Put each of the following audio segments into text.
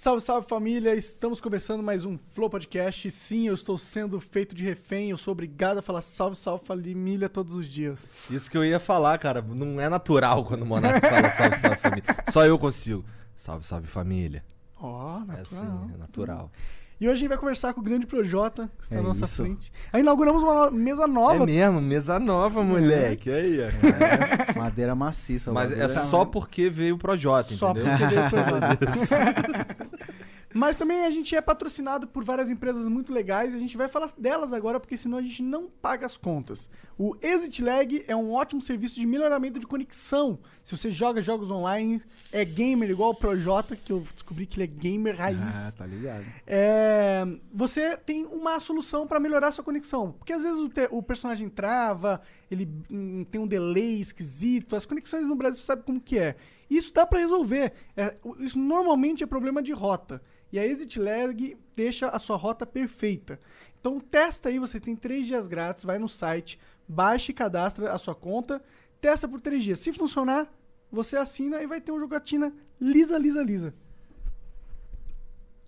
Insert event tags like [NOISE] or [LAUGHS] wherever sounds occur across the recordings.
Salve, salve família! Estamos começando mais um Flow Podcast. Sim, eu estou sendo feito de refém. Eu sou obrigado a falar salve, salve família todos os dias. Isso que eu ia falar, cara. Não é natural quando o Monark fala [LAUGHS] salve, salve família. Só eu consigo. Salve, salve família. Ó, É natural. assim, é natural. E hoje a gente vai conversar com o grande Projota, que está É à nossa isso. frente. Aí inauguramos uma mesa nova. É mesmo, mesa nova, moleque. Aí, ó. Madeira maciça. Mas é madeira- só porque veio o Projota, Só entendeu? porque veio o Projota. [LAUGHS] [LAUGHS] Mas também a gente é patrocinado por várias empresas muito legais e a gente vai falar delas agora, porque senão a gente não paga as contas. O Exit Lag é um ótimo serviço de melhoramento de conexão. Se você joga jogos online, é gamer igual o Projota, que eu descobri que ele é gamer raiz. Ah, tá ligado. É, você tem uma solução para melhorar sua conexão. Porque às vezes o, te- o personagem trava, ele hum, tem um delay esquisito, as conexões no Brasil sabe como que é. Isso dá para resolver. É, isso normalmente é problema de rota. E a Exit Lag deixa a sua rota perfeita. Então testa aí, você tem três dias grátis, vai no site, baixa e cadastra a sua conta, testa por três dias. Se funcionar, você assina e vai ter um jogatina lisa, lisa, lisa.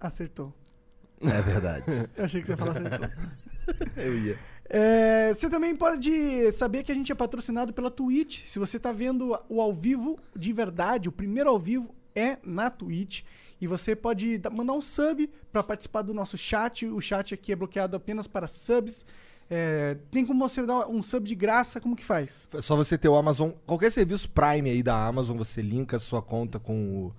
Acertou. É verdade. [LAUGHS] Eu achei que você ia falar acertou. [LAUGHS] Eu ia. É, você também pode saber que a gente é patrocinado pela Twitch. Se você tá vendo o ao vivo de verdade, o primeiro ao vivo é na Twitch. E você pode da- mandar um sub para participar do nosso chat. O chat aqui é bloqueado apenas para subs. É, tem como você dar um sub de graça, como que faz? É só você ter o Amazon. Qualquer serviço Prime aí da Amazon, você linka a sua conta com o.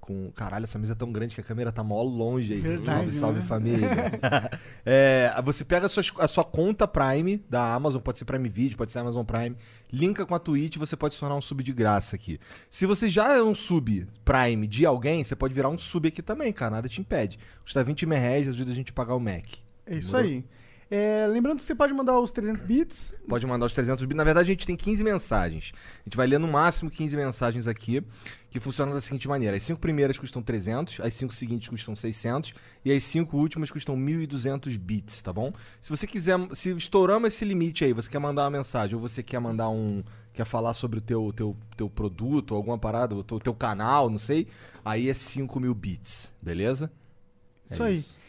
Com... Caralho, essa mesa é tão grande que a câmera tá mó longe aí. Verdade, salve, salve né? família. [LAUGHS] [LAUGHS] É, você pega a sua, a sua conta Prime da Amazon, pode ser Prime Video, pode ser Amazon Prime, linka com a Twitch você pode se tornar um sub de graça aqui. Se você já é um sub Prime de alguém, você pode virar um sub aqui também, cara, nada te impede. Custa 20 mil reais, ajuda a gente a pagar o Mac. É isso Demorou? aí. É, lembrando que você pode mandar os 300 bits. Pode mandar os 300 bits. Na verdade, a gente tem 15 mensagens. A gente vai ler no máximo 15 mensagens aqui, que funcionam da seguinte maneira. As 5 primeiras custam 300, as 5 seguintes custam 600 e as 5 últimas custam 1.200 bits, tá bom? Se você quiser, se estouramos esse limite aí, você quer mandar uma mensagem ou você quer mandar um... Quer falar sobre o teu, teu, teu produto, alguma parada, o teu, teu canal, não sei, aí é 5 mil bits, beleza? É Isso aí.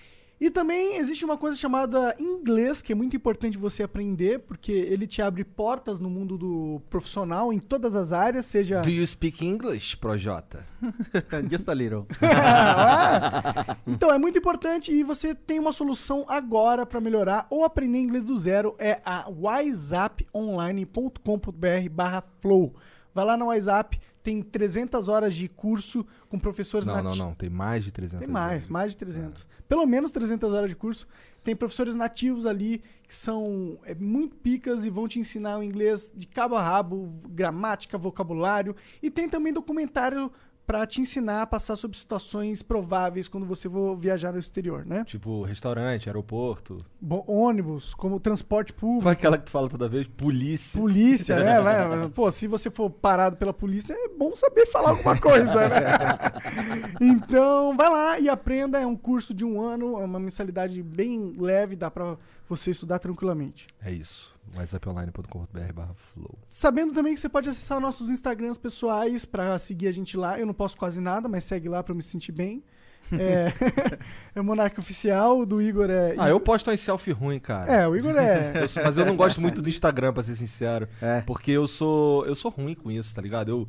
E também existe uma coisa chamada inglês, que é muito importante você aprender, porque ele te abre portas no mundo do profissional em todas as áreas, seja. Do you speak English, Projota? [LAUGHS] Just a little. [LAUGHS] Então é muito importante e você tem uma solução agora para melhorar ou aprender inglês do zero é a whatsapponline.com.br/flow. Vai lá no WhatsApp, tem 300 horas de curso com professores Não, não, nati- não. Tem mais de 300 Tem mais, mais de 300. Pelo menos 300 horas de curso. Tem professores nativos ali que são é, muito picas e vão te ensinar o inglês de cabo a rabo, gramática, vocabulário. E tem também documentário para te ensinar a passar sobre situações prováveis quando você for viajar no exterior, né? Tipo, restaurante, aeroporto. Ônibus, como transporte público. Qual é aquela que tu fala toda vez? Polícia. Polícia, né? [LAUGHS] Vai- pô, se você for parado pela polícia, é bom saber falar alguma coisa, né? [LAUGHS] então, vai lá e aprenda. É um curso de um ano, é uma mensalidade bem leve, dá pra você estudar tranquilamente. É isso. whatsapponline.com.br barra flow. Sabendo também que você pode acessar nossos Instagrams pessoais pra seguir a gente lá. Eu não posso quase nada, mas segue lá pra eu me sentir bem. É, [LAUGHS] [LAUGHS] é o Monarca Oficial, o do Igor é. Ah, eu posto um selfie ruim, cara. É, o Igor é. [LAUGHS] Eu sou- mas eu não gosto muito do Instagram, pra ser sincero. É. Porque eu sou. Eu sou ruim com isso, tá ligado? Eu,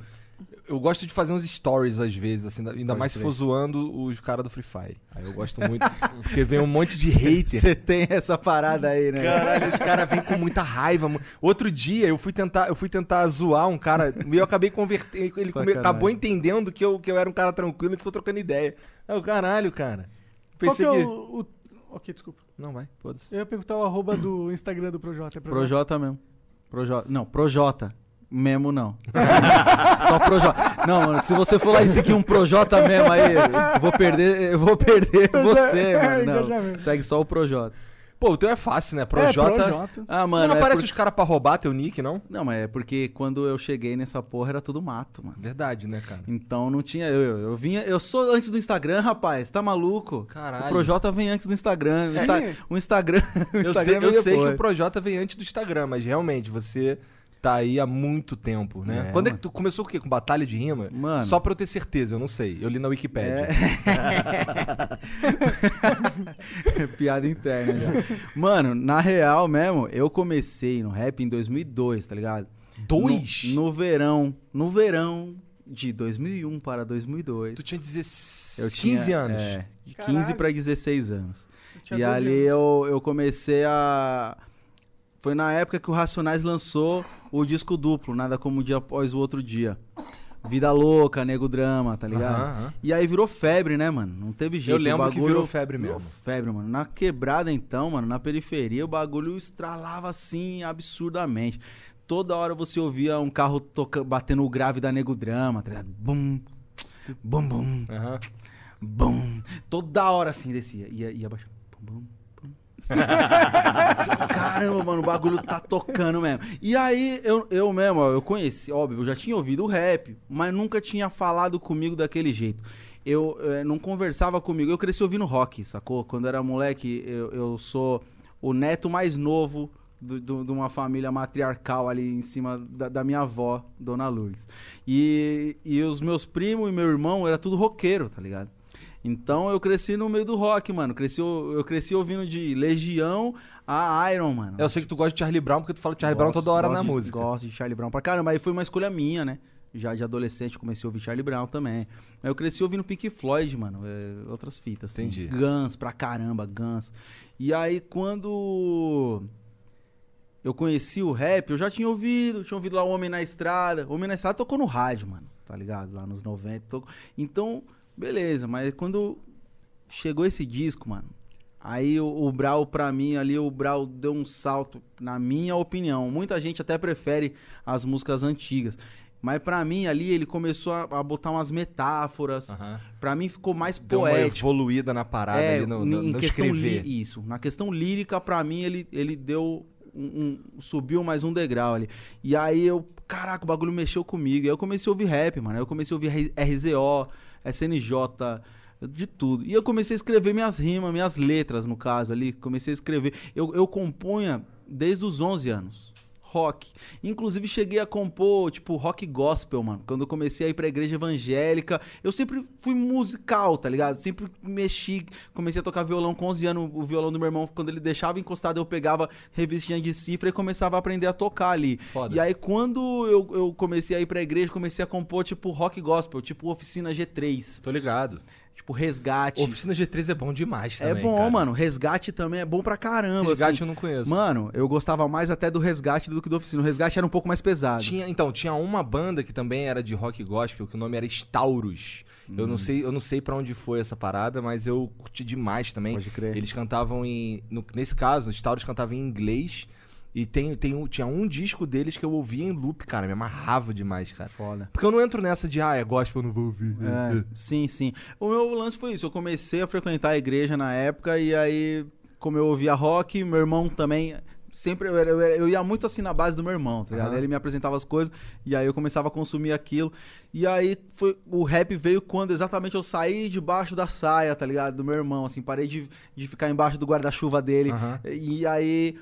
eu gosto de fazer uns stories às vezes, assim, ainda Pode mais se crer. for zoando os caras do Free Fire. Aí eu gosto muito. [LAUGHS] porque vem um monte de hater. Você tem essa parada aí, né? Caralho, os caras vêm com muita raiva. Outro dia eu fui tentar, eu fui tentar zoar um cara e eu acabei convertendo. Ele Sacanagem. acabou entendendo que eu, que eu era um cara tranquilo e ficou trocando ideia. É o caralho, cara. Qual que Pensei é que. o, o- Ok, desculpa. Não, vai, foda-se. Eu ia perguntar o arroba do Instagram do Projota. É Projota? Projota mesmo. Projota. Não, Projota. Mesmo não. [LAUGHS] Só Projota. Não, mano, se você for lá e seguir um Projota mesmo aí, eu vou perder, eu vou perder [LAUGHS] você, é, mano. [LAUGHS] Não, segue só o Projota. Pô, o teu é fácil, né? Projota. É, Projota. Ah, Mano, mano, não é aparece por- os caras pra roubar teu nick, não? Não, mas é porque quando eu cheguei nessa porra era tudo mato, mano. Verdade, né, cara? Então não tinha. Eu, eu, eu vinha. Eu sou antes do Instagram, rapaz. Tá maluco? Caralho. O Projota vem antes do Instagram. O, Insta- É. o Instagram. O Eu Instagram sei, eu sei que o Projota vem antes do Instagram, mas realmente você tá aí há muito tempo, né? É, Quando é que tu começou o quê? Com batalha de rima? Mano. Só pra eu ter certeza, eu não sei. Eu li na Wikipédia. [LAUGHS] Piada interna já. Mano, na real mesmo, eu comecei no rap em 2002, tá ligado? Dois? No, no verão. No verão de 2001 para 2002. Tu tinha 16, Eu 15 tinha, anos. É, de 15 Caralho. para 16 anos. E 12 ali anos. eu, eu comecei a. Foi na época que o Racionais lançou o disco duplo, Nada Como um Dia Após o Outro Dia. Vida Louca, Nego Drama, tá ligado? Aham, aham. E aí virou febre, né, mano? Não teve jeito. Eu lembro o que bagulho virou febre virou mesmo. febre, mano. Na quebrada, então, mano, na periferia, o bagulho estralava assim absurdamente. Toda hora você ouvia um carro toca... batendo o grave da Nego Drama, tá ligado? Bum, bum, bum, Aham. bum. Toda hora assim descia. Ia, ia baixando. Bum, bum. Caramba, mano, o bagulho tá tocando mesmo. E aí, eu, eu mesmo, ó, eu conheci, óbvio, eu já tinha ouvido o rap, mas nunca tinha falado comigo daquele jeito. Eu eh, não conversava comigo, eu cresci ouvindo rock, sacou? Quando era moleque, eu, eu sou o neto mais novo de uma família matriarcal ali em cima da, da minha avó, Dona Lourdes. E, e os meus primos e meu irmão era tudo roqueiro, tá ligado? Então eu cresci no meio do rock, mano. Cresci, eu cresci ouvindo de Legião a Iron, mano. Eu sei que tu gosta de Charlie Brown, porque tu fala de Charlie Brown toda hora gosto na de- música. Gosto de Charlie Brown pra caramba. Aí foi uma escolha minha, né? Já de adolescente eu comecei a ouvir Charlie Brown também. Mas eu cresci ouvindo Pink Floyd, mano. é, outras fitas. Assim. Entendi. Guns pra caramba, Guns. E aí quando eu conheci o rap, eu já tinha ouvido, tinha ouvido lá o Homem na Estrada. O Homem na Estrada tocou no rádio, mano, tá ligado? Lá nos 90. tocou. Então, beleza, mas quando chegou esse disco, mano, aí o, o Brau, pra mim, ali, o Brau deu um salto, na minha opinião. Muita gente até prefere as músicas antigas. Mas pra mim, ali, ele começou a, a botar umas metáforas. Aham. Pra mim, ficou mais Deu poético. evoluída na parada É, ali no, no, em no questão escrever. li- isso. Na questão lírica, pra mim, ele, ele deu um, um- subiu mais um degrau ali. E aí eu, caraca, o bagulho mexeu comigo. E aí eu comecei a ouvir rap, mano. Aí eu comecei a ouvir RZO, SNJ, de tudo. E eu comecei a escrever minhas rimas, minhas letras, no caso ali. Comecei a escrever. Eu, eu compunha desde os 11 anos. Rock. Inclusive cheguei a compor, tipo, rock gospel, mano. Quando eu comecei a ir pra igreja evangélica, eu sempre fui musical, tá ligado? Sempre mexi, comecei a tocar violão com 11 anos. O violão do meu irmão, quando ele deixava encostado, eu pegava revistinha de cifra e começava a aprender a tocar ali. Foda. E aí, quando eu, eu comecei a ir pra igreja, comecei a compor, tipo, rock gospel, tipo, oficina G3, Tô ligado. Tipo, resgate. Oficina G3 é bom demais é também, bom, cara. mano. Resgate também é bom pra caramba. Resgate assim. eu não conheço. Mano, eu gostava mais até do resgate do que do oficina. O resgate era um pouco mais pesado. Tinha, então, tinha uma banda que também era de rock gospel, que o nome era Stauros. Eu Hum. não sei, eu não sei para onde foi essa parada, mas eu curti demais também. Pode crer. Eles cantavam em, no- nesse caso, os Stauros cantavam em inglês e tem, tem um- tinha um disco deles que eu ouvia em loop, cara, me amarrava demais, cara. Foda. Porque eu não entro nessa de, ah, é gospel, eu não vou ouvir. É, sim, sim. O meu lance foi isso. Eu comecei a frequentar a igreja na época e aí, como eu ouvia rock, meu irmão também. Sempre eu, eu eu ia muito assim na base do meu irmão, tá ligado? Aham. Ele me apresentava as coisas e aí eu começava a consumir aquilo. E aí foi o rap veio quando exatamente eu saí debaixo da saia, tá ligado? Do meu irmão, assim, parei de, de ficar embaixo do guarda-chuva dele. Aham. E aí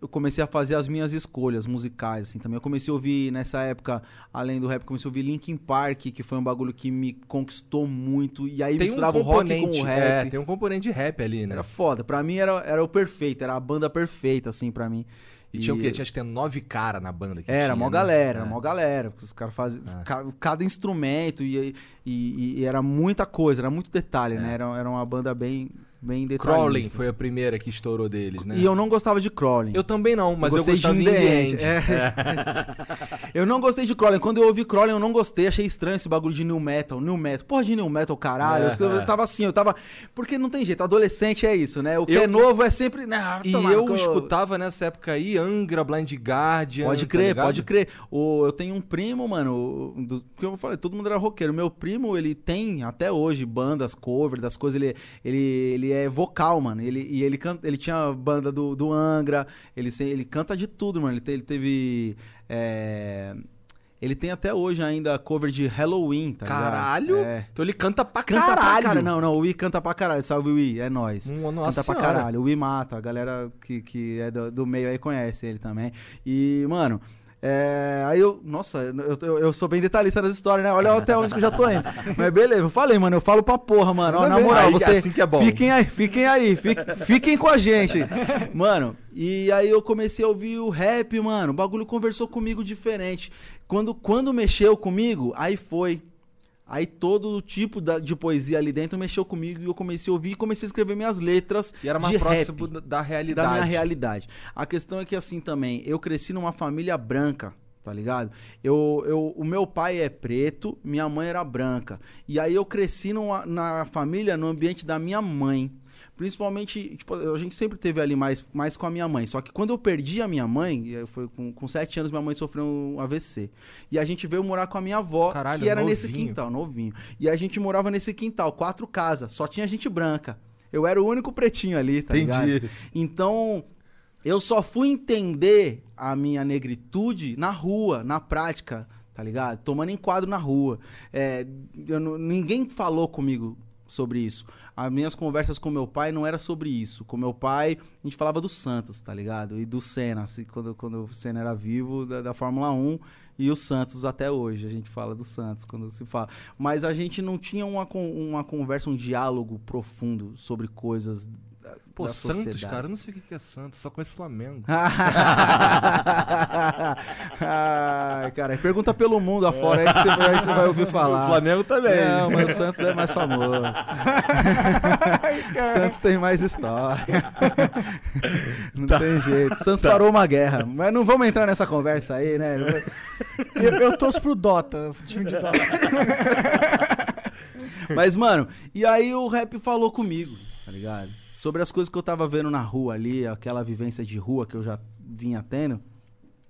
eu comecei a fazer as minhas escolhas musicais, assim, também. Eu comecei a ouvir, nessa época, além do rap, comecei a ouvir Linkin Park, que foi um bagulho que me conquistou muito. E aí Tem um misturava o rock com o é, rap. tem um componente de rap ali, né? Era foda. Pra mim era, era o perfeito, era a banda perfeita, assim, pra mim. E tinha o quê? Tinha acho que tinha nove cara na banda. Que Era, tinha, mó né? galera, É. era mó galera. Os caras faziam. É. ca- Cada instrumento e, e, e- e era muita coisa, era muito detalhe, É. né? Era, era uma banda bem, bem. Crawling foi a primeira que estourou deles, né? E eu não gostava de Crawling. Eu também não, mas eu, gostei gostava de In The End. End. É. [LAUGHS] eu não gostei de Crawling. Quando eu ouvi Crawling, eu não gostei. Achei estranho esse bagulho de New Metal. New Metal. Porra de New Metal, caralho. É, eu, eu tava assim, eu tava... Porque não tem jeito. Adolescente é isso, né? O que Eu- é novo é sempre... E eu cu. escutava nessa época aí Angra, Blind Guardian. Pode tá crer, ligado? pode crer. O, eu tenho um primo, mano, do, que eu falei, todo mundo era roqueiro. Meu primo, ele tem até hoje bandas, cover das coisas, ele, ele, ele é vocal, mano. Ele, e ele, canta, ele tinha banda do, do Angra, ele, ele canta de tudo, mano. Ele, te- ele teve. é, ele tem até hoje ainda cover de Halloween, tá ligado? Caralho! É. Então ele canta pra Canta caralho. pra. Não, não, o Wii canta pra caralho. Salve, Wii, é nóis. Hum, nossa canta pra senhora. caralho. O Wii mata, a galera que, que é do, do meio aí conhece ele também. E, mano, é, aí eu. Nossa, eu, eu, eu sou bem detalhista nas histórias, né? Olha até onde que eu já tô indo. [LAUGHS] Mas beleza, eu falei, mano, eu falo pra porra, mano. Ó, Manda na moral, Aí, você. assim que é bom. Fiquem aí, fiquem aí, fiquem, fiquem com a gente. [LAUGHS] Mano, e aí eu comecei a ouvir o rap, mano. O bagulho conversou comigo diferente. Quando, quando mexeu comigo, aí foi. Aí todo o tipo da- de poesia ali dentro mexeu comigo e eu comecei a ouvir e comecei a escrever minhas letras E era mais de próximo rap da- da realidade. da minha realidade. A questão é que assim também, eu cresci numa família branca, tá ligado? Eu, eu, o meu pai é preto, minha mãe era branca. E aí eu cresci numa, na família, no ambiente da minha mãe. Principalmente, tipo, a gente sempre teve ali mais, mais com a minha mãe. Só que quando eu perdi a minha mãe, foi com, com sete anos, minha mãe sofreu um AVC. E a gente veio morar com a minha avó, Caralho, que era nesse novinho. quintal, novinho. E a gente morava nesse quintal, quatro casas, só tinha gente branca. Eu era o único pretinho ali, tá ligado? Entendi. Então, eu só fui entender a minha negritude na rua, na prática, tá ligado? Tomando enquadro na rua. É, eu ninguém falou comigo sobre isso. As minhas conversas com meu pai não era sobre isso. Com meu pai, a gente falava do Santos, tá ligado? E do Senna, assim, quando, quando o Senna era vivo, da, da Fórmula 1. E o Santos até hoje, a gente fala do Santos quando se fala. Mas a gente não tinha uma, uma conversa, um diálogo profundo sobre coisas da, Pô, da Santos, sociedade. cara, eu não sei o que é Santos, só conheço Flamengo. [LAUGHS] Ai, cara, pergunta pelo mundo afora aí que você vai, você vai ouvir [LAUGHS] falar. O Flamengo também. Não, mas o Santos é mais famoso. [LAUGHS] Santos tem mais história. Não tem jeito. O Santos parou uma guerra. Mas não vamos entrar nessa conversa aí, né? Eu, eu torço pro Dota, time de Dota. Mas, mano, e aí o rap falou comigo, tá ligado? Sobre as coisas que eu tava vendo na rua ali, aquela vivência de rua que eu já vinha tendo.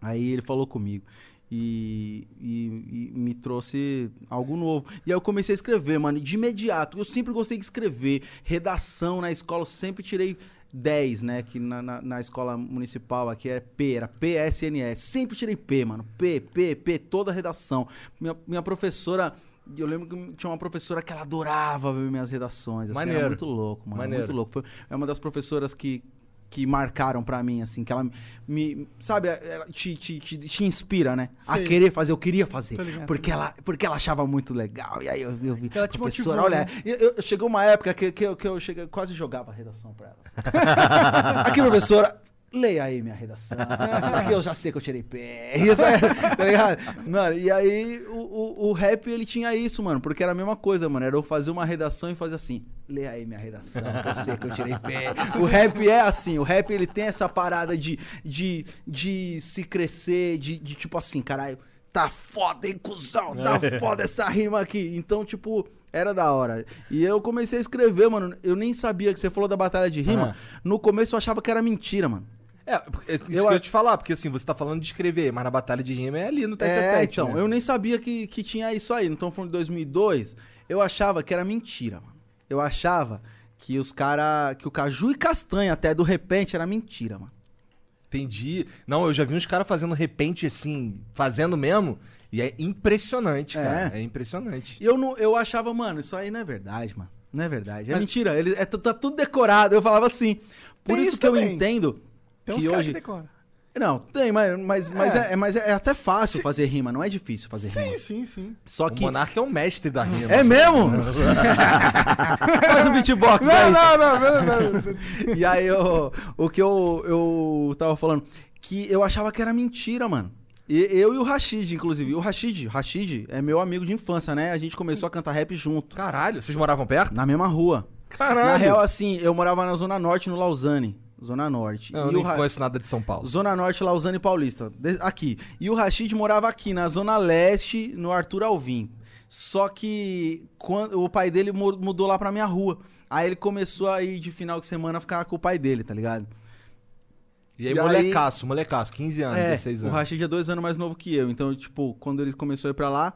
Aí ele falou comigo. E, e- e me trouxe algo novo. E aí eu comecei a escrever, mano, de imediato. Eu sempre gostei de escrever. Redação na escola, eu sempre tirei 10, né? Que na, na, na escola municipal aqui é P, era PSNS. Sempre tirei P, mano. P, P, P, toda redação. Minha, minha professora. Eu lembro que tinha uma professora que ela adorava ver minhas redações. Assim, Maneiro. era muito louco, mano. Maneiro. Muito louco. Foi, é uma das professoras que, que marcaram pra mim, assim, que ela me. Sabe, ela te, te, te, te inspira, né? A Sei. querer fazer, eu queria fazer. Porque, ela, porque ela achava muito legal. E aí eu, eu vi. Ela professora, motivou, olha. né? eu- eu- chegou uma época que, que, eu, que eu cheguei, quase jogava a redação pra ela. [LAUGHS] Aqui, professora. Leia aí minha redação. Essa daqui eu já sei que eu tirei pé. [LAUGHS] Isso é, tá ligado? Mano, e aí o, o, o rap ele tinha isso, mano, porque era a mesma coisa, mano. Era eu fazer uma redação e fazer assim: leia aí minha redação, que eu sei que eu tirei pé. O rap é assim, o rap ele tem essa parada de, de, de se crescer, de, de tipo assim, caralho, tá foda, hein, cuzão? Tá foda essa rima aqui. Então, tipo. Era da hora. E eu comecei a escrever, mano. Eu nem sabia que você falou da batalha de rima. No começo eu achava que era mentira, mano. É, porque- isso Eu que eu ia te falar, porque assim, você tá falando de escrever, mas na batalha de rima é ali no tete É, então, né? eu nem sabia que, que tinha isso aí. Não estamos falando de 2002. Eu achava que era mentira, mano. Eu achava que os cara, que o Caju e Castanha até do repente era mentira, mano. Entendi. Não, eu já vi uns caras fazendo repente assim, fazendo mesmo, e é impressionante, É. cara. É impressionante. E eu, não, eu achava, mano, isso aí não é verdade, mano. Não é verdade. É Mas- mentira. Ele, é, tá tudo decorado. Eu falava assim. Por Tem isso, isso que eu entendo Tem uns que caras hoje. que decoram. Não, tem, mas, mas, mas, É. é, mas é até fácil fazer rima, não é difícil fazer Sim, rima. sim, sim. Só O que. Monarca é um mestre da rima. É mesmo? [LAUGHS] Faz um beatbox aí. Não, não, não, não, não. E aí, eu, o que eu, eu tava falando, que eu achava que era mentira, mano. E, eu e o Rashid, inclusive. O Rashid, Rashid é meu amigo de infância, né? A gente começou a cantar rap junto. Caralho, vocês moravam perto? Na mesma rua. Caralho. Na real, assim, eu morava na Zona Norte, no Lausanne. Zona Norte. Não, eu e nem o Ra- conheço nada de São Paulo. Zona Norte, Lausanne Paulista. Aqui. E o Rashid morava aqui, na Zona Leste, no Arthur Alvim. Só que quando, o pai dele mu- mudou lá pra minha rua. Aí ele começou a ir de final de semana ficar com o pai dele, tá ligado? E aí, E aí- molecaço, molecaço, 15 anos, é, 16 o anos. Rashid é dois anos mais novo que eu. Então, tipo, quando ele começou a ir pra lá,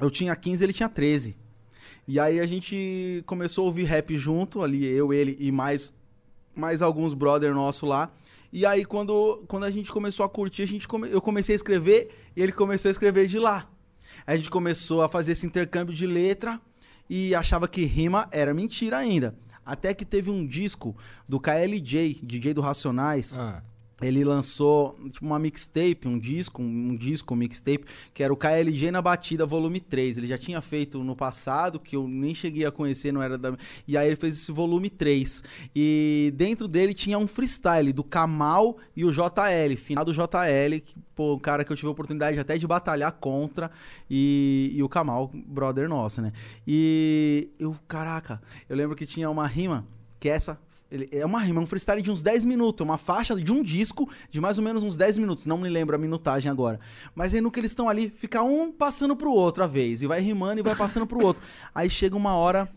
eu tinha 15 ele tinha 13. E aí a gente começou a ouvir rap junto, ali, eu, ele e mais, mais alguns brother nosso lá. E aí, quando, quando a gente começou a curtir, a gente come- eu comecei a escrever e ele começou a escrever de lá. A gente começou a fazer esse intercâmbio de letra e achava que rima era mentira ainda. Até que teve um disco do KLJ, DJ do Racionais. Ah, Ele lançou tipo, uma mixtape, um disco, um disco, um mixtape, que era o KLG na Batida, volume 3. Ele já tinha feito no passado, que eu nem cheguei a conhecer, não era da. E aí ele fez esse volume 3. E dentro dele tinha um freestyle do Kamal e o JL, final do JL, que, pô, um cara que eu tive a oportunidade até de batalhar contra. E, e o Kamal, brother nosso, né? E eu, caraca, eu lembro que tinha uma rima, que é essa ele- é uma rima, é um freestyle de uns 10 minutos, é uma faixa de um disco de mais ou menos uns 10 minutos, não me lembro a minutagem agora. Mas aí no que eles estão ali, fica um passando pro outro a vez, e vai rimando e vai passando pro outro. [LAUGHS] Aí chega uma hora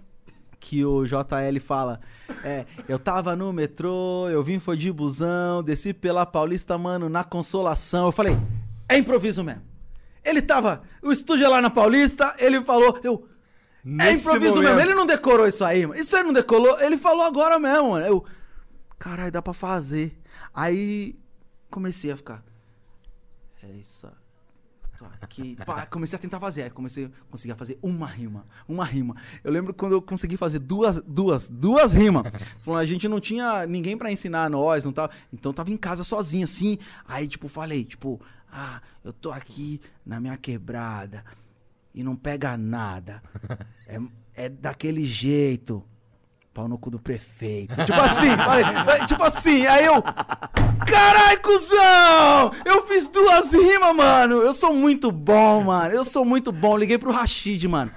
que o JL fala: É, eu tava no metrô, eu vim foi de busão, desci pela Paulista, mano, na consolação. Eu falei: É improviso mesmo. Ele tava, o estúdio é lá na Paulista, ele falou, eu. É Nesse improviso momento. mesmo. Ele não decorou isso aí, mano. Isso aí não decolou. Ele falou agora mesmo, mano. Eu. Caralho, dá pra fazer. Aí comecei a ficar. É isso. Tô aqui. Pá, [LAUGHS] comecei a tentar fazer. Aí comecei consegui fazer uma rima. Uma rima. Eu lembro quando eu consegui fazer duas, duas, duas rimas. A gente não tinha ninguém pra ensinar nós, não tava. Então eu tava em casa sozinho, assim. Aí, tipo, falei, tipo, ah, eu tô aqui na minha quebrada e não pega nada. É, é daquele jeito. Pau no cu do prefeito. Tipo assim, [LAUGHS] falei, tipo assim, aí eu. Carai, cuzão! Eu fiz duas rimas, mano! Eu sou muito bom, mano. Eu sou muito bom. Liguei pro Rashid, mano.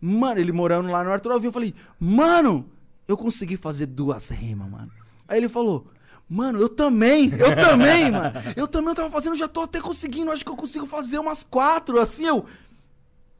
Mano, ele morando lá no Arthur Alvim, eu falei, mano, eu consegui fazer duas rimas, mano. Aí ele falou. Mano, eu também, eu também, mano. Eu também eu tava fazendo, já tô até conseguindo. Acho que eu consigo fazer umas quatro, assim, eu.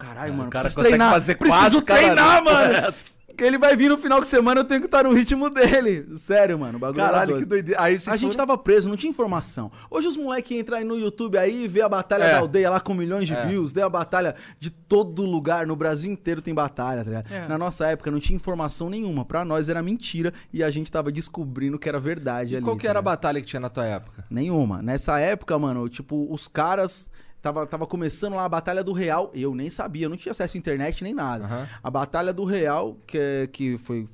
Caralho, mano, o cara preciso consegue treinar. fazer preciso treinar, é mano. essa? Porque ele vai vir no final de semana, eu tenho que estar no ritmo dele. Sério, mano. o bagulho era Caralho, que doideira. Aí A gente foram- tava preso, não tinha informação. Hoje os moleques entram aí no YouTube aí e vê a batalha É. da aldeia lá com milhões de É. views, vê a batalha de todo lugar, no Brasil inteiro tem batalha, tá ligado? É. Na nossa época não tinha informação nenhuma. Pra nós era mentira e a gente tava descobrindo que era verdade E ali. qual que tá era a batalha que tinha na tua época? Nenhuma. Nessa época, mano, tipo, os caras. Tava, tava começando lá a Batalha do Real. Eu nem sabia, eu não tinha acesso à internet nem nada. Aham. A Batalha do Real, que, é- que foi,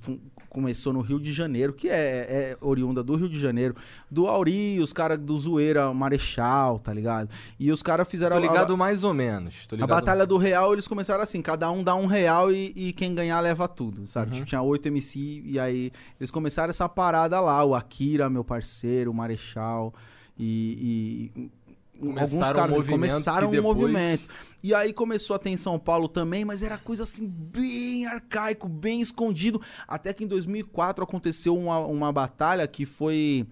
começou no Rio de Janeiro, que é, é oriunda do Rio de Janeiro. Do Auri, os caras do Zoeira Marechal, tá ligado? E os caras fizeram Tô a- ligado mais ou menos. Tô a. Batalha do Real, eles começaram assim, cada um dá um real e, e quem ganhar leva tudo, Uhum. sabe? Tipo, tinha oito MC e aí eles começaram essa parada lá, o Akira, meu parceiro, o Marechal e... e Começaram um alguns caras movimento começaram que um depois- movimento. E aí começou a ter em São Paulo também, mas era coisa assim bem arcaico, bem escondido. Até que em 2004 aconteceu uma, uma batalha que foi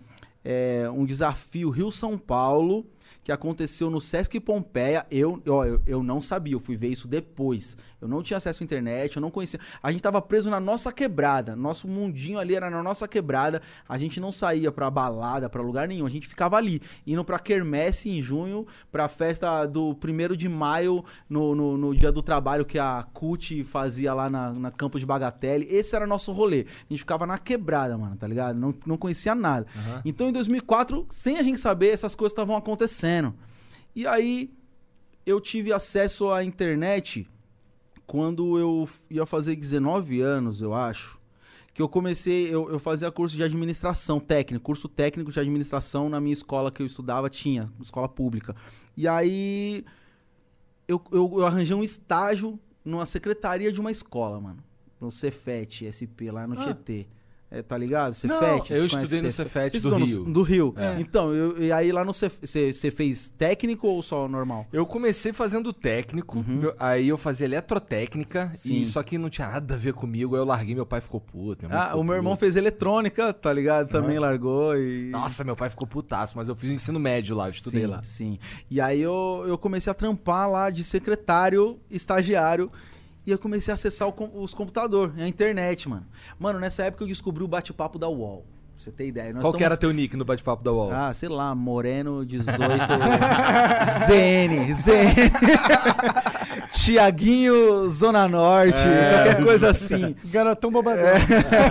é, um desafio Rio-São Paulo, que aconteceu no Sesc Pompeia. Eu, ó, eu, eu não sabia, eu fui ver isso depois. Eu não tinha acesso à internet, eu não conhecia. A gente tava preso na nossa quebrada. Nosso mundinho ali era na nossa quebrada. A gente não saía pra balada, pra lugar nenhum. A gente ficava ali, indo pra Quermesse em junho, pra festa do 1 de maio, no, no, no dia do trabalho que a CUT fazia lá na, na Campo de Bagatelle. Esse era nosso rolê. A gente ficava na quebrada, mano, tá ligado? Não, não conhecia nada. Então em 2004, sem a gente saber, essas coisas estavam acontecendo. E aí eu tive acesso à internet quando eu ia fazer 19 anos, eu acho. Que eu comecei, eu, eu fazia curso de administração técnico, curso técnico de administração na minha escola que eu estudava, tinha, escola pública. E aí eu, eu, eu arranjei um estágio numa secretaria de uma escola, mano. No Cefet SP, lá no Ah. Tietê. É, tá ligado? Cefet. eu estudei no Cefet do estudam Rio. No, do Rio. É. Então, eu- e aí lá no você fez técnico ou só normal? Eu comecei fazendo técnico, meu- aí eu fazia eletrotécnica, Uhum. Sim. e só que não tinha nada a ver comigo, aí eu larguei, meu pai ficou puto. Ah, ficou o meu irmão fez eletrônica, tá ligado? Também largou e... Nossa, meu pai ficou putaço, mas eu fiz ensino médio lá, eu estudei sim, lá. Sim. E aí eu, eu comecei a trampar lá de secretário, estagiário. E eu comecei a acessar o os computadores, a internet, mano. Mano, nessa época eu descobri o bate-papo da UOL. Pra você ter ideia. Nós Qual que era teu nick no bate-papo da UOL? Ah, sei lá, Moreno 18. ZN, ZN. Tiaguinho Zona Norte, qualquer coisa assim. Garotão bobadão.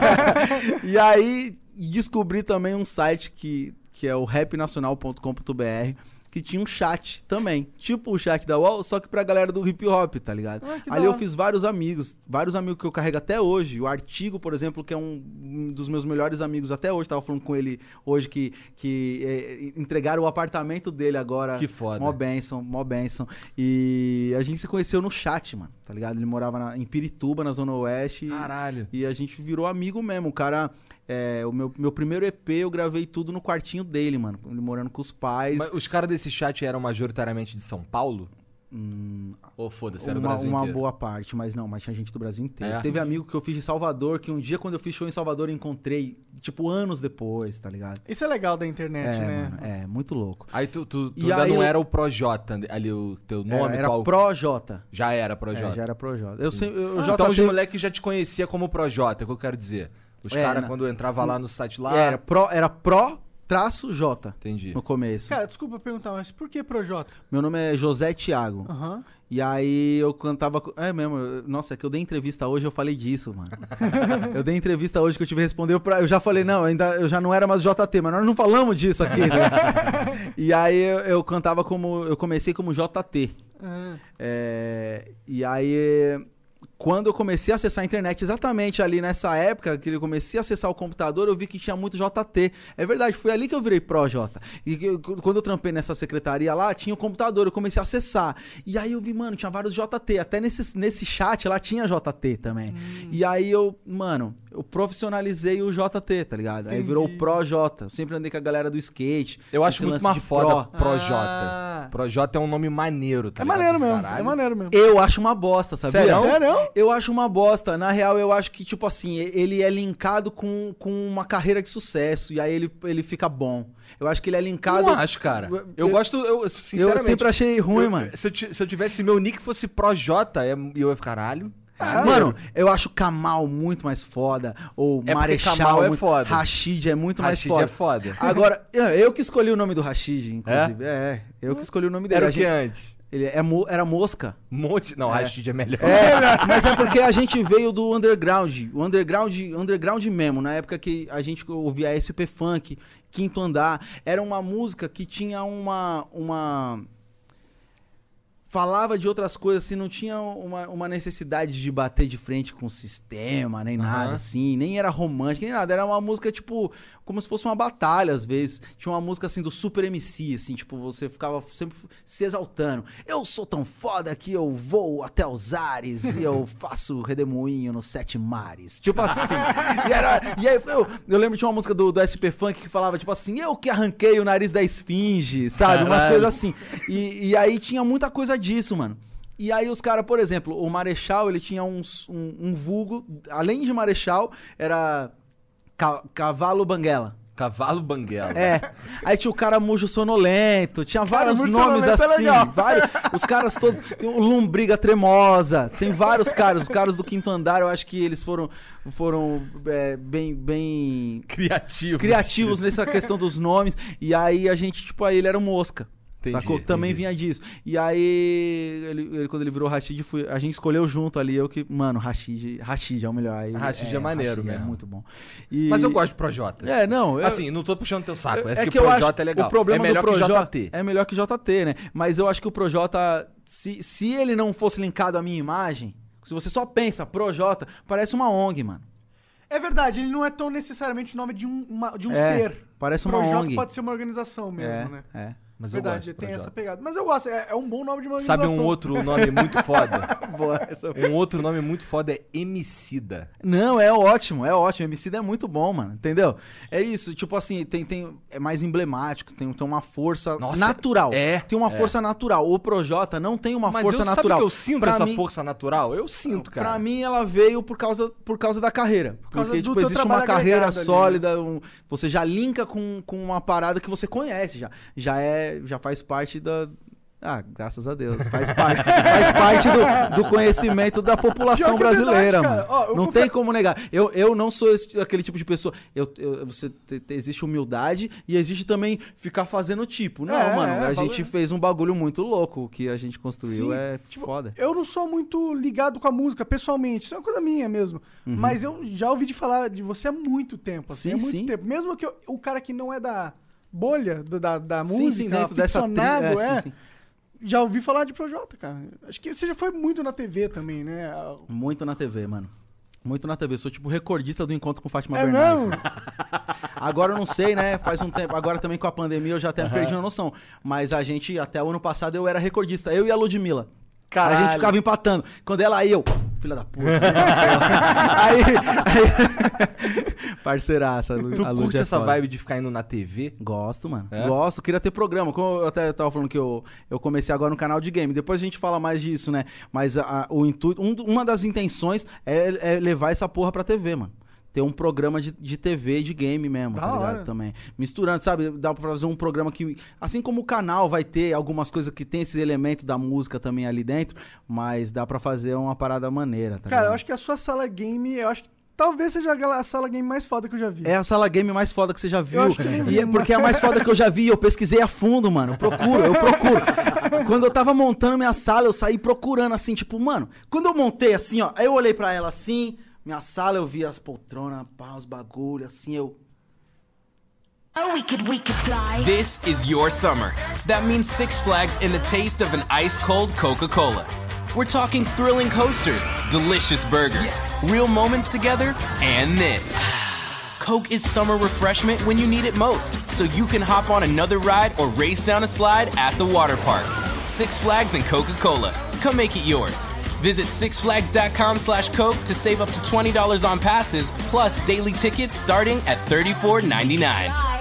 [LAUGHS] e aí descobri também um site que, que é o rapnacional.com.br que tinha um chat também, tipo o chat da UOL, só que pra galera do hip hop, tá ligado? Ah, Ali eu fiz vários amigos, vários amigos que eu carrego até hoje. O Artigo, por exemplo, que é um, dos meus melhores amigos até hoje, tava falando com ele hoje que, que eh, entregaram o apartamento dele agora. Que foda. Mó benção, mó benção. E a gente se conheceu no chat, mano, tá ligado? Ele morava na- em Pirituba, na Zona Oeste. e- Caralho. e a gente virou amigo mesmo. O cara. É, o meu, meu primeiro EP eu gravei tudo no quartinho dele, mano. Ele morando com os pais. Mas os caras desse chat eram majoritariamente de São Paulo? Hum, Ou foda-se, era do uma Brasil uma inteiro? boa parte, mas não, mas tinha gente do Brasil inteiro. É? Teve amigo que eu fiz de Salvador, que um dia quando eu fiz show em Salvador eu encontrei, tipo, anos depois, tá ligado? Isso é legal da internet, é, né? mano, é, muito louco. Aí tu, tu, tu E ainda aí não eu- era o Projota ali, o teu nome, era era qual? Projota. Já era É, Projota. já era Projota. Eu sempre. Eu, Ah, então os moleques já te conhecia como Projota, é o que eu quero dizer. Os É, caras, não. quando entrava lá no site lá. Era Pro, era Pro traço J Entendi. no começo. Cara, desculpa perguntar, mas por que Projota? Meu nome é José Thiago. Aham. E aí eu cantava. É mesmo, nossa, é que eu dei entrevista hoje eu falei disso, mano. [LAUGHS] eu dei entrevista hoje que eu tive que responder pra. Eu já falei, não, ainda, eu já não era mais JT, mas nós não falamos disso aqui, né? [LAUGHS] e aí eu, eu cantava como. Eu comecei como JT. Ah, É, e aí, quando eu comecei a acessar a internet, exatamente ali nessa época que eu comecei a acessar o computador, eu vi que tinha muito JT. É verdade, foi ali que eu virei Pro J. E eu- quando eu trampei nessa secretaria lá, tinha o computador, eu comecei a acessar. E aí eu vi, mano, tinha vários JT. Até nesse, nesse chat lá tinha JT também. Hum. E aí eu, mano, eu profissionalizei o JT, tá ligado? Aí virou o Entendi. Pro J. Eu sempre andei com a galera do skate. Eu acho muito mais foda pro. Projota. Ah. Projota é um nome maneiro, tá é ligado? maneiro mesmo, caralho. é maneiro mesmo. Eu acho uma bosta, sabia? Sério? Sério? Eu acho uma bosta. Na real, eu acho que, tipo assim, ele é linkado com, com uma carreira de sucesso. E aí ele, ele fica bom. Eu acho que ele é linkado. Não acho, cara. Eu, Eu- gosto, eu, Eu sinceramente. sempre achei ruim, eu- mano. Se eu, se eu tivesse meu nick fosse Projota, é- eu ia ficar, caralho. Mano, eu acho Kamal muito mais foda. Ou porque Marechal Kamal é muito- foda. Rashid é muito mais Rashid foda. é foda. Agora, é, eu que escolhi o nome do Rashid, inclusive. É, eu que escolhi o nome dele. Era o que gente- antes? Ele é, mo- era mosca. Monte. Não, Rashid é melhor. É, [LAUGHS] mas é porque a gente veio do underground. O underground, underground mesmo, na época que a gente ouvia SP Funk, Quinto Andar. Era uma música que tinha uma. uma falava de outras coisas, assim, não tinha uma, uma necessidade de bater de frente com o sistema, nem nada, Aham. assim, nem era romântica, nem nada. Era uma música, tipo, como se fosse uma batalha, às vezes. Tinha uma música, assim, do Super MC, assim, tipo, você ficava sempre se exaltando. Eu sou tão foda que eu vou até os ares e eu [LAUGHS] faço redemoinho nos sete mares. Tipo assim. e, era, e aí, eu, eu lembro de uma música do, do SP Funk que falava, tipo assim, eu que arranquei o nariz da esfinge, sabe? Umas Caralho. coisas assim. E, e aí tinha muita coisa disso, mano. E aí os caras, por exemplo, o Marechal, ele tinha uns- um, um vulgo, além de Marechal, era ca- Cavalo Banguela. Cavalo Banguela. É. Aí tinha o cara Mujo Sonolento, tinha vários Mujo nomes é assim. vários- os caras todos. Tem o Lombriga Tremosa, tem vários caras. Os caras do quinto andar, eu acho que eles foram, foram é, bem, bem Criativo. criativos nessa questão dos nomes. E aí a gente, tipo, aí ele era um mosca. Entendi, sacou? Também entendi. vinha disso. E aí, ele, ele- quando ele virou Rashid, fui- a gente escolheu junto ali. Eu que, mano, Rashid, Rashid é o melhor. Aí, Rashid é maneiro Rashid É muito bom. E- Mas eu gosto de Projota. É, não. eu- Assim, não tô puxando teu saco. É, é que, acho Projota é legal. o problema é melhor do Projota que JT. é melhor que JT, né? Mas eu acho que o Projota, se, se ele não fosse linkado à minha imagem, se você só pensa Projota, parece uma ONG, mano. É verdade, ele não é tão necessariamente o nome de um, uma- de um É, ser. parece uma Projota ONG. pode ser uma organização mesmo, é, né? é. Mas eu Verdade, tem Projota. essa pegada. Mas eu gosto, é, é um bom nome de uma Sabe um outro nome muito foda? [LAUGHS] Boa, essa- um outro nome muito foda é Emicida. Não, é ótimo, é ótimo. MC é muito bom, mano. Entendeu? É isso, tipo assim, tem, tem, é mais emblemático, tem, tem uma força Nossa, natural. é, Tem uma é. força natural. O Projota não tem uma Mas força eu, natural. sabe que eu sinto Pra essa mim- força natural? Eu sinto, cara. Pra mim, ela veio por causa, por causa da carreira. causa Porque, do tipo, existe uma carreira ali, sólida, um- você já linka com, com uma parada que você conhece já. Já é, já faz parte da. Ah, graças a Deus. Faz parte, [LAUGHS] faz parte do, do conhecimento da população que é verdade, brasileira, mano. Eu não tem como negar. Eu, eu não sou esse- aquele tipo de pessoa. Eu, eu- você te- te- existe humildade e existe também ficar fazendo tipo. Não, É, mano. é, a valeu. gente fez um bagulho muito louco. O que a gente construiu Sim, é tipo, foda. Eu não sou muito ligado com a música, pessoalmente. Isso é uma coisa minha mesmo. Mas eu já ouvi de falar de você há muito tempo. Assim, Sim, há muito sim. tempo. Mesmo que eu- o cara que não é da bolha do- da, da Sim, música, sim, dentro dessa tri- é, é, sim, sim. já ouvi falar de Projota, cara. Acho que você já foi muito na TV também, né? Muito na TV, mano. Muito na TV. Sou tipo recordista do encontro com Fátima É Bernardes. mesmo? mano. Agora eu não sei, né? Faz um tempo. Agora também com a pandemia eu já até perdi a noção. Mas a gente, até o ano passado, eu era recordista. Eu e a Ludmilla. A Caralho. gente ficava empatando. Quando ela ia, eu. Filha da puta. né? [LAUGHS] aí, aí. [LAUGHS] Parceiraça, Lu, Tu curte é essa foda. vibe de ficar indo na TV? Gosto, mano. É? Gosto. Queria ter programa. Como eu até tava falando que eu, eu comecei agora no canal de game. Depois a gente fala mais disso, né? Mas a- o intuito, um- uma das intenções é, é levar essa porra pra TV, mano. Ter um programa de, de TV de game mesmo, Da tá ligado? hora. Também. Misturando, sabe? Dá pra fazer um programa que. Assim como o canal vai ter algumas coisas que tem esse elemento da música também ali dentro, mas dá pra fazer uma parada maneira, tá Cara, eu ligado? acho que a sua sala game, eu acho que talvez seja a sala game mais foda que eu já vi. É a sala game mais foda que você já viu. eu E é porque é a mais foda que eu já vi. Eu pesquisei a fundo, mano. Eu procuro, eu procuro. Quando eu tava montando minha sala, eu saí procurando assim, tipo, mano. Quando eu montei assim, ó, aí eu olhei pra ela assim, minha sala, eu vi as poltronas, pá, os bagulhos, assim, eu. Oh, we could, we could fly. This is your summer. That means Six Flags and the taste of an ice cold Coca Cola. We're talking thrilling coasters, delicious burgers, real moments together, and this. [SIGHS] Coke is summer refreshment when you need it most, so you can hop on another ride or race down a slide at the water park. Six Flags and Coca Cola. Come make it yours. Visit sixflags.com slash Coke to save up to $20 on passes, plus daily tickets starting at $34.99.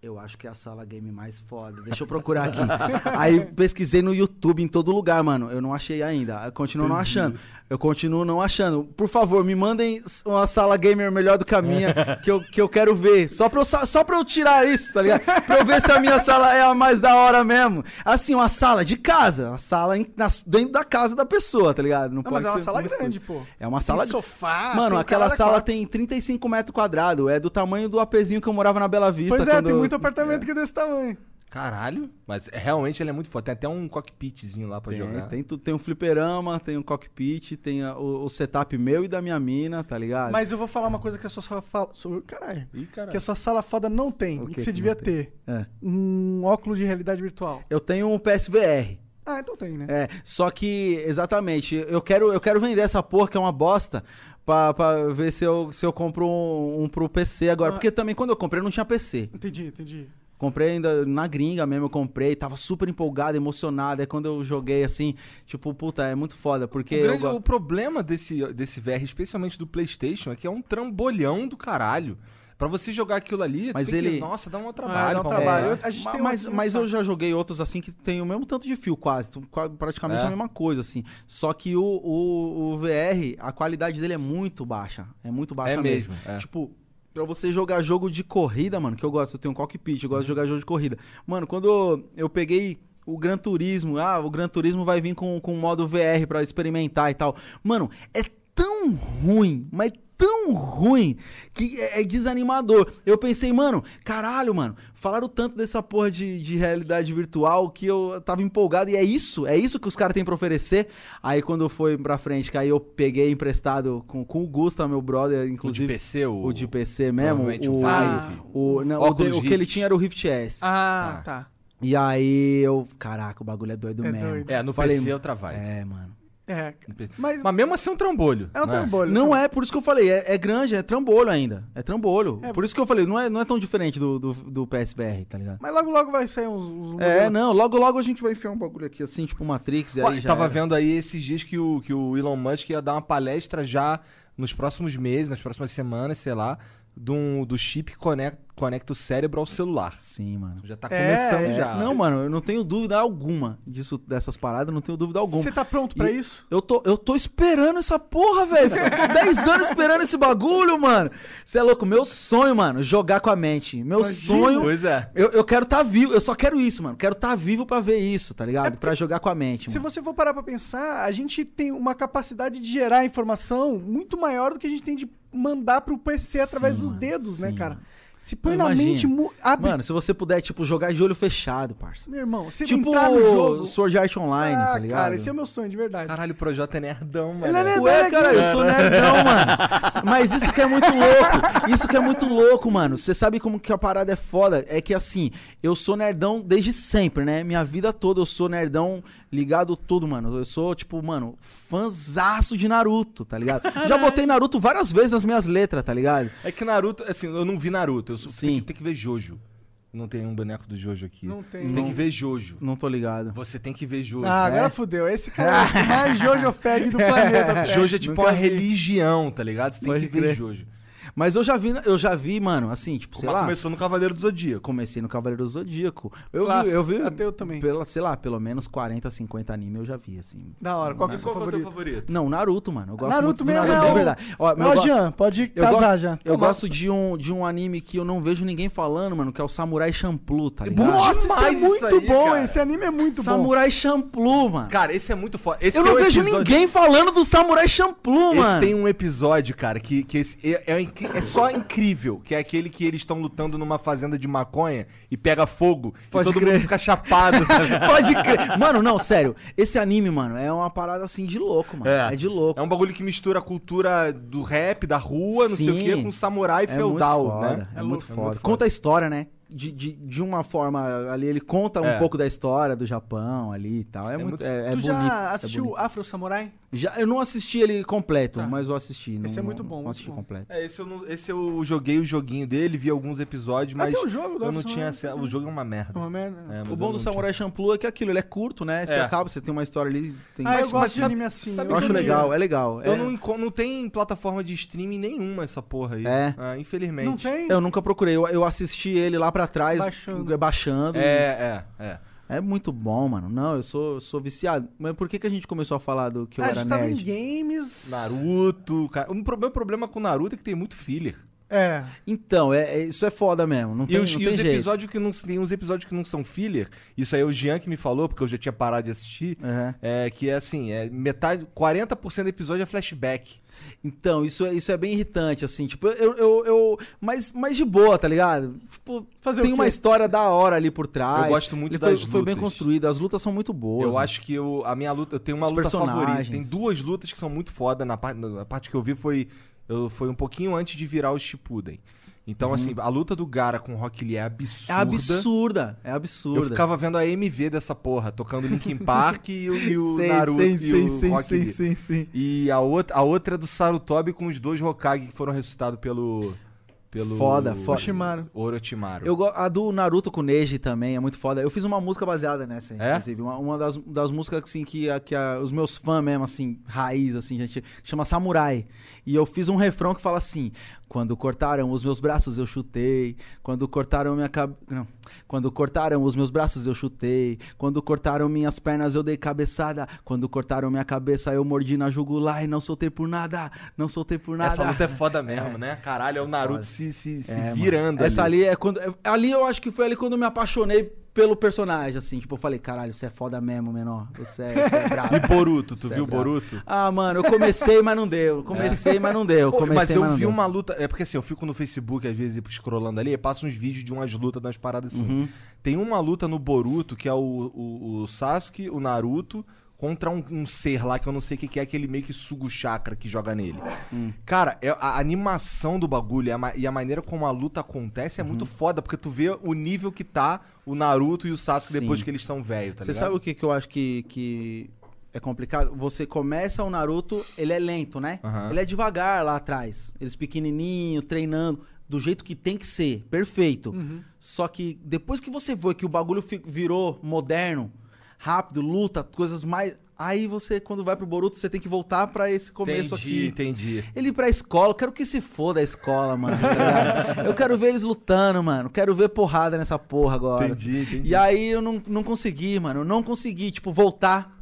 Eu acho que é a sala game mais foda. Deixa eu procurar aqui. [LAUGHS] Aí pesquisei no YouTube em todo lugar, mano. Eu não achei ainda. Eu continuo não achando. Eu continuo não achando. Por favor, me mandem uma sala gamer melhor do que a minha, [LAUGHS] que eu, que eu quero ver. Só pra, eu, só pra eu tirar isso, tá ligado? Pra eu ver se a minha sala é a mais da hora mesmo. Assim, uma sala de casa. Uma sala em- na- dentro da casa da pessoa, tá ligado? Não, Não, mas pode é uma sala grande, pô. É uma sala Tem sofá, Mano, aquela sala quatro. tem 35 metros quadrados. É do tamanho do apezinho que eu morava na Bela Vista. Pois é, tem muito apartamento que é desse tamanho. Caralho. Mas realmente ele é muito foda. Tem até um cockpitzinho lá pra Tem, jogar. tem, tem um fliperama, tem um cockpit, tem a- o, o setup meu e da minha mina, tá ligado? Mas eu vou falar uma coisa que a sua sala fala. sobre- Caralho. Ih, caralho. Que a sua sala foda não tem. O e que que você que devia ter. É. Um óculos de realidade virtual. Eu tenho um PSVR. Ah, então tem, né? É, só que, exatamente, eu quero, eu quero vender essa porra, que é uma bosta, pra, pra ver se eu, se eu compro um, um pro PC agora. Ah. Porque também quando eu comprei eu não tinha PC. Entendi, entendi. Comprei ainda na gringa mesmo, eu comprei, tava super empolgado, emocionado. Aí quando eu joguei assim, tipo, puta, é muito foda, porque. O, eu grande- go- o problema desse, desse VR, especialmente do PlayStation, é que é um trambolhão do caralho. Pra você jogar aquilo ali, Mas tem que- ele- nossa, dá um Ah, trabalho. dá um trabalho. Eu- a gente Ma- tem mas, mas eu já joguei outros assim que tem o mesmo tanto de fio, quase. Praticamente É. a mesma coisa, assim. Só que o, o, o VR, a qualidade dele é muito baixa. É muito baixa É mesmo. mesmo, é. Tipo, pra você jogar jogo de corrida, mano, que eu gosto, eu tenho um cockpit, eu gosto de jogar jogo de corrida. Mano, quando eu peguei o Gran Turismo, ah, o Gran Turismo vai vir com, com modo VR pra experimentar e tal. Mano, é tão ruim, mas tão ruim que é, é desanimador. Eu pensei, mano, caralho, mano, falaram tanto dessa porra de, de realidade virtual que eu tava empolgado e é isso, é isso que os caras têm pra oferecer. Aí quando foi pra frente, que aí eu peguei emprestado com, com o Gusta, meu brother, O de inclusive. PC, o, O de PC mesmo, o, o Vive. o, não, o, de- o que ele tinha era o Rift S. Ah, tá. E aí eu, caraca, o bagulho é doido É mesmo. doido. É, no Falei, PC é outra vibe. É, mano. É, mas Mas mesmo assim é um trambolho. é um né? trambolho. Não é, por isso que eu falei, é, é grande, é trambolho ainda. É trambolho. Por isso que eu falei, não é, não é tão diferente do, do, do PSVR, tá ligado? Mas logo, logo vai sair uns... uns É, não, logo logo a gente vai enfiar um bagulho aqui assim, tipo Matrix, e Pô, aí já tava era. vendo aí esses dias que o, que o Elon Musk ia dar uma palestra já nos próximos meses, nas próximas semanas, sei lá, do, do chip que conecta, conecta o cérebro ao celular. Sim, mano. Já tá É, começando é. já. Não, mano, eu não tenho dúvida alguma disso, dessas paradas, não tenho dúvida alguma. Você tá pronto pra E isso? Eu tô, eu tô esperando essa porra, velho. Eu tô 10 anos esperando esse bagulho, mano. Você é louco? Meu sonho, mano, jogar com a mente. Meu Imagina. sonho. Pois é. Eu, eu quero tá vivo, eu só quero isso, mano. Quero tá vivo pra ver isso, tá ligado? Pra jogar com a mente, Se mano. você for parar pra pensar, a gente tem uma capacidade de gerar informação muito maior do que a gente tem de mandar pro PC através Sim, dos mano. dedos, né, Sim, cara? mano. Se põe na mente, abre. Mano, se você puder, tipo, jogar de olho fechado, parça. Meu irmão, você Tipo entrar no jogo... Sword Art Online, ah, tá ligado? cara, esse é o meu sonho, de verdade. Caralho, o Projota é nerdão, mano. Ele é nerdão. Ué, cara, eu sou nerdão, mano. Mas isso que é muito louco. Isso que é muito louco, mano. Você sabe como que a parada é foda? É que assim, eu sou nerdão desde sempre, né? Minha vida toda eu sou nerdão ligado tudo, mano. Eu sou, tipo, mano, fãzaço de Naruto, tá ligado? Já botei Naruto várias vezes nas minhas letras, tá ligado? É que Naruto, assim, eu não vi Naruto. Eu sou, Sim. Tem, que, tem que ver Jojo. Não tem um boneco do Jojo aqui. Não tem. Você tem Não. que ver Jojo. Não tô ligado. Você tem que ver Jojo. Ah, agora é? fudeu. Esse cara é o mais [LAUGHS] Jojo Fag do planeta. [LAUGHS] Jojo é tipo Nunca uma vi. religião, tá ligado? Você tem Pode que ver crer. Jojo. Mas eu já vi, eu já vi, mano, assim, tipo, sei Mas lá. começou no Cavaleiro do Zodíaco. Comecei no Cavaleiro do Zodíaco. Eu vi, eu vi. Até eu também. Pela, sei lá, pelo menos 40, 50 anime eu já vi, assim. Da hora. Qual que é o Qual é o teu favorito? Não, Naruto, mano. Eu gosto Naruto muito mesmo, Naruto, é verdade. Ó, Ó, Jean, pode eu casar gosto, já. Eu gosto de um, de um anime que eu não vejo ninguém falando, mano, que é o Samurai Champloo, tá ligado? Nossa, esse é isso muito aí, bom. cara. Esse anime é muito bom. Samurai Champloo, mano. Cara, esse é muito foda. Esse eu não um vejo episódio- ninguém falando do Samurai Champloo, Esse mano. tem um episódio, cara, que, que esse é, é, incri- é só incrível. Que é aquele que eles estão lutando numa fazenda de maconha e pega fogo Pode e todo crer. mundo fica chapado. [LAUGHS] Pode crer. Mano, não, sério. Esse anime, mano, é uma parada assim de louco, mano. É, de louco. É um bagulho que mistura a cultura do rap, da rua, não sei o Sim. quê, com samurai É feudal, muito foda, né? É, muito É foda. muito Conta a história, né? De, de, de uma forma ali, ele conta um É. pouco da história do Japão ali e tal. É, muito, muito- é, é tu bonito. já é assistiu bonito. Afro Samurai? Já, eu não assisti ele completo, Tá. mas eu assisti. Esse não- é muito bom, Não muito assisti bom. completo. É, esse eu, não- esse eu joguei o joguinho dele, vi alguns episódios, mas o jogo eu não tinha acesso. O jogo é uma merda. É uma merda. É, mas O bom do tinha. Samurai Champloo é que aquilo, ele é curto, né? Você É. acaba, você tem uma história ali. Tem... Ah, Mas- eu gosto mas de sabe- anime assim. sabe eu acho legal, é legal. Eu é- não, não tem plataforma de streaming nenhuma essa porra aí. É. Ah, infelizmente. Não tem? Eu nunca procurei, eu, eu assisti ele lá pra trás, Baixando. baixando. É, é, é. É muito bom, mano. Não, eu sou, eu sou viciado. Mas por que, que a gente começou a falar do que eu Ah, a era gente tava em nerd? games. Naruto. Cara, o meu problema com Naruto é que tem muito filler. É. Então, é, é- isso é foda mesmo. Não E tem, os, não e tem os episódios que não tem uns episódios que não são filler. Isso aí é o Jean que me falou, porque eu já tinha parado de assistir. Uhum. É que é assim, é metade, 40% do episódio é flashback. Então, isso, é- isso é bem irritante, assim. Tipo, eu. eu, eu mas, mas de boa, tá ligado? Tipo, Fazer tem uma história da hora ali por trás. Eu gosto muito Ele foi, das Foi bem lutas. construído. As lutas são muito boas. eu mano. acho que eu, a minha luta, eu tenho uma Os luta favorita. Tem duas lutas que são muito foda. Na, parte- na parte que eu vi foi, eu, foi um pouquinho antes de virar o Shippuden. Então, assim, a luta do Gara com o Rock Lee é É absurda. absurda. É absurda. Eu ficava vendo a MV dessa porra, tocando Linkin Park e, o- e o Sei, Naruto sei, e sei, o sei, Rock sei, Lee. sei, sei. E a outra, a outra é do Sarutobi com os dois Hokage que foram ressuscitados pelo. Pelo Foda, foda. Oshimaru. Orochimaru. Eu, a do Naruto com Neji também é muito foda. Eu fiz uma música baseada nessa, É? inclusive. Uma, uma das, das músicas assim, que, a- que a- os meus fãs mesmo, assim, raiz, assim, gente, chama Samurai. E eu fiz um refrão que fala assim: Quando cortaram os meus braços, eu chutei. Quando cortaram minha cabeça. Não. Quando cortaram os meus braços, eu chutei. Quando cortaram minhas pernas, eu dei cabeçada. Quando cortaram minha cabeça, eu mordi na jugular e não soltei por nada. Não soltei por nada. Essa luta é foda mesmo, né? Caralho, é o Naruto se, se, se É, virando. Essa ali. ali é quando. é- Ali eu acho que foi ali quando eu me apaixonei pelo personagem, assim. Tipo, eu falei, caralho, você é foda mesmo, menor. Você é, você é brabo. E Boruto, tu Você é viu brabo. Boruto? Ah, mano, eu comecei, mas não deu. Comecei, mas não deu. Comecei, mas eu não vi deu. uma luta. É porque assim, eu fico no Facebook, às vezes, scrollando ali, e passo uns vídeos de umas lutas, das paradas assim. Uhum. Tem uma luta no Boruto, que é o, o, o Sasuke, o Naruto, contra um, um ser lá que eu não sei o que, que é, que ele meio que suga o chakra que joga nele. Hum. Cara, é- a animação do bagulho e a, ma- e a maneira como a luta acontece é Uhum. muito foda, porque tu vê o nível que tá o Naruto e o Sasuke Sim. depois que eles são velhos, tá Você ligado? sabe o que, que eu acho que, que é complicado. Você começa o Naruto, ele é lento, né? Aham. Ele é devagar lá atrás. Eles pequenininho, treinando, do jeito que tem que ser, perfeito. Uhum. Só que depois que você vê que o bagulho virou moderno, rápido, luta, coisas mais. Aí você, quando vai pro Boruto, você tem que voltar pra esse começo entendi, aqui. entendi. Ele ir pra escola, eu quero que se foda a escola, mano. tá eu quero ver eles lutando, mano. Quero ver porrada nessa porra agora. Entendi, entendi. E aí eu não, não consegui, mano. Eu não consegui, tipo, voltar.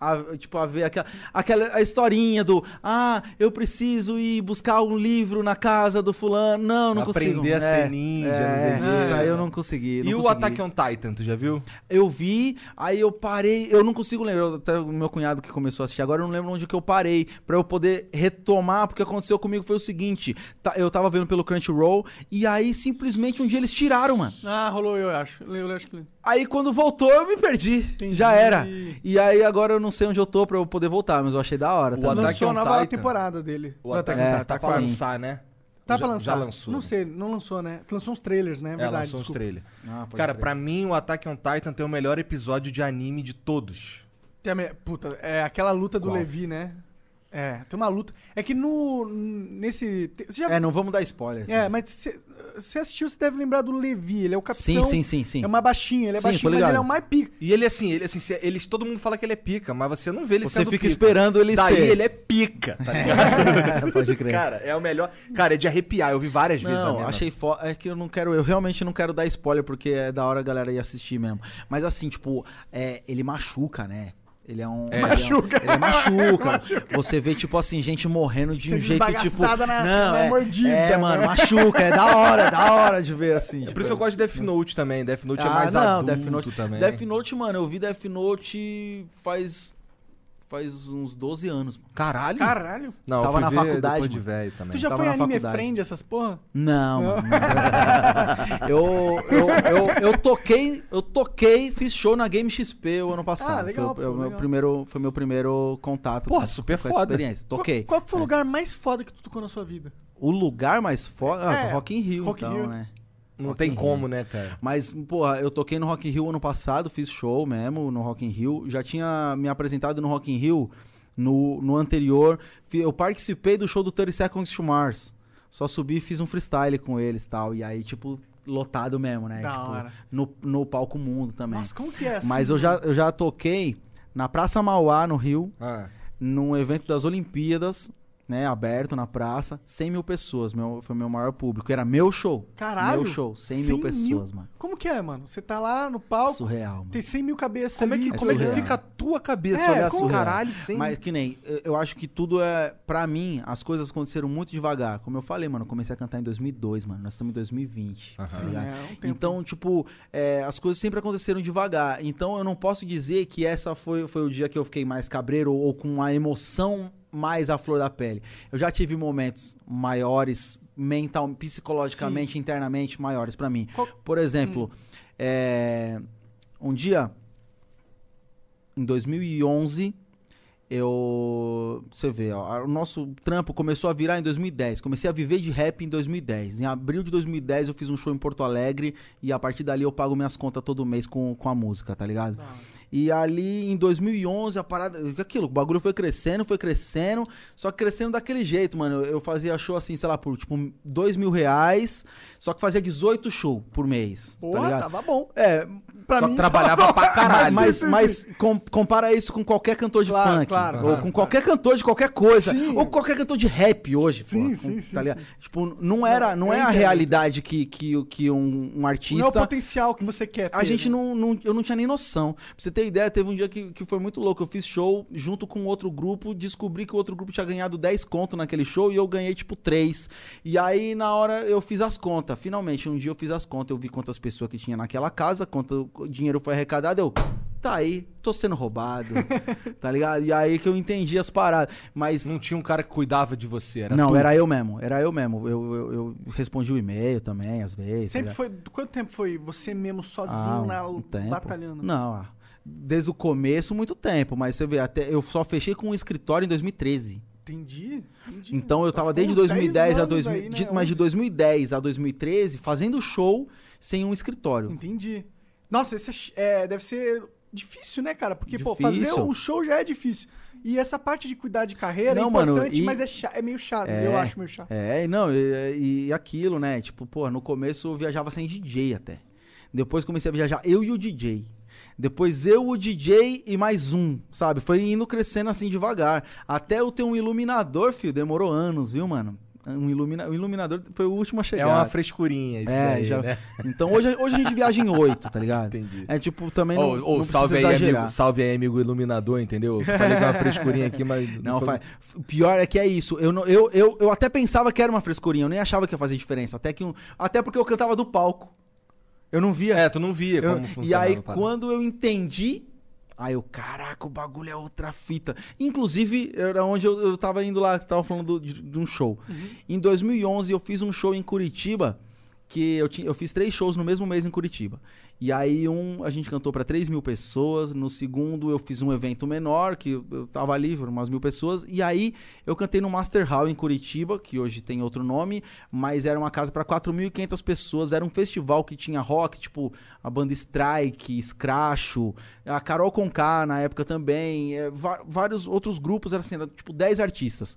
A, tipo, a ver aquela, aquela a historinha do Ah, eu preciso ir buscar um livro na casa do fulano. Não, não consigo. Aprender a ser ninja, é, não sei o quê. Isso aí eu não consegui. não E o consegui. Attack on Titan, tu já viu? Eu vi, aí eu parei, eu não consigo lembrar, até o meu cunhado que começou a assistir, agora eu não lembro onde que eu parei, pra eu poder retomar, porque o que aconteceu comigo foi o seguinte, tá- eu tava vendo pelo Crunchyroll, e aí simplesmente um dia eles tiraram, mano. Ah, rolou eu acho. Eu acho que... Aí quando voltou eu me perdi, Entendi. já era. E aí agora eu não sei onde eu tô pra eu poder voltar, mas eu achei da hora, O tá? Attack Lançou a on nova Titan. temporada dele. O do Attack on É, Titan. tá tá pra sim. lançar, né? Tá já, pra lançar. Já lançou. Não sei, não lançou, né? Lançou uns trailers, né? É, Verdade, lançou uns desculpa. trailers. Ah, pode Cara, crer. pra mim, o Attack on Titan tem o melhor episódio de anime de todos. Tem a me- Puta, é aquela luta do Qual? Levi, né? É, tem uma luta. É que no. Nesse. te- Você já É, não vamos dar spoiler. É, mas você você assistiu, você deve lembrar do Levi. Ele é o capitão. Sim, sim, sim, sim. É uma baixinha, ele é Sim, baixinho, mas ele é o mais pica. E ele, assim, ele, assim, se- eles, todo mundo fala que ele é pica, mas você não vê ele Você sendo fica pica. esperando ele Daí ser. ele é pica, tá ligado? [LAUGHS] pode crer. Cara, é o melhor. Cara, é de arrepiar. Eu vi várias vezes Não, achei foda. É que eu não quero, eu realmente não quero dar spoiler, porque é da hora a galera ir assistir mesmo. Mas assim, tipo, é, ele machuca, né? Ele é um. ele é um- Machuca. Ele, [LAUGHS] machuca. Você vê, tipo assim, gente morrendo de um Ser jeito, tipo. na- não, na é, mordida, É, né? mano, machuca. É da hora, é da hora de ver assim. É por isso que eu gosto de Death Note também. Death Note é Ah, mais não, adulto Death Note também. Death Note, mano, eu vi Death Note faz. Faz uns 12 anos. mano. Caralho. Caralho. Não, eu Tava na faculdade, de mano. velho também. Tu já Tava foi na anime faculdade. friend essas porra? Não, mano. não. eu, eu, eu, eu toquei, eu toquei, fiz show na Game XP o ano passado. Ah, legal, foi, o- pô, meu legal. primeiro, foi meu primeiro contato. Porra, com- super com essa foda. experiência. Toquei. Qual, qual foi o lugar mais foda que tu tocou na sua vida? O lugar mais foda. Ah, É, Rock in Rio, Rock então, Rio. né? Não Rock tem in Rio. como, né, cara? Mas, porra, eu toquei no Rock in Rio ano passado, fiz show mesmo no Rock in Rio. Já tinha me apresentado no Rock in Rio no, no anterior. Eu participei do show do 30 Seconds to Mars. Só subi e fiz um freestyle com eles e tal. E aí, tipo, lotado mesmo, né? Da tipo, hora. No, no palco mundo também. Nossa, como que é assim? Mas eu já, eu já toquei na Praça Mauá, no Rio, Ah. num evento das Olimpíadas, né? Aberto na praça, 100 mil pessoas. Meu, foi meu maior público. Era meu show. Caralho. Meu show, 100, 100 mil pessoas, mano. Como que é, mano? Você tá lá no palco, Surreal, mano. tem 100 mil cabeças Como é que, como é que surreal. fica a tua cabeça É, como- assim, caralho, sem... Mas que nem, eu- acho que tudo é. Pra mim, as coisas aconteceram muito devagar. Como eu falei, mano, eu comecei a cantar em 2002, mano. Nós estamos em 2020. tá Aham. ligado? É, um. Então, tipo, é, as coisas sempre aconteceram devagar. Então, eu não posso dizer que essa foi, foi o dia que eu fiquei mais cabreiro ou com a emoção mais à flor da pele. Eu já tive momentos maiores, mental, psicologicamente, internamente, maiores pra mim. Qual- Por exemplo, é, um dia, em 2011, eu. Você vê, ó, o nosso trampo começou a virar em 2010. Comecei a viver de rap em 2010. Em abril de 2010 eu fiz um show em Porto Alegre e a partir dali eu pago minhas contas todo mês com, com a música, tá ligado? E ali em 2011 a parada. Aquilo, o bagulho foi crescendo, foi crescendo, só que crescendo daquele jeito, mano. Eu, eu fazia show assim, sei lá, por tipo dois mil reais, só que fazia 18 shows por mês. tá Porra, ligado? tava bom. É, Pra Só mim, trabalhava pra caralho. mas, sim, sim, mas com- compara isso com qualquer cantor de Claro, funk. claro, ou claro, com qualquer cantor de qualquer coisa. Sim. Ou qualquer cantor de rap hoje. Sim, pô, sim, com- sim, tá ligado? sim. Tipo, não era, não eu é a realidade que, que, que um, um artista. não é o potencial que você quer ter. A gente né? não, não- Eu não tinha nem noção. Pra você ter ideia, teve um dia que, que foi muito louco. Eu fiz show junto com outro grupo, descobri que o outro grupo tinha ganhado 10 conto naquele show e eu ganhei tipo 3. E aí, na hora, eu fiz as contas. Finalmente, um dia eu fiz as contas. Eu vi quantas pessoas que tinha naquela casa, quanto dinheiro foi arrecadado. Eu. Tá aí, tô sendo roubado. [LAUGHS] tá ligado? E aí que eu entendi as paradas. Mas. Não tinha um cara que cuidava de você, era não, tu. era eu mesmo. Era eu mesmo. Eu, eu, eu respondi o e-mail também, às vezes. tá Sempre ligado? foi. Quanto tempo foi você mesmo sozinho Ah, na, um tempo. batalhando? Não, ah, desde o começo, muito tempo. Mas você vê, até eu só fechei com um escritório em 2013. Entendi. entendi. Então eu Então tava desde uns 2010 10 a anos 2000, aí, né? de- mas de 11. 2010 a 2013 fazendo show sem um escritório. Entendi. Nossa, esse é é, deve ser difícil, né, cara? Porque, pô, fazer Difícil. o show já é difícil. E essa parte de cuidar de carreira Não, é mano, importante, e- mas é, é meio chato. É. Eu acho meio chato. É, e não, e, e aquilo, né? Tipo, pô, no começo eu viajava sem DJ até. Depois comecei a viajar eu e o DJ. Depois eu, o DJ e mais um, sabe? Foi indo crescendo assim devagar. Até eu ter um iluminador, filho, demorou anos, viu, mano? Um ilumina... O iluminador foi o último a É chegar. uma frescurinha isso É, daí, já- né? Então hoje, hoje a gente viaja em oito, tá ligado? Entendi. É tipo, também não, ou não salve, aí, exagerar. amigo, salve aí, amigo iluminador, entendeu? Eu [LAUGHS] Falei que é uma frescurinha aqui, mas. Não, foi- faz. Pior é que é isso. Eu, não- eu, eu, eu até pensava que era uma frescurinha, eu nem achava que ia fazer diferença. Até, que um, até porque eu cantava do palco. Eu não via. É, tu não via Eu- como e funcionava. aí, a parada. quando eu entendi. Aí eu, caraca, o bagulho é outra fita. Inclusive, era onde eu, eu tava indo lá, tava falando do- de, de um show. Em 2011, eu fiz um show em Curitiba, que eu, tinha, eu fiz três shows no mesmo mês em Curitiba. E aí, um, a gente cantou pra 3 mil pessoas. No segundo, eu fiz um evento menor, que eu, tava ali, foram umas mil pessoas. E aí, eu cantei no Master Hall em Curitiba, que hoje tem outro nome, mas era uma casa pra 4.500 pessoas. Era um festival que tinha rock, tipo a banda Strike, Scratcho, a Carol Conká na época também, é, vários outros grupos, era assim, era, tipo 10 artistas.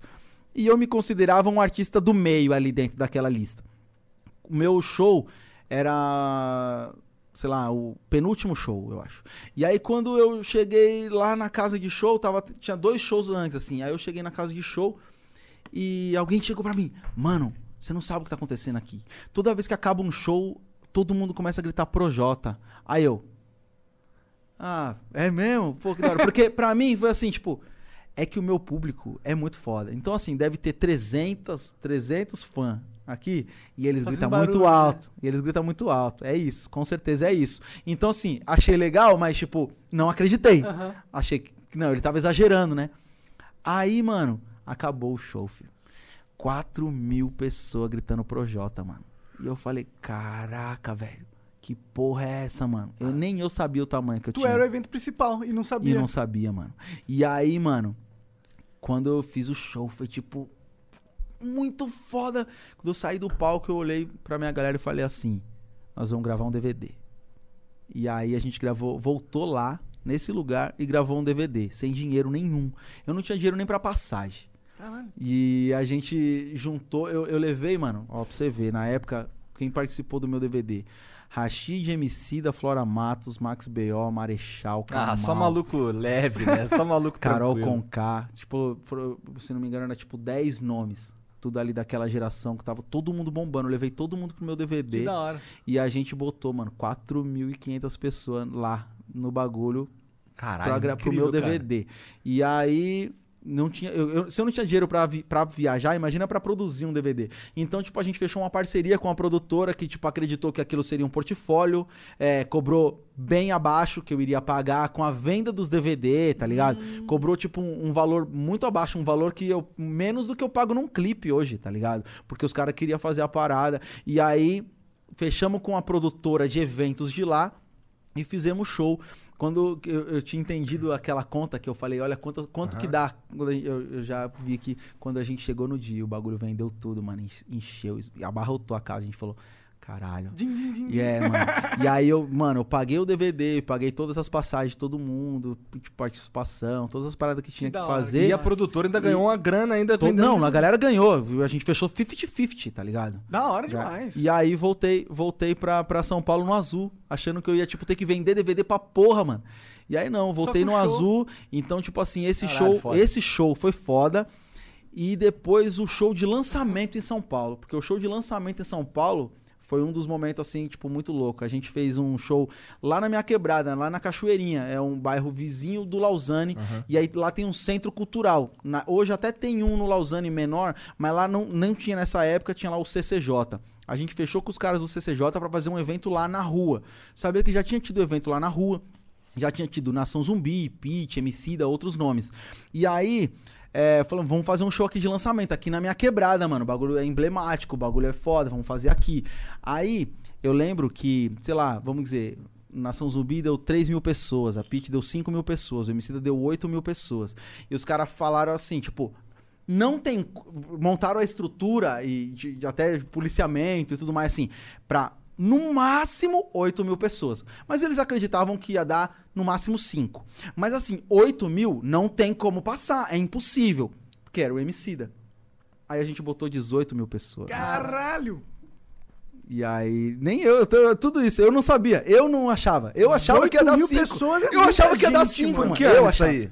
E eu me considerava um artista do meio ali dentro daquela lista. O meu show era, sei lá, o penúltimo show, eu acho. E aí quando eu cheguei lá na casa de show, tava, tinha dois shows antes, assim. Aí eu cheguei na casa de show e alguém chegou pra mim, mano, você não sabe o que tá acontecendo aqui. Toda vez que acaba um show, todo mundo começa a gritar Projota. Aí eu, ah, é mesmo? Pô, que da hora. Porque pra mim foi assim, tipo, é que o meu público é muito foda. Então, assim, deve ter 300, 300 fãs aqui e eles Fazendo gritam muito né? alto. E eles gritam muito alto. É isso, com certeza é isso. Então, assim, achei legal, mas, tipo, não acreditei. Achei que, não, ele tava exagerando, né? Aí, mano, acabou o show, filho. 4 mil pessoas gritando Projota, mano. E eu falei, caraca, velho. Que porra é essa, mano? Eu, nem eu sabia o tamanho que eu Tu tinha. era o evento principal e não E sabia. não sabia, mano. E aí, mano, quando eu fiz o show, foi tipo. Muito foda. Quando eu saí do palco, eu olhei pra minha galera e falei assim: Nós vamos gravar um DVD. E aí a gente gravou, voltou lá, nesse lugar, e gravou um DVD, sem dinheiro nenhum. Eu não tinha dinheiro nem pra passagem. Caralho. E a gente juntou, eu, eu levei, mano, ó, pra você ver, na época, quem participou do meu DVD? Rashid MC da Flora Matos, Max B.O., Marechal, Ah, Kamal, só maluco leve, né? Só maluco Carol tranquilo. Conká. Tipo, se não me engano, era tipo 10 nomes. Tudo ali daquela geração que tava todo mundo bombando. Eu levei todo mundo pro meu DVD. Que da hora. E a gente botou, mano, 4.500 pessoas lá no bagulho Caralho, pra, gra- pro incrível, meu cara. DVD. E aí. Não tinha, eu- eu- se eu não tinha dinheiro pra, vi, pra viajar, imagina pra produzir um DVD. Então, tipo, a gente fechou uma parceria com a produtora que, tipo, acreditou que aquilo seria um portfólio, é, cobrou bem abaixo que eu iria pagar com a venda dos DVD, tá ligado? Cobrou, tipo, um, um valor muito abaixo, um valor que eu. menos do que eu pago num clipe hoje, tá ligado? Porque os caras queriam fazer a parada. E aí, fechamos com a produtora de eventos de lá e fizemos show. Quando eu, eu tinha entendido aquela conta que eu falei, olha quanto, quanto que dá. Eu, eu já vi que quando a gente chegou no dia, o bagulho vendeu tudo, mano. enche- Encheu, abarrotou a casa. A gente falou, caralho. Din, din, din, E é, mano. [LAUGHS] e aí eu, mano, eu paguei o DVD, paguei todas as passagens de todo mundo, tipo, participação, todas as paradas que tinha que hora. fazer. E a produtora ainda ganhou uma grana ainda To- vendendo. Não, a galera ganhou. A gente fechou 50-50, tá ligado? Da hora Já. demais. E aí voltei, voltei pra, pra São Paulo no azul, achando que eu ia, tipo, ter que vender DVD pra porra, mano. E aí não, voltei no show. azul. Então, tipo assim, esse Caralho, show, foda. esse show foi foda. E depois o show de lançamento em São Paulo. Porque o show de lançamento em São Paulo foi um dos momentos, assim, tipo, muito louco. A gente fez um show lá na minha quebrada, lá na Cachoeirinha. É um bairro vizinho do Lausanne. E aí lá tem um centro cultural. Na- hoje até tem um no Lausanne menor, mas lá não, não tinha nessa época, tinha lá o CCJ. A gente fechou com os caras do CCJ pra fazer um evento lá na rua. Sabia que já tinha tido evento lá na rua. Já tinha tido Nação Zumbi, Pitch, Emicida, outros nomes. E aí, é, falando, vamos fazer um show aqui de lançamento, aqui na minha quebrada, mano. O bagulho é emblemático, o bagulho é foda, vamos fazer aqui. Aí, eu lembro que, sei lá, vamos dizer, Nação Zumbi deu 3 mil pessoas, a Pitch deu 5 mil pessoas, o Emicida deu 8 mil pessoas. E os caras falaram assim, tipo, não tem. Montaram a estrutura e de, de até policiamento e tudo mais assim, pra no máximo 8 mil pessoas. Mas eles acreditavam que ia dar no máximo 5. Mas assim, 8 mil não tem como passar, é impossível. Porque era o Emicida. Aí a gente botou 18 mil pessoas. Caralho! E aí, nem eu, tudo isso, eu não sabia, eu não achava. Eu achava que ia 18 dar mil 5. pessoas é eu achava que ia dar gente, 5, mano. Que eu achava. aí?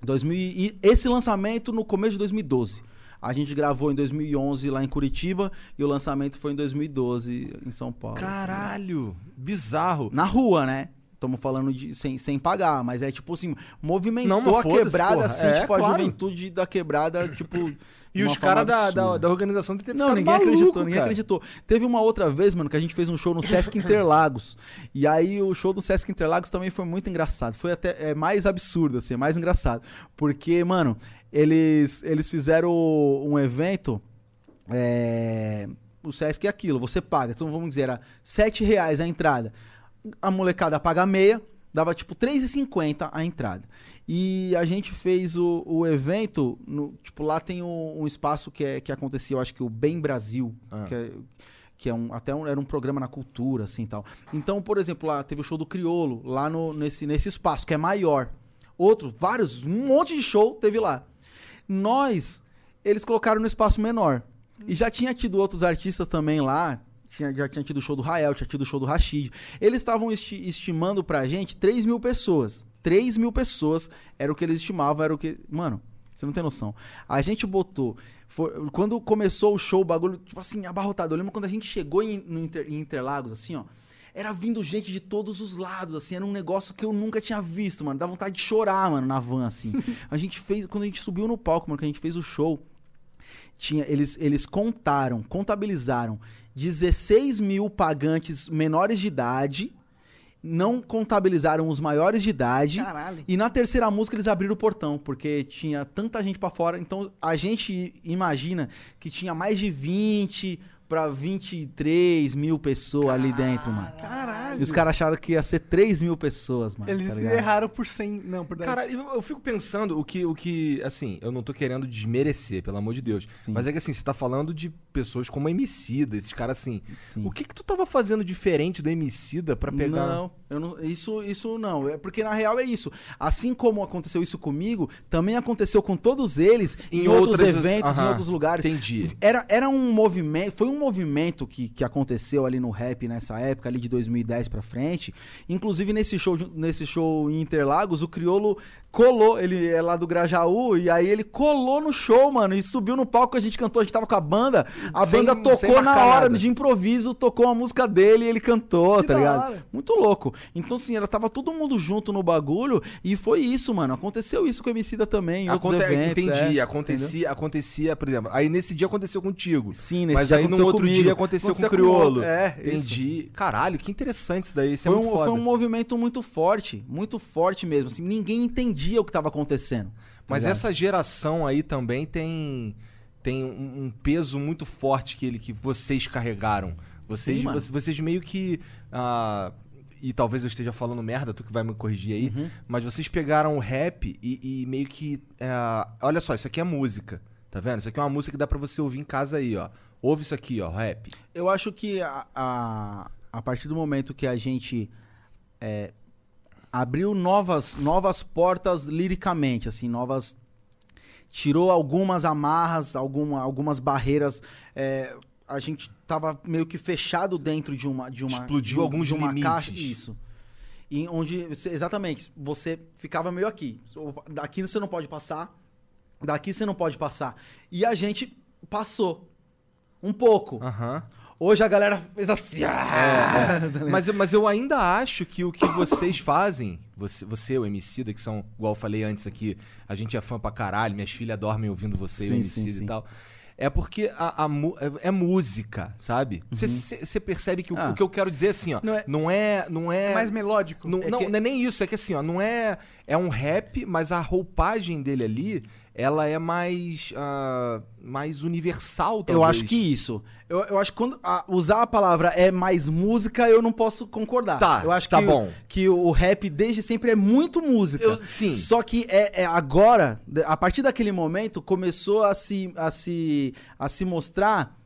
2000 e esse lançamento no começo de 2012. A gente gravou em 2011 lá em Curitiba e o lançamento foi em 2012 em São Paulo. Caralho, bizarro. Na rua, né? Estamos falando de sem, sem pagar, mas é tipo assim, movimentou Não, a quebrada porra. assim, É, tipo a juventude da quebrada, [LAUGHS] tipo E os caras da, da, da organização ter Não, ninguém maluco, acreditou, ninguém cara. acreditou. Teve uma outra vez, mano, que a gente fez um show no Sesc [LAUGHS] Interlagos. e aí o show do Sesc Interlagos também foi muito engraçado. Foi até é, mais absurdo, assim, é mais engraçado. Porque, mano, eles, eles fizeram um evento. é, o Sesc é aquilo, você paga. Então vamos dizer, era 7 reais a entrada. A molecada paga meia, dava tipo 3,50 a entrada. E a gente fez o, o evento, no- tipo, lá tem um, um espaço que, é, que acontecia, eu acho que o Bem Brasil, Ah. que é, que é um, até um, era um programa na cultura, assim tal. Então, por exemplo, lá teve o show do Criolo, lá no, nesse, nesse espaço, que é maior. Outro, vários, um monte de show teve lá. Nós, eles colocaram no espaço menor. E já tinha tido outros artistas também lá. Tinha, já tinha tido o show do Rael, tinha tido o show do Rashid. Eles estavam esti- estimando pra gente 3 mil pessoas. 3 mil pessoas era o que eles estimavam, era o que. Mano, você não tem noção. A gente botou. quando começou o show, o bagulho, tipo assim, abarrotado. Eu lembro quando a gente chegou em, no Inter- em Interlagos, assim, ó. Era vindo gente de todos os lados, assim, era um negócio que eu nunca tinha visto, mano. Dá vontade de chorar, mano, na van, assim. [LAUGHS] A gente fez, quando a gente subiu no palco, mano, que a gente fez o show, tinha, eles, eles contaram, contabilizaram 16 mil pagantes menores de idade, não contabilizaram os maiores de idade. Caralho. E na terceira música eles abriram o portão, porque tinha tanta gente pra fora. Então a gente imagina que tinha mais de 20 pra 23 mil pessoas ali dentro, mano. Caralho. E os caras acharam que ia ser 3 mil pessoas, mano. Eles tá erraram por 100. Não, por 10. Cara, eu, eu fico pensando o que, o que, assim, eu não tô querendo desmerecer, pelo amor de Deus. Sim. Mas é que assim, você tá falando de pessoas como a Emicida, esses caras assim. Sim. O que que tu tava fazendo diferente do Emicida pra pegar... Não, não, isso, isso não. É porque na real é isso. Assim como aconteceu isso comigo, também aconteceu com todos eles em, Em outros outras- eventos, em outros lugares. entendi. Era, era um movimento, foi um movimento que, que aconteceu ali no rap nessa época, ali de 2010 pra frente. Inclusive nesse show, nesse show em Interlagos, o Criolo colou, ele é lá do Grajaú, e aí ele colou no show, mano, e subiu no palco, a gente cantou, a gente tava com a banda, a Sem- banda tocou na hora nada. de improviso, tocou a música dele e ele cantou, Que tá ligado? hora. Muito louco. Então, assim, ela tava todo mundo junto no bagulho e foi isso, mano. Aconteceu isso com o Emicida também, Aconte- eventos. Entendi, é, acontecia, acontecia, por exemplo. Aí nesse dia aconteceu contigo. Sim, nesse Mas dia aí no outro comigo. dia aconteceu, Aconteceu com o Criolo. é, Entendi. Caralho, que interessante isso daí. Isso é Foi um, muito foda. foi um movimento muito forte, muito forte mesmo. Assim, ninguém entendia o que tava acontecendo. tá Mas ligado? essa geração aí também tem tem um, um peso muito forte que ele que vocês carregaram. Vocês Sim, vocês, vocês meio que ah, e talvez eu esteja falando merda, tu que vai me corrigir aí, Uhum. mas vocês pegaram o rap e, e meio que é, olha só, isso aqui é música, tá vendo? Isso aqui é uma música que dá pra você ouvir em casa aí, ó. Ouve isso aqui, ó, rap. Eu acho que a, a, a partir do momento que a gente é, abriu novas, novas portas liricamente, assim, novas. Tirou algumas amarras, alguma, algumas barreiras. é, a gente tava meio que fechado dentro de uma. De uma Explodiu de, alguns de uma limites. caixa. Isso. E onde. exatamente. Você ficava meio aqui. Daqui você não pode passar. Daqui você não pode passar. E a gente passou. Um pouco. Aham. Hoje a galera fez assim. ah! [LAUGHS] Mas, eu- mas eu ainda acho que o que vocês fazem, você, você o Emicida, que são, igual eu falei antes aqui, a gente é fã pra caralho, minhas filhas dormem ouvindo você e o Sim, Emicida sim, sim. e tal. É porque a, a é, é música, sabe? Você percebe que o, Uhum. Ah. o que eu quero dizer assim, ó, Não é- não é. Não é, É mais melódico. não, é não, que- não é nem isso, é que assim, ó, não é. É um rap, mas a roupagem dele ali, ela é mais. ah, mais universal, talvez. Eu acho que isso. Eu, eu acho que quando a- usar a palavra é mais música, eu não posso concordar. Tá, eu acho tá que, o- bom. que o rap desde sempre é muito música. Eu- sim. Só que é, é agora, a partir daquele momento, começou a se, a se, a se mostrar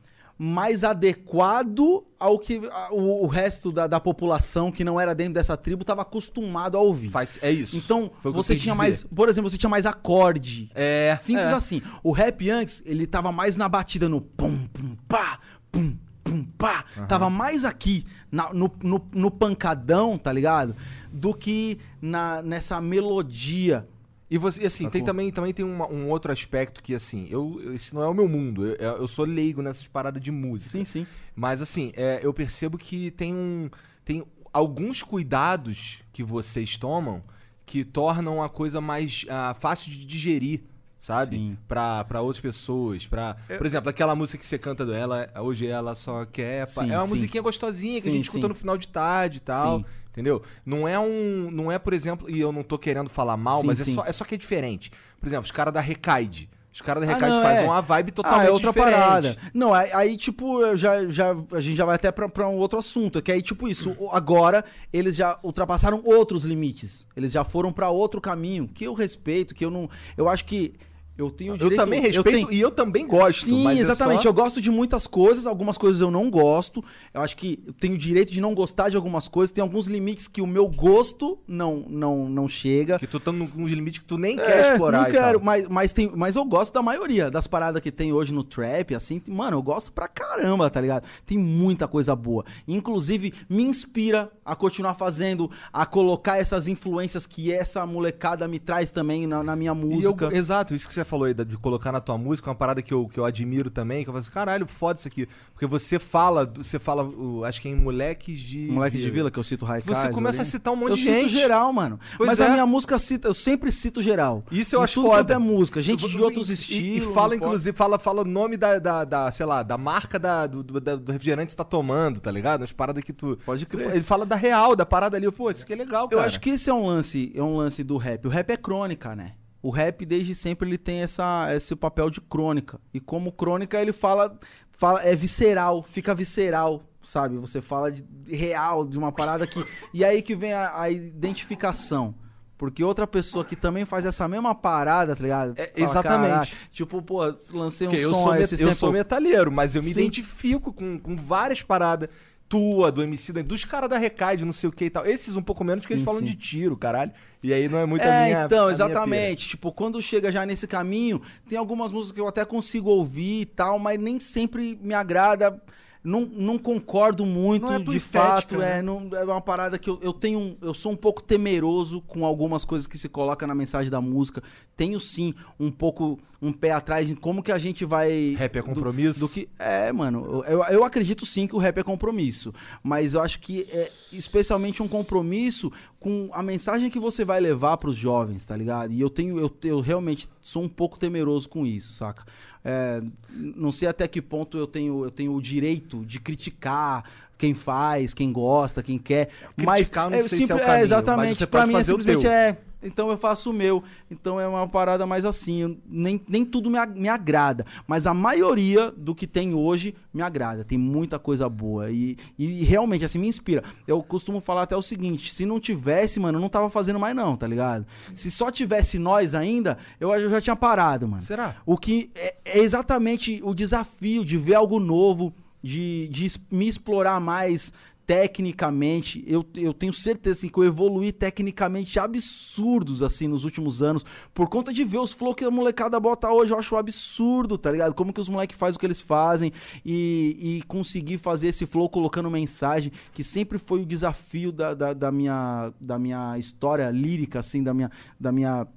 mais adequado ao que a- o, o resto da, da população que não era dentro dessa tribo estava acostumado a ouvir. Faz, é isso. Então, você tinha dizer. mais, por exemplo, você tinha mais acorde. É, Simples é. assim. O rap antes, ele tava mais na batida no pum, pum, pá, pum, pum, pá. Tava mais aqui, na- no, no, no pancadão, tá ligado? Do que na, nessa melodia. E você, assim, tem Sacou? também, também tem uma- um outro aspecto que, assim, eu, eu- esse não é o meu mundo. Eu, eu sou leigo nessas paradas de música. Sim, sim. Mas, assim, é, eu percebo que tem um. Tem alguns cuidados que vocês tomam que tornam a coisa mais ah, fácil de digerir. Sabe? Sim. Pra, pra outras pessoas. Pra, Por exemplo, aquela música que você canta do ela, hoje ela só quer. pa- Sim, é uma sim. musiquinha gostosinha que a Sim, gente escuta no final de tarde e tal. Sim. Entendeu? Não é um. Não é, por exemplo, e eu não tô querendo falar mal, Sim, mas é sim. só, é só que é diferente. Por exemplo, os caras da Recaide. Os caras da Ah, Recaide não, fazem é. uma vibe totalmente ah, é outra diferente. parada. Não, aí, tipo, já, já, a gente já vai até pra, pra um outro assunto. Que aí, tipo, isso. Agora, eles já ultrapassaram outros limites. Eles já foram pra outro caminho. Que eu respeito, que eu não. Eu acho que. Eu tenho o Eu direito. também respeito tenho- e eu também gosto. Sim, mas é exatamente. só- Eu gosto de muitas coisas, algumas coisas eu não gosto. Eu acho que eu tenho direito de não gostar de algumas coisas. Tem alguns limites que o meu gosto não, não, não chega. Que tu tá num limite que tu nem É, quer explorar. Não quero, mas, mas, tem, mas eu gosto da maioria das paradas que tem hoje no trap, assim, mano, eu gosto pra caramba, tá ligado? Tem muita coisa boa. Inclusive, me inspira a continuar fazendo, a colocar essas influências que essa molecada me traz também na, na minha E eu- música. exato, isso que você falou aí de colocar na tua música, uma parada que eu, que eu admiro também, que eu falo assim, caralho, foda isso aqui. Porque você fala, você fala, acho que é em Moleques de... Moleque de Vila, que eu cito Raikais. Você começa a ali. citar um monte eu de cito gente. geral, mano. Pois Mas é. a minha música cita, eu sempre cito geral. Isso eu Em acho tudo foda. quanto é música, gente de outros E- e- estilos. E, fala, inclusive, fala, fala o nome da, da, da, sei lá, da marca da, do, da- do refrigerante que você tá tomando, tá ligado? As paradas que tu... Pode crer. Ele fala da real, da parada ali. Pô, isso aqui é legal, Eu cara. acho que esse é um lance, é um lance do rap. O rap é crônica, né? O rap desde sempre ele tem essa, esse papel de crônica. E como crônica ele fala, fala é visceral, fica visceral, sabe? Você fala de, de real, de uma parada que e aí que vem a, a identificação. Porque outra pessoa que também faz essa mesma parada, tá ligado? É, Fala, exatamente. "Caralho", tipo, pô, lancei um Porque eu som sou, aí met- eu sou metalheiro, mas eu me Sim. identifico com, com várias paradas. Tua, do MC, dos caras da Recaide, não sei o que e tal. Esses um pouco menos, porque eles Sim, falam sim. de tiro, caralho. E aí não é muito a É, minha. a então, minha exatamente. Tipo, quando chega já nesse caminho, tem algumas músicas que eu até consigo ouvir e tal, mas nem sempre me agrada. Não, não concordo muito, Não é de estética, fato. né? É, não, é uma parada que eu, eu tenho. um- Eu sou um pouco temeroso com algumas coisas que se coloca na mensagem da música. Tenho sim um pouco um pé atrás em como que a gente vai. Rap é do- compromisso? Do, que. É, mano. Eu, eu acredito sim que o rap é compromisso. Mas eu acho que é especialmente um compromisso com a mensagem que você vai levar pros jovens, tá ligado? E eu tenho. Eu, eu realmente sou um pouco temeroso com isso, saca? É, não sei até que ponto eu tenho, eu tenho o direito de criticar quem faz, quem gosta, quem quer. mas Criticar, eu não é, sei se é o simples- caminho, mas exatamente. pode mim é simplesmente é. Então eu faço o meu. Então é uma parada mais assim. nem, nem tudo me, me agrada. Mas a maioria do que tem hoje me agrada. Tem muita coisa boa. E, e realmente, assim, me inspira. Eu costumo falar até o seguinte: se não tivesse, mano, eu não tava fazendo mais, não, tá ligado? Se só tivesse nós ainda, eu, eu já tinha parado, mano. Será? O que é, é exatamente o desafio de ver algo novo, de, de me explorar mais tecnicamente. Eu, eu tenho certeza assim, que eu evoluí tecnicamente absurdos assim nos últimos anos, por conta de ver os flow que a molecada bota hoje. Eu acho absurdo, tá ligado? Como que os moleques fazem o que eles fazem e, e conseguir fazer esse flow colocando mensagem, que sempre foi o desafio da, da, da minha, da minha história lírica, assim, da minha. Da minha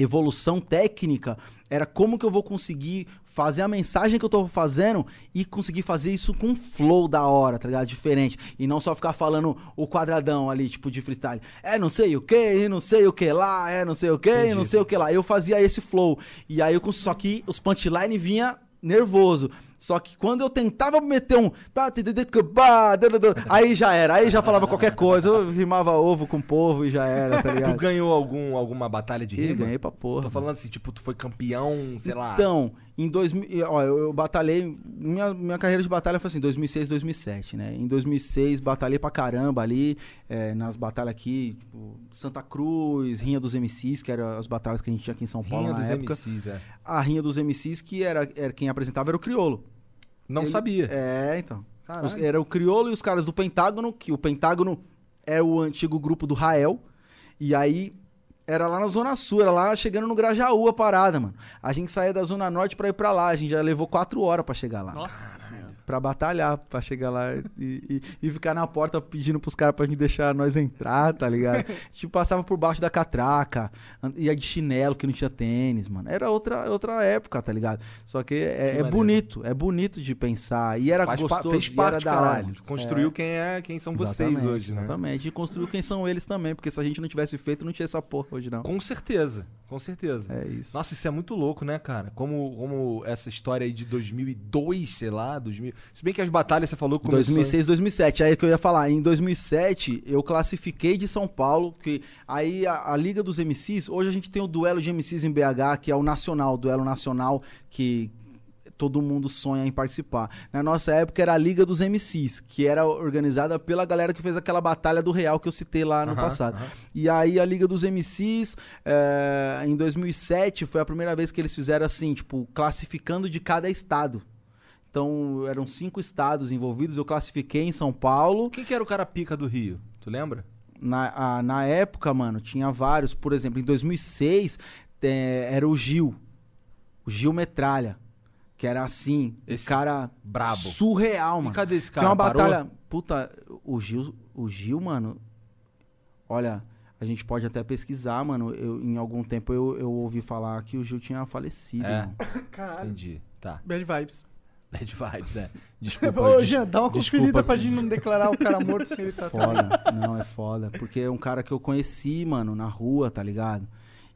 evolução técnica era como que eu vou conseguir fazer a mensagem que eu tô fazendo e conseguir fazer isso com um flow da hora, tá ligado? Diferente. E não só ficar falando o quadradão ali, tipo, de freestyle. É não sei o que, e não sei o que lá, é não sei o que, e não sei o que lá. Eu fazia esse flow. E aí eu só que os punchline vinha nervoso. Só que quando eu tentava meter um. Aí já era, aí já falava qualquer coisa. Eu rimava ovo com povo e já era, tá [LAUGHS] Tu ligado? ganhou algum, alguma batalha de rima? ganhei pra porra. Tô falando assim, tipo, tu foi campeão, sei lá. Então, em 2000, ó, eu, eu batalhei, minha, minha carreira de batalha foi assim, 2006, 2007, né? Em 2006, batalhei pra caramba ali, é, nas batalhas aqui, tipo, Santa Cruz, Rinha dos MCs, que eram as batalhas que a gente tinha aqui em São Paulo Rinha na dos época. MCs, é. A Rinha dos MCs, que era, era quem apresentava era o Criolo. Não Ele- sabia. É, então. Os- era o Criolo e os caras do Pentágono, que o Pentágono é o antigo grupo do Rael. E aí era lá na Zona Sul, era lá chegando no Grajaú a parada, mano. A gente saía da Zona Norte pra ir pra lá. A gente já levou quatro horas pra chegar lá. Nossa Pra batalhar, pra chegar lá e, e- e ficar na porta pedindo pros caras pra gente deixar nós entrar, tá ligado? [LAUGHS] tipo, passava por baixo da catraca, ia de chinelo que não tinha tênis, mano. Era outra, outra época, tá ligado? Só que é, é maneiro. bonito, é bonito de pensar. E era Faz pa- gostoso, fez e parte, da caralho. Construiu É. quem é, quem são vocês Exatamente, hoje, né? Exatamente. E construiu quem são eles também, porque se a gente não tivesse feito, não tinha essa porra Com certeza, com certeza. É isso. Nossa, isso é muito louco, né, cara? Como, como essa história aí de 2002, sei lá, 2000... Se bem que as batalhas você falou começou... 2006, 2007. Aí que eu ia falar. Em 2007, eu classifiquei de São Paulo, que aí a, a Liga dos MCs, hoje a gente tem o duelo de MCs em BH, que é o nacional, o duelo nacional que todo mundo sonha em participar. Na nossa época era a Liga dos MCs, que era organizada pela galera que fez aquela batalha do Real que eu citei lá no Aham, passado. aham. E aí a Liga dos MCs, é, em 2007, foi a primeira vez que eles fizeram assim, tipo, classificando de cada estado. Então, eram cinco estados envolvidos. Eu classifiquei em São Paulo. Quem que era o cara pica do Rio? Tu lembra? Na, a- na época, mano, tinha vários. Por exemplo, em 2006, é, era o Gil. O Gil Metralha. Que era assim, Esse o cara brabo. surreal, E mano. cadê esse Tem cara? uma Parou? batalha. Puta, o Gil, o Gil, mano. Olha, a gente pode até pesquisar, mano. Eu, em algum tempo eu, eu ouvi falar que o Gil tinha falecido. É. mano. [LAUGHS] Caralho. Entendi. Tá. Bad vibes. Bad vibes, é. [LAUGHS] Desculpa. Ô, Jean, dá uma desculpa. conferida pra gente não declarar o cara morto sem [LAUGHS] ele tá Foda. Não, é foda. Porque é um cara que eu conheci, mano, na rua, tá ligado?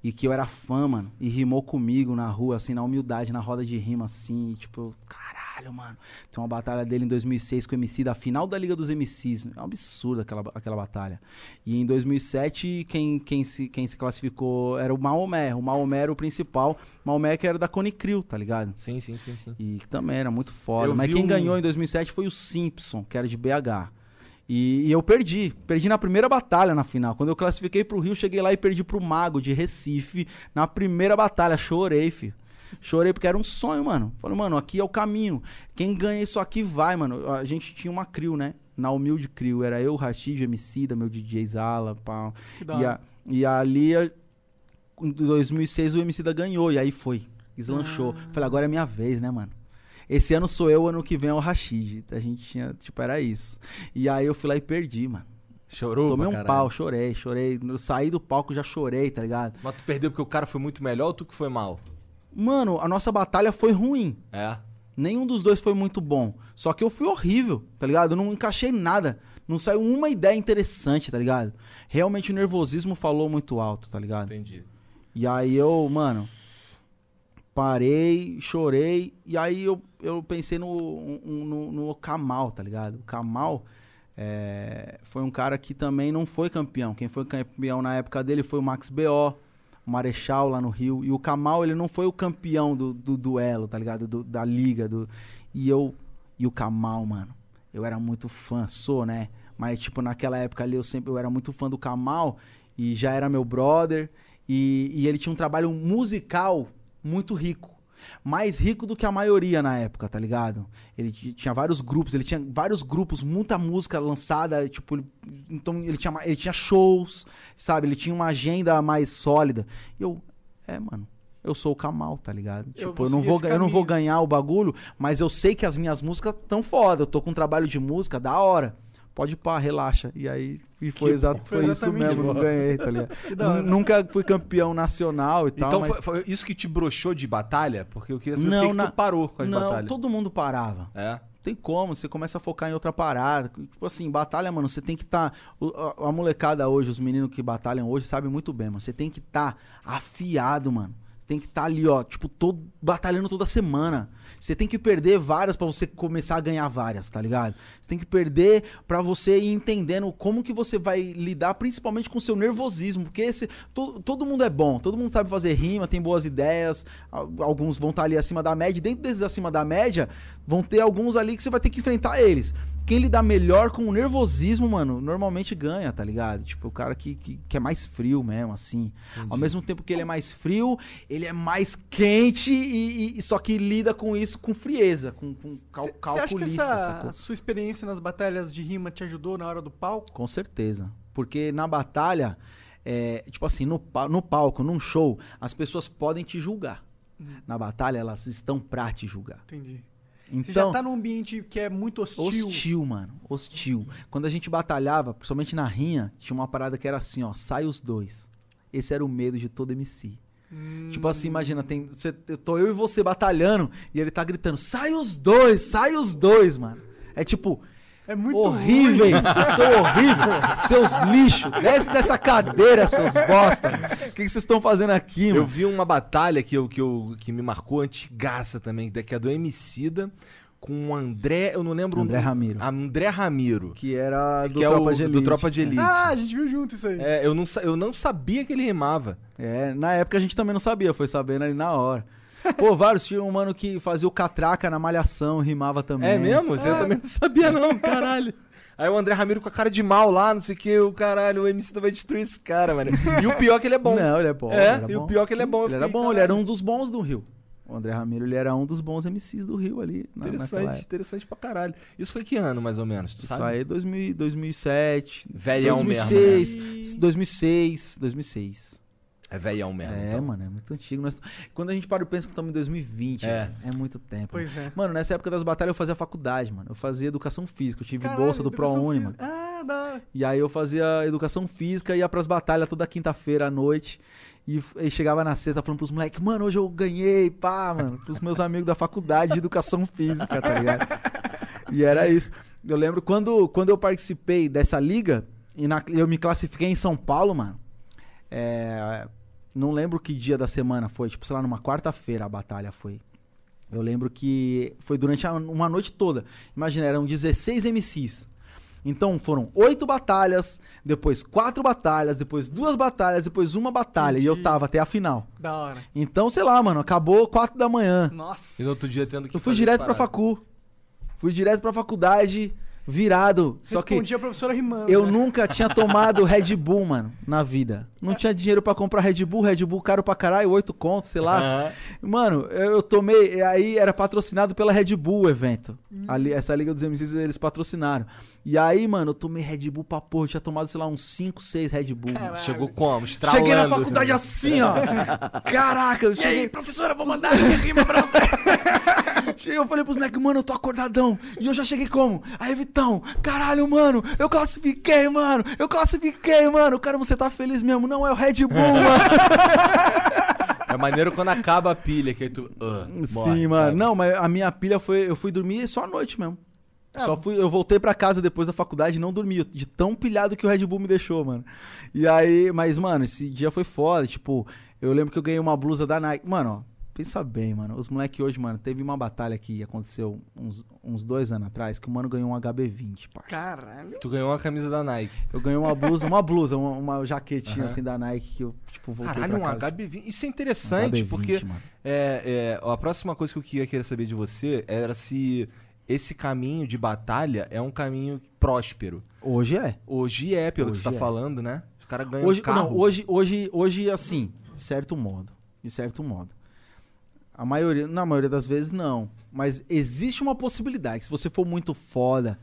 E que eu era fã, mano. E rimou comigo na rua, assim, na humildade, na roda de rima, assim. Tipo, caralho, mano. Tem uma batalha dele em 2006 com o MC, da final da Liga dos MCs. É um absurdo aquela, aquela batalha. E em 2007, quem, quem, se, quem se classificou era o Maomé. O Maomé era o principal. Maomé que era da Cone Crew, tá ligado? Sim, sim, sim, sim. E também era muito foda. Eu Mas quem um- ganhou em 2007 foi o Simpson, que era de BH. E, e eu perdi. Perdi na primeira batalha na final. Quando eu classifiquei pro Rio, cheguei lá e perdi pro Mago de Recife na primeira batalha. Chorei, filho. Chorei porque era um sonho, mano. Falei, mano, aqui é o caminho. Quem ganha isso aqui vai, mano. A gente tinha uma crew, né? Na humilde crew. Era eu, Rashid, o MC, da meu DJ Zala, da E, a, e ali, em 2006, o MC da ganhou. E aí foi. Deslanchou. Ah. Falei, agora é minha vez, né, mano? Esse ano sou eu, ano que vem é o Rashid. A gente tinha, tipo, era isso. E aí eu fui lá e perdi, mano. Chorou Tomei um caralho. pau, chorei, chorei. Eu saí do palco, já chorei, tá ligado? Mas tu perdeu porque o cara foi muito melhor ou tu que foi mal? Mano, a nossa batalha foi ruim. É. Nenhum dos dois foi muito bom. Só que eu fui horrível, tá ligado? Eu não encaixei nada. Não saiu uma ideia interessante, tá ligado? Realmente o nervosismo falou muito alto, tá ligado? Entendi. E aí eu, mano, parei, chorei. E aí eu, eu pensei no, no, no Kamal, tá ligado? O Kamal é, foi um cara que também não foi campeão. Quem foi campeão na época dele foi o Max B.O., o Marechal lá no Rio. E o Kamal, ele não foi o campeão do, do duelo, tá ligado? Do- da liga. Do, e eu. E o Kamal, mano. Eu era muito fã, sou, né? Mas, tipo, naquela época ali eu sempre eu era muito fã do Kamal e já era meu brother. E, e ele tinha um trabalho musical muito rico. Mais rico do que a maioria na época, tá ligado? Ele ti- tinha vários grupos, ele tinha vários grupos, muita música lançada, tipo, ele- então ele tinha, ele tinha shows, sabe? Ele tinha uma agenda mais sólida. E eu, é, mano, eu sou o Kamal, tá ligado? Eu Tipo, eu não vou, eu não vou ganhar o bagulho, mas eu sei que as minhas músicas tão foda. Eu tô com um trabalho de música da hora. Pode pá, relaxa. E aí e foi, Que exato, foi, Foi isso mesmo, não ganhei, tá [LAUGHS] ligado? Nun- Nunca fui campeão nacional e tal. Então mas... foi, foi isso que te broxou de batalha? Porque eu queria saber Não, que que na- tu parou com as não, batalhas. todo mundo parava. É. Não tem como, você começa a focar em outra parada. Tipo assim, batalha, mano, você tem que estar. a, a molecada hoje, os meninos que batalham hoje, sabem muito bem, mano. Você tem que estar afiado, mano. Tem que estar ali, ó, tipo, todo, batalhando toda semana. Você tem que perder várias pra você começar a ganhar várias, tá ligado? Você tem que perder pra você ir entendendo como que você vai lidar, principalmente com seu nervosismo. Porque esse, to- todo mundo é bom, todo mundo sabe fazer rima, tem boas ideias. al- Alguns vão estar ali acima da média. Dentro desses acima da média, vão ter alguns ali que você vai ter que enfrentar eles. Quem lidar melhor com o nervosismo, mano, normalmente ganha, tá ligado? Tipo, o cara que, que, que é mais frio mesmo, assim. Ao mesmo tempo que ele é mais frio, ele é mais quente e, e- só que lida com isso com frieza, com, com cal, Você acha que calculista, essa sua experiência nas batalhas de rima te ajudou na hora do palco? Com certeza. Porque na batalha, é, tipo assim, no, no palco, num show, as pessoas podem te julgar. Na batalha, elas estão pra te julgar. Entendi. Então, Você já tá num ambiente que é muito hostil. hostil, mano. Hostil. Quando a gente batalhava, principalmente na rinha, tinha uma parada que era assim, ó, sai os dois. Esse era o medo de todo MC. Tipo assim, imagina, tem, você, eu tô eu e você batalhando e ele tá gritando, sai os dois, sai os dois, mano. É tipo, É muito horríveis, vocês são horríveis, seus lixos, desce dessa cadeira, seus bosta. O que vocês estão fazendo aqui, Eu mano? vi uma batalha que, eu, que, eu, que me marcou antigaça também, que é do Emicida com o André, eu não lembro André o Ramiro. André Ramiro. Que era do que é Tropa o de Elite. do Tropa de Elite. Ah, a gente viu junto isso aí. É, eu, não, eu não sabia que ele rimava. É, na época a gente também não sabia, foi sabendo ali na hora. Pô, vários tinha um mano que fazia o catraca na malhação, rimava também. É mesmo? Você também não sabia não, [LAUGHS] caralho. Aí o André Ramiro com a cara de mal lá, não sei o que, o caralho, o MC vai destruir esse cara, mano. E o pior é que ele é bom. Não, ele é bom. É, ele era e o bom. pior é que ele é bom, eu Ele era bom, ele caralho. era um dos bons do Rio. O André Ramiro, ele era um dos bons MCs do Rio ali. Interessante, interessante pra caralho. Isso foi que ano, mais ou menos? Tu Isso sabe? aí é 2000, 2007. Velhão mesmo, 2006, 2006, 2006. É velhão mesmo. É, então. mano, é muito antigo. Nós- Quando a gente para e pensa que estamos em 2020, É. mano, é muito tempo. Pois é. Mano, nessa época das batalhas eu fazia faculdade, mano. Eu fazia educação física. Eu tive Caralho, bolsa do ProUni, mano. Ah, da... E aí eu fazia educação física, ia pras batalhas toda quinta-feira à noite. E, e chegava na sexta falando pros moleques, mano, hoje eu ganhei, pá, mano. Pros meus amigos da faculdade de educação física, tá ligado? E era isso. Eu lembro quando, quando eu participei dessa liga, e na- eu me classifiquei em São Paulo, mano. é, não lembro que dia da semana foi, tipo, sei lá, numa quarta-feira a batalha foi. Eu lembro que foi durante uma noite toda. Imagina, eram 16 MCs. Então foram oito batalhas, depois quatro batalhas, depois duas batalhas, depois uma batalha. E eu Entendi. tava até a final. da hora. Então, sei lá, mano, acabou quatro da manhã. Nossa. E no outro dia tendo que Eu fui fazer direto pra parada. facu. Fui direto pra faculdade, virado. Só que Respondi a professora rimando. eu né? nunca tinha tomado Red Bull, mano, na vida. Não tinha dinheiro pra comprar Red Bull, Red Bull caro pra caralho, oito contos, sei lá. Aham. Mano, eu, eu tomei, e aí era patrocinado pela Red Bull o evento. Ali, essa Liga dos MCs eles patrocinaram. E aí, mano, eu tomei Red Bull pra porra, eu tinha tomado, sei lá, uns 5, 6 Red Bull. mano. Chegou como? Estralando. Cheguei na faculdade assim, ó. Caraca, eu cheguei. professora, vou mandar minha rima pra você. [LAUGHS] Cheguei, eu falei pros moleques, mano, eu tô acordadão. E eu já cheguei como? Aí, Vitão, caralho, mano, eu classifiquei, mano. Eu classifiquei, mano. Cara, você tá feliz mesmo? Não, é o Red Bull, mano. [LAUGHS] É maneiro quando acaba a pilha, que aí tu. morre, Sim, mano. sabe? Não, mas a minha pilha foi. Eu fui dormir só à noite mesmo. É. Só fui, eu voltei pra casa depois da faculdade e não dormi, de tão pilhado que o Red Bull me deixou, mano. E aí, mas, mano, esse dia foi foda. Tipo, eu lembro que eu ganhei uma blusa da Nike. Mano, ó, pensa bem, mano. Os moleques hoje, mano, teve uma batalha que aconteceu uns, uns dois anos atrás que o mano ganhou um HB20, parça. Caralho. Tu ganhou uma camisa da Nike. Eu ganhei uma blusa, uma blusa, uma, uma jaquetinha assim da Nike que eu, tipo, voltei Caralho, um pra casa. HB20. Isso é Um interessante, HB20, porque é, é, a próxima coisa que eu ia querer saber de você era se esse caminho de batalha é um caminho próspero. Hoje é. Hoje é, pelo Hoje que você tá é. falando, né? Os caras ganham Hoje, carro. não, hoje, hoje, hoje, assim, de certo modo. De certo modo. A maioria, na maioria das vezes, não. Mas existe uma possibilidade. Se você for muito foda,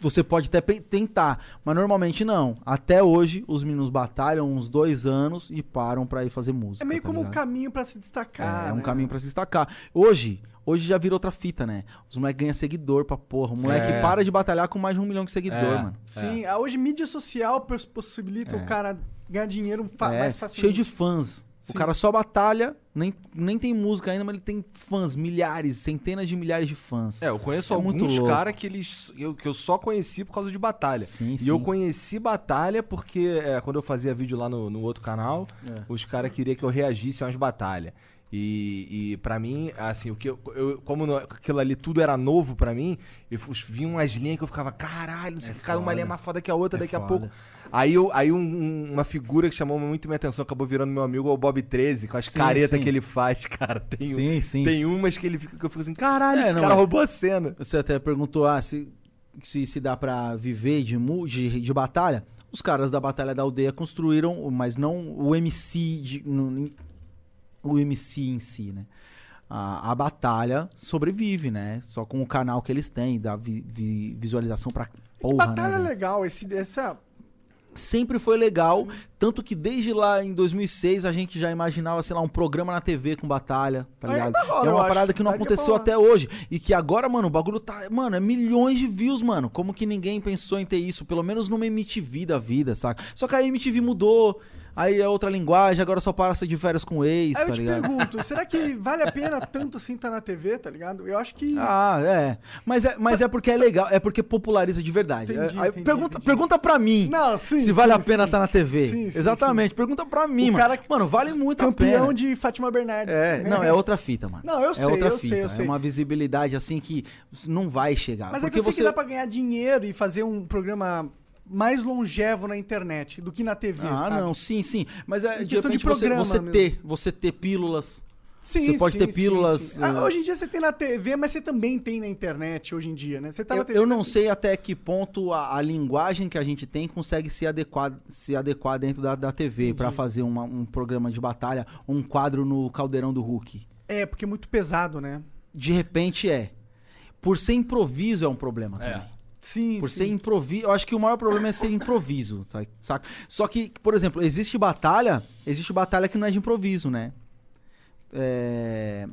você pode até tentar. Mas normalmente não. Até hoje, os meninos batalham uns dois anos e param pra ir fazer música. É meio tá como um ligado? caminho pra se destacar. É, é um né? caminho pra se destacar. Hoje, hoje já virou outra fita, né? Os moleques ganham seguidor pra porra. O moleque É. para de batalhar com mais de um milhão de seguidor, É. mano. Sim, ah, hoje mídia social pos- possibilita É. o cara ganhar dinheiro fa- É, mais facilmente. cheio de fãs. Sim. O cara só batalha, nem, nem tem música ainda, mas ele tem fãs, milhares, centenas de milhares de fãs. É, eu conheço É alguns caras que eles eu, que eu só conheci por causa de batalha. Sim, e sim. eu conheci batalha porque é, quando eu fazia vídeo lá no, no outro canal, É. os caras queriam que eu reagisse a umas batalhas. E, e para mim, assim, o que eu, eu- como no- aquilo ali tudo era novo pra mim, eu vi umas linhas que eu ficava, caralho, não sei o que, cada uma linha é mais foda que a outra, É daqui a foda. pouco. Aí, eu, aí um- um- uma figura que chamou muito minha atenção, acabou virando meu amigo, é o Bob 13, com as Sim, caretas sim. que ele faz, [LAUGHS] cara. Tem, um- Sim, sim. tem umas que ele fica que eu fico assim, caralho, É, esse não, cara é- roubou a cena. Você até perguntou, ah, se se, se dá pra viver de, mu- de, de batalha, os caras da Batalha da Aldeia construíram, mas não o MC, de- no- o MC em si, né? A, a batalha sobrevive, né? Só com o canal que eles têm, dá vi- vi- visualização pra porra, Batalha né? é velho? legal, esse, essa. Sempre foi legal, tanto que desde lá em 2006 a gente já imaginava, sei lá, um programa na TV com batalha, tá ligado? Rola, é uma acho. parada que não de aconteceu rolar. até hoje. E que agora, mano, o bagulho tá. Mano, é milhões de views, mano. Como que ninguém pensou em ter isso? Pelo menos numa MTV da vida, saca? Só que a MTV mudou. Aí é outra linguagem, agora só passa de férias com o ex, Aí eu tá te ligado? pergunto, [LAUGHS] será que vale a pena tanto assim estar na TV, tá ligado? Eu acho que. Ah, é. Mas é, mas é porque é legal, é porque populariza de verdade. Entendi, Aí entendi, pergunta, entendi. pergunta pra mim Não, sim, se vale sim, a pena estar na TV. Sim, sim, Exatamente. Pergunta pra mim, O mano. cara Mano, vale muito a campeão pena. de Fátima Bernardes. É, não, é outra fita, mano. Não, eu é sei, outra eu fita. sei, eu sei. É uma visibilidade assim que não vai chegar. Mas é que eu sei você que dá pra ganhar dinheiro e fazer um programa mais longevo na internet do que na TV, Ah, sabe? não, sim, sim. Mas é de questão de você, programa você mesmo. ter, você ter pílulas. Sim, Você pode sim, ter sim, pílulas, sim. Ah, eh, hoje em dia você tem na TV, mas você também tem na internet hoje em dia, né? Você tá na Eu, TV. eu não mas- sei até que ponto a, a linguagem que a gente tem consegue se adequar, se adequar dentro da, da TV pra fazer uma- um programa de batalha, um quadro no Caldeirão do Hulk. É, porque é muito pesado, né? De repente é. Por ser improviso é um problema também. Sim, Por sim. ser improviso. Eu acho que o maior problema é ser improviso, sa- saca? Só que, por exemplo, existe batalha. Existe batalha que não é de improviso, né? É.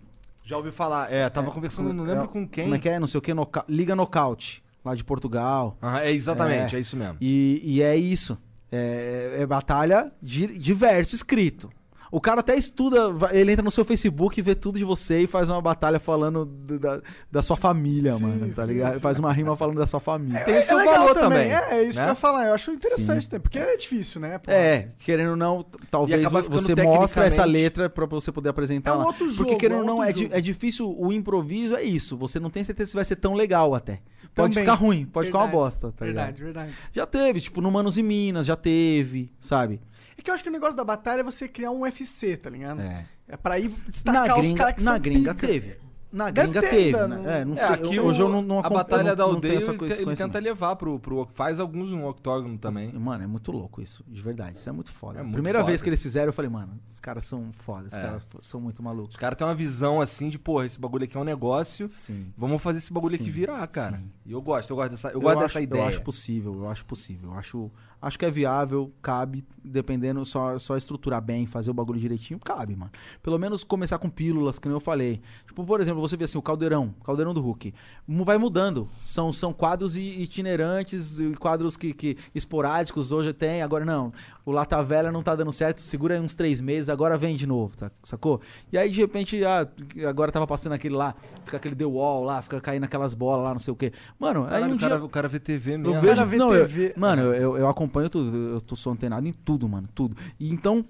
Já ouvi falar. É, tava conversando, não lembro é- com quem. Como é que é? Não sei o que. noca- Liga Nocaute, lá de Portugal. Aham, é exatamente, é. isso mesmo. E, e é isso. É, é batalha de, de verso escrito. O cara até estuda, ele entra no seu Facebook e vê tudo de você e faz uma batalha falando do- da, da sua família, Sim, mano, tá sim, ligado? sim. Faz uma rima falando da sua família. Tem o seu legal valor também, É, é isso né? que eu ia falar. Eu acho interessante também, porque é difícil, né? pô? É, querendo ou não, talvez você mostre essa letra pra você poder apresentar É um outro jogo, Porque querendo é ou não, é, di- é difícil, o improviso é isso. Você não tem certeza se vai ser tão legal até. Pode Também. ficar ruim, pode ficar uma Verdade, bosta, tá Verdade, ligado? verdade. Já teve, tipo, no Manos e Minas, já teve, sabe? É que eu acho que o negócio da batalha é você criar um UFC, tá ligado? É. É pra ir Na destacar os gringa, caras que na são gringa pica. teve. Na Deve gringa teve. ainda, né? não- É, não É, sei. aqui hoje eu o- não, não A Batalha eu da não- não Aldeia, essa coisa- ele tenta levar pro, pro. Faz alguns no octógono também. Mano, é muito louco isso, de verdade. Isso é muito foda. É muito Primeira foda. vez que eles fizeram, eu falei, mano, os caras são foda, os É. caras são muito malucos. Os caras têm uma visão assim de, porra, esse bagulho aqui é um negócio. Sim. Vamos fazer esse bagulho aqui Sim, virar, cara. sim. E eu gosto, eu gosto dessa, eu gosto acho, dessa ideia. Eu acho possível, eu acho possível. Eu acho, acho que é viável, cabe, dependendo, só, só estruturar bem, fazer o bagulho direitinho, cabe, mano. Pelo menos começar com pílulas, que nem eu falei. Tipo, por exemplo, você vê assim, o Caldeirão, Caldeirão do Hulk. Vai mudando. São, são quadros i- itinerantes, quadros que, que esporádicos, hoje tem, agora não. O Lata Velha não tá dando certo, segura aí uns três meses, agora vem de novo, tá? Sacou? E aí, de repente, ah, agora tava passando aquele lá, fica aquele The Wall lá, fica caindo aquelas bolas lá, não sei o quê. Mano, aí Caralho, um o, cara, dia... o cara vê TV mesmo. Eu vejo, Cara, vê não, eu- TV. mano, eu, eu acompanho tudo, eu tô sou antenado em tudo, mano, tudo. E então,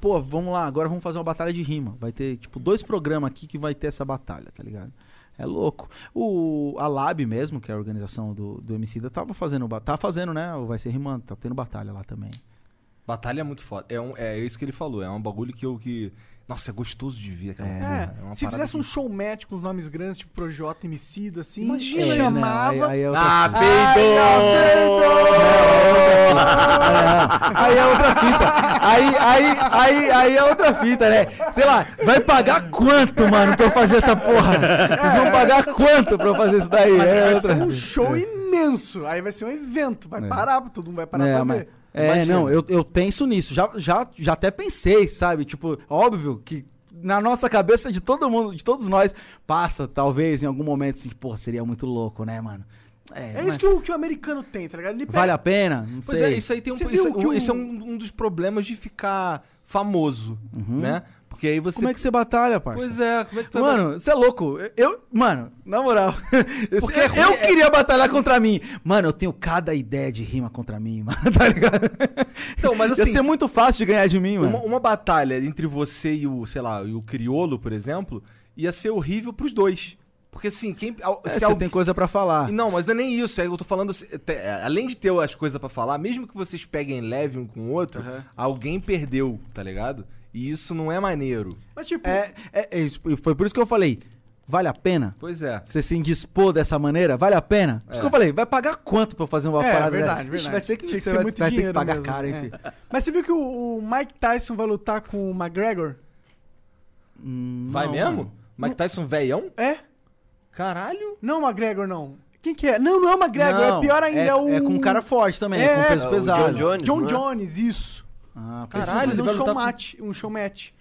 pô, vamos lá, agora vamos fazer uma batalha de rima. Vai ter, tipo, dois programas aqui que vai ter essa batalha, tá ligado? É louco. O, a Lab mesmo, que é a organização do, do Emicida, tava fazendo, tá fazendo, né? Vai Ser Rimando, tá tendo batalha lá também. Batalha é muito foda. É, um, é isso que ele falou. É um bagulho que eu que. Nossa, é gostoso de ver aquela porra. É, uma se fizesse um que- show match com os nomes grandes, tipo Projota, Emicida, assim, Imagina, É, chamava... Aí, aí é outra Ah, fita. peidou! Aí é outra fita. Aí, aí, aí, aí é outra fita, né? Sei lá, vai pagar quanto, mano, pra eu fazer essa porra? Vocês vão pagar quanto pra eu fazer isso daí? Mas É vai outra ser um show imenso. Aí vai ser um evento. Vai É. parar, todo mundo vai parar É, pra mas- ver. É, Imagina. não, eu, eu penso nisso. Já, já, já até pensei, sabe? Tipo, óbvio que na nossa cabeça de todo mundo, de todos nós, passa, talvez, em algum momento, assim, porra, seria muito louco, né, mano? É, É isso que o, que o americano tem, tá ligado? Ele pega- vale a pena? Não Pois sei. é, isso aí tem um. Você Isso, que o- isso é um, um dos problemas de ficar famoso, né? Porque aí você. Como é que você batalha, parça? Pois é, como é que tu Mano, você é louco. Eu, mano, na moral. [LAUGHS] Porque eu, é ruim, eu é- queria batalhar contra mim. Mano, eu tenho cada ideia de rima contra mim, [LAUGHS] mano, tá ligado? Então, mas Ia assim- ser muito fácil de ganhar de mim, mano. Uma, uma batalha entre você e o, sei lá, e o criolo, por exemplo, ia ser horrível pros dois. Porque assim, quem. É, se você alguém- tem coisa pra falar. Não, mas não é nem isso. É, eu tô falando. assim, é, além de ter as coisas pra falar, mesmo que vocês peguem leve um com o outro, alguém perdeu, tá ligado? E isso não é maneiro. Mas tipo, É, é, é isso, foi por isso que eu falei. Vale a pena? Pois é. Você se indispor dessa maneira, vale a pena? Por isso que eu falei, vai pagar quanto pra eu fazer uma É, parada verdade, dessa? Verdade. Vai ter que, Tinha que vai, muito vai ter que dinheiro pagar mesmo, caro, é. enfim. Mas você viu que o, o Mike Tyson vai lutar com o McGregor? Hum, Vai não, mesmo? mano. Mike Tyson velhão? É? Caralho. Não o McGregor, não. Quem que é? Não, não é o McGregor, Não, é pior ainda, é, o... É com um cara forte também, É, com peso é o pesado. John Jones. John não é? Jones, isso. Ah, Caralho, ele vai um show lutar com- match, um show match. Tá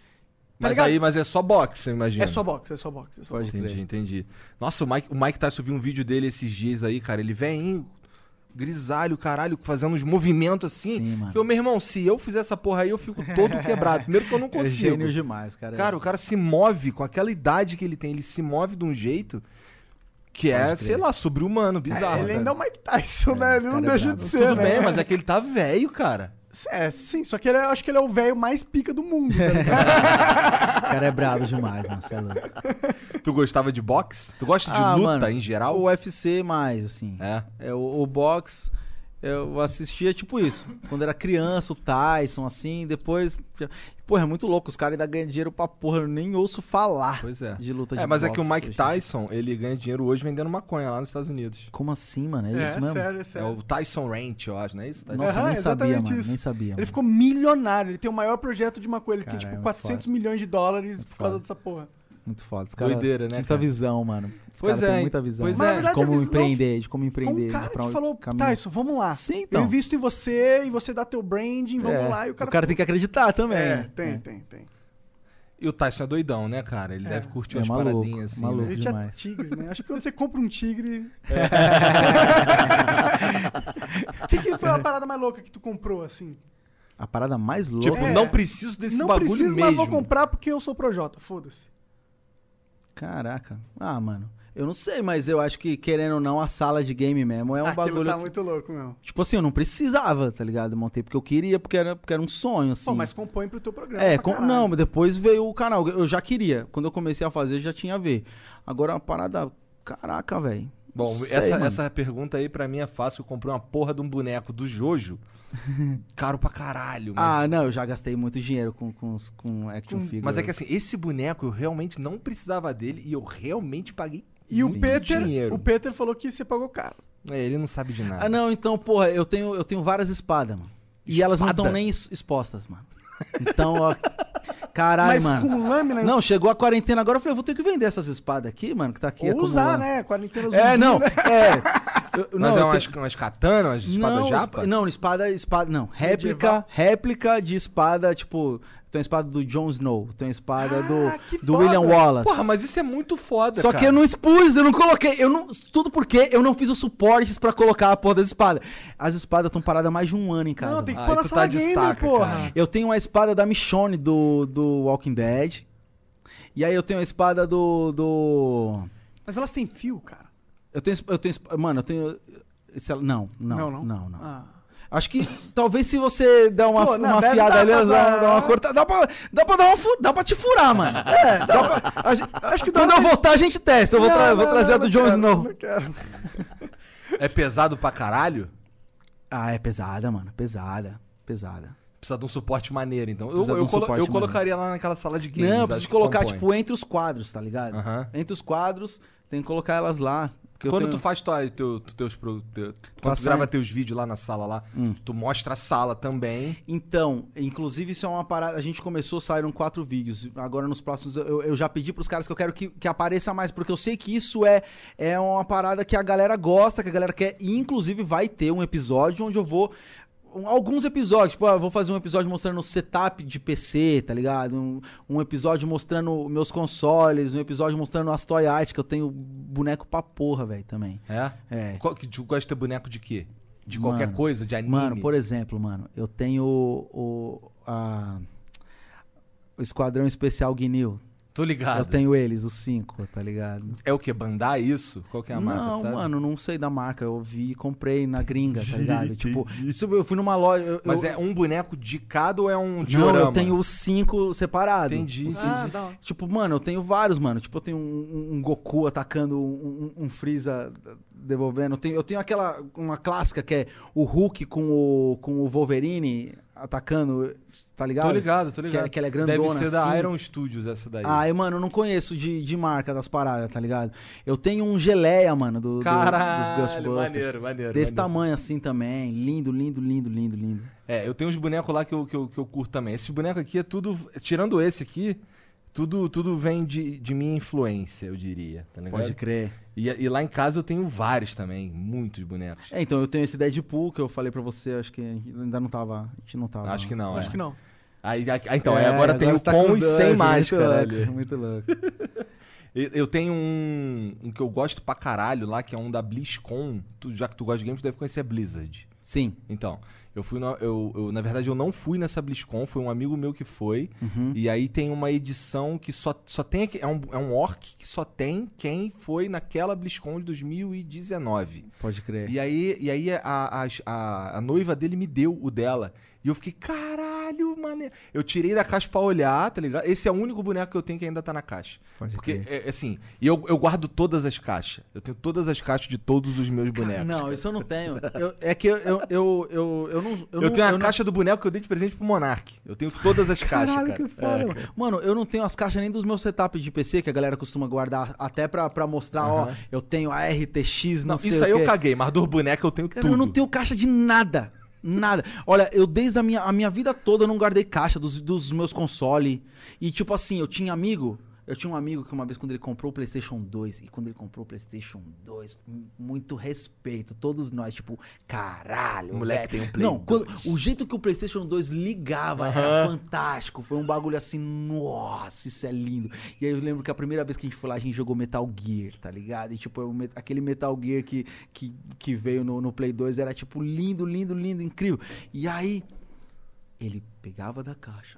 Mas ligado? aí, mas é só boxe, eu imagino. É só boxe, é só boxe. É só Pode boxe. Entendi, entendi. Nossa, o Mike, o Mike Tyson, eu vi um vídeo dele esses dias aí, cara. Ele vem grisalho, caralho, fazendo uns movimentos assim. Sim, mano. Que eu, meu irmão, se eu fizer essa porra aí, eu fico todo [LAUGHS] quebrado. Primeiro que eu não É consigo. gênio demais, cara. Cara, o cara se move com aquela idade que ele tem, ele se move de um jeito que é, Pode crer. sei lá, sobre-humano, bizarro. ele cara. ainda é o Mike Tyson, né? Ele o não é deixa brabo. de ser, Tudo né? bem, mas é que ele tá velho, cara. É, sim, só que ele é- eu acho que ele é o velho mais pica do mundo, tá? [LAUGHS] O cara é brabo demais, mano. Você é louco. Tu gostava de boxe? Tu gosta de Ah, luta mano, em geral? O UFC mais, assim. É. É, o, o box, eu assistia tipo isso. Quando era criança, o Tyson, assim, depois. Porra, é muito louco. Os caras ainda ganham dinheiro pra porra. Eu nem ouço falar Pois é. de luta de É, mas é que o boxe Mike. Tyson, ele ganha dinheiro hoje vendendo maconha lá nos Estados Unidos. Como assim, mano? É, É, isso mesmo? sério, é É sério. o Tyson Ranch, eu acho, não é isso? Tyson? Nossa, nem sabia, mano. Nem sabia. Ele mano. ficou milionário, ele tem o maior projeto de maconha, ele tem Cara, é tipo muito 400 foda. milhões de dólares por causa foda. dessa porra. Muito foda. Os caras Doideira, né, Muita cara? visão, mano. Os Pois caras é, têm muita visão. pois é. de como empreender, de como Foi empreender. um cara pra que falou, caminho. Tyson, vamos lá. Sim, Eu então. invisto em você e você dá teu branding, vamos É, lá. E o cara, tem que acreditar também. É, tem, É. tem, tem. E o Tyson é doidão, né, cara? Ele deve curtir É umas maluco, paradinhas assim. maluco. né? Demais. tigre, né? Acho que quando você compra um tigre. O que, que foi a parada mais louca que tu comprou, assim? A parada mais louca. Tipo, É. não preciso desse não bagulho preciso, mesmo. mas vou comprar porque eu sou Projota, foda-se. Caraca. Ah, mano. Eu não sei, mas eu acho que, querendo ou não, a sala de game mesmo é um Aquilo bagulho. tá que- muito louco, meu. Tipo assim, eu não precisava, tá ligado? Eu montei porque eu queria, porque era, porque era um sonho, assim. Pô, mas compõe pro teu programa. É, com- não, mas depois veio o canal. Eu já queria. Quando eu comecei a fazer, já tinha a ver. Agora uma parada. Caraca, velho. Bom, Sei, essa, mano. essa pergunta aí pra mim é fácil. Eu comprei uma porra de um boneco do Jojo. [LAUGHS] caro pra caralho. Mas, Ah, não, eu já gastei muito dinheiro com, com, com action Com- figure. mas é que assim, esse boneco eu realmente não precisava dele e eu realmente paguei E o Peter, dinheiro. o Peter falou que você pagou caro. É, ele não sabe de nada. Ah, não, então, porra, eu tenho, eu tenho várias espadas, mano. E elas não estão nem expostas, mano. Então, ó. Caralho, Mas mano. com lâmina. Não, chegou a quarentena agora, eu falei, eu vou ter que vender essas espadas aqui, mano, que tá aqui. ou usar, né? Quarentena É, zumbi, não, né? é. [LAUGHS] Eu- Mas não, é umas, umas katana, umas espadas não, japa? espa- não, espada, espada, não. Réplica, Medieval. réplica de espada, tipo, tem a espada do Jon Snow, tem a espada Ah, do, do. William Wallace. Porra, mas isso é muito foda, Só cara. que eu não expus, eu não coloquei, eu não, tudo porque eu não fiz os suportes pra colocar a porra das espadas. As espadas estão paradas há mais de um ano em casa. Não, tem que Ah, pôr na sala tá de gamer, saca, porra. cara. Eu tenho uma espada da Michonne do, do Walking Dead. E aí eu tenho a espada do. do... Mas elas têm fio, cara. Eu tenho. Eu tenho. Mano, eu tenho. esse- Não, não, Não, não, não? não. Ah. Acho que talvez se você der uma, Pô, não, uma fiada ali, pra dá, uma cortada. Dá pra, dá pra dar uma Dá pra te furar, mano. É, dá pra, a Acho que quando eu voltar, a gente testa. Eu vou, Não, tra- vou não, trazer não, a do não Jon quero, Snow. Não quero. É pesado pra caralho? Ah, é pesada, mano. Pesada. Pesada. Precisa de um suporte maneiro, então. Eu, eu, um colo- eu colocaria lá naquela sala de games. Não, eu preciso colocar, compõe. tipo, entre os quadros, tá ligado? Aham. Entre os quadros, tem que colocar elas lá. Porque Quando tenho- tu faz tua, teu, tu- teus, pro- teu- quando tu Passar- grava teus vídeos lá na sala lá, Hum. tu mostra a sala também. Então, inclusive isso é uma parada. A gente começou, saíram quatro vídeos. Agora nos próximos eu, eu já pedi pros caras que eu quero que, que apareça mais, porque eu sei que isso é, é uma parada que a galera gosta, que a galera quer. E inclusive vai ter um episódio onde eu vou. Alguns episódios, tipo, ah, vou fazer um episódio mostrando o setup de PC, tá ligado? Um, um episódio mostrando meus consoles, um episódio mostrando as toy art, que eu tenho boneco pra porra, velho, também. É? É. Qual, tu gosta de ter boneco de quê? De Mano, qualquer coisa? De anime? Mano, por exemplo, mano, eu tenho o. o, a- o Esquadrão Especial Guinil. Tô ligado. Eu tenho eles, os cinco, tá ligado? É o que? Bandai isso? Qual que é a marca, não, mano, não sei da marca. Eu vi e comprei na gringa, tá [LAUGHS] ligado? Tipo, isso eu fui numa loja. eu- Mas eu- é um boneco de cada ou é um Não, diorama? eu tenho os cinco separados. Entendi. Ah, cinco- da hora. Tipo, mano, eu tenho vários, mano. Tipo, eu tenho um, um- um Goku atacando um, um- um Freeza devolvendo. Eu tenho, eu tenho aquela, uma clássica que é o Hulk com o, com o Wolverine atacando, tá ligado? Tô ligado, tô Que ligado. é- que ela é grandona, Deve ser da assim. Iron Studios essa daí. Ah, mano, eu não conheço de, de marca das paradas, tá ligado? Eu tenho um geleia, mano, do, do- dos Caralho, Ghostbusters. maneiro, maneiro. Desse maneiro. tamanho assim também. Lindo, lindo, lindo, lindo, lindo. É, eu tenho uns bonecos lá que eu, que, eu, que eu curto também. Esses bonecos aqui é tudo. Tirando esse aqui, tudo, tudo vem de, de minha influência, eu diria. Tá? Pode crer. E, e lá em casa eu tenho vários também, muitos bonecos. É, então eu tenho esse Deadpool que eu falei pra você, acho que ainda não tava. A gente não tava. Acho que não, Acho é. que não. Aí, aí- então, É, aí agora, tem o tá com os e dois, sem muito máscara louco, ali. [LAUGHS] Muito louco. Eu eu tenho um, um que eu gosto pra caralho lá, que é um da BlizzCon. Tu- já que tu gosta de games, tu deve conhecer a Blizzard. Sim. Então, eu fui na, eu, eu- na verdade eu não fui nessa BlizzCon, foi um amigo meu que foi. Uhum. E aí tem uma edição que só, só tem é um, é um orc que só tem quem foi naquela BlizzCon de 2019. Pode crer. E aí, e aí a, a, a, a noiva dele me deu o dela. E eu fiquei, caralho, mané. Eu tirei da caixa pra olhar, tá ligado? Esse é o único boneco que eu tenho que ainda tá na caixa. Pode Porque, crer. é, assim, e eu, eu guardo todas as caixas. Eu tenho todas as caixas de todos os meus bonecos. Não, isso eu não tenho. Eu- [LAUGHS] é que eu, eu, eu, eu, eu não. Eu, Eu, não, tenho a eu não- caixa do boneco que eu dei de presente pro Monark. Eu tenho todas as [LAUGHS] caixas, Caralho, cara. que foda, É, mano. Mano, eu não tenho as caixas nem dos meus setups de PC, que a galera costuma guardar até pra, pra mostrar, ó, eu tenho a RTX, não, Não, sei isso aí eu caguei, mas dos bonecos eu tenho Cara, tudo. eu não tenho caixa de nada. Nada. Olha, eu desde a minha, a minha vida toda eu não guardei caixa dos, dos meus consoles. E tipo assim, eu tinha amigo. Eu tinha um amigo que uma vez quando ele comprou o PlayStation 2, e quando ele comprou o PlayStation 2, m- muito respeito, todos nós, tipo, caralho. O moleque velho. tem um Play Não, quando- 2. o jeito que o PlayStation 2 ligava era fantástico. Foi um bagulho assim, nossa, isso é lindo. E aí eu lembro que a primeira vez que a gente foi lá, a gente jogou Metal Gear, tá ligado? E tipo, aquele Metal Gear que, que, que veio no, no Play 2 era tipo lindo, lindo, lindo, incrível. E aí, ele pegava da caixa,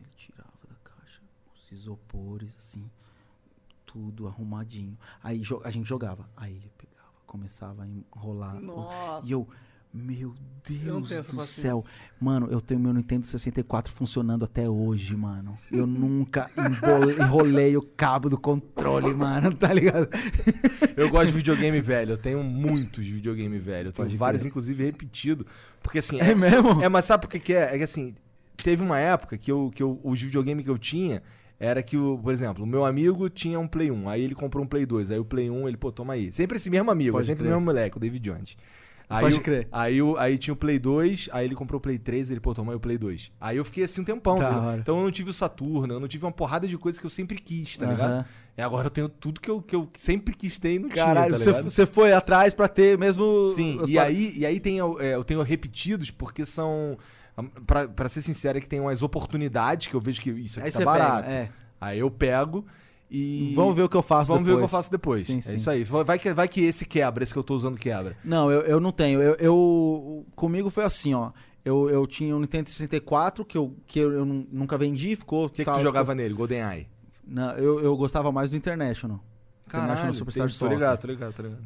ele tirava da caixa os isopores, assim, tudo arrumadinho. Aí a gente jogava. Aí ele pegava, começava a enrolar. Nossa. E eu, meu Deus do paciência. céu. Mano, eu tenho meu Nintendo 64 funcionando até hoje, mano. Eu nunca [LAUGHS] enrolei o cabo do controle, mano, tá ligado? [LAUGHS] Eu gosto de videogame velho. Eu tenho muitos videogame velho. Eu tenho Pode vários, crer. inclusive, repetido. Porque assim. É mesmo? É, mas sabe por que, que é? É que assim, teve uma época que, eu, que eu, os videogames que eu tinha era que, o, por exemplo, o meu amigo tinha um Play 1, aí ele comprou um Play 2, aí o Play 1, ele, pô, toma aí. Sempre esse mesmo amigo, Pode sempre crer. o mesmo moleque, o David Jones. Aí Pode crer. Aí, aí tinha o Play 2, aí ele comprou o Play 3, ele, pô, toma aí o Play 2. Aí eu fiquei assim um tempão, hora. Então eu não tive o Saturno, eu não tive uma porrada de coisas que eu sempre quis, tá ligado? Aham. E agora eu tenho tudo que eu, que eu sempre quis ter e não Caralho, tinha, tá você ligado? foi atrás pra ter mesmo. Sim, e par- aí, e aí tem, é, eu tenho repetidos porque são. Pra, pra ser sincero, é que tem umas oportunidades que eu vejo que isso aqui Aí tá barato. pega, é. Aí eu pego e. Vamos ver o que eu faço Vamos ver o que eu depois. faço depois. Sim, é sim. isso aí. Vai que, vai que esse quebra, esse que eu tô usando quebra. Não, eu, eu não tenho. Eu, eu- Comigo foi assim, ó. Eu, eu tinha um Nintendo 64 que eu, que eu, eu nu- nunca vendi, ficou. O que, que tu ficou- jogava nele? GoldenEye. Não, eu, eu gostava mais do International. International Superstar tem- tô ligado, tô ligado, tô ligado.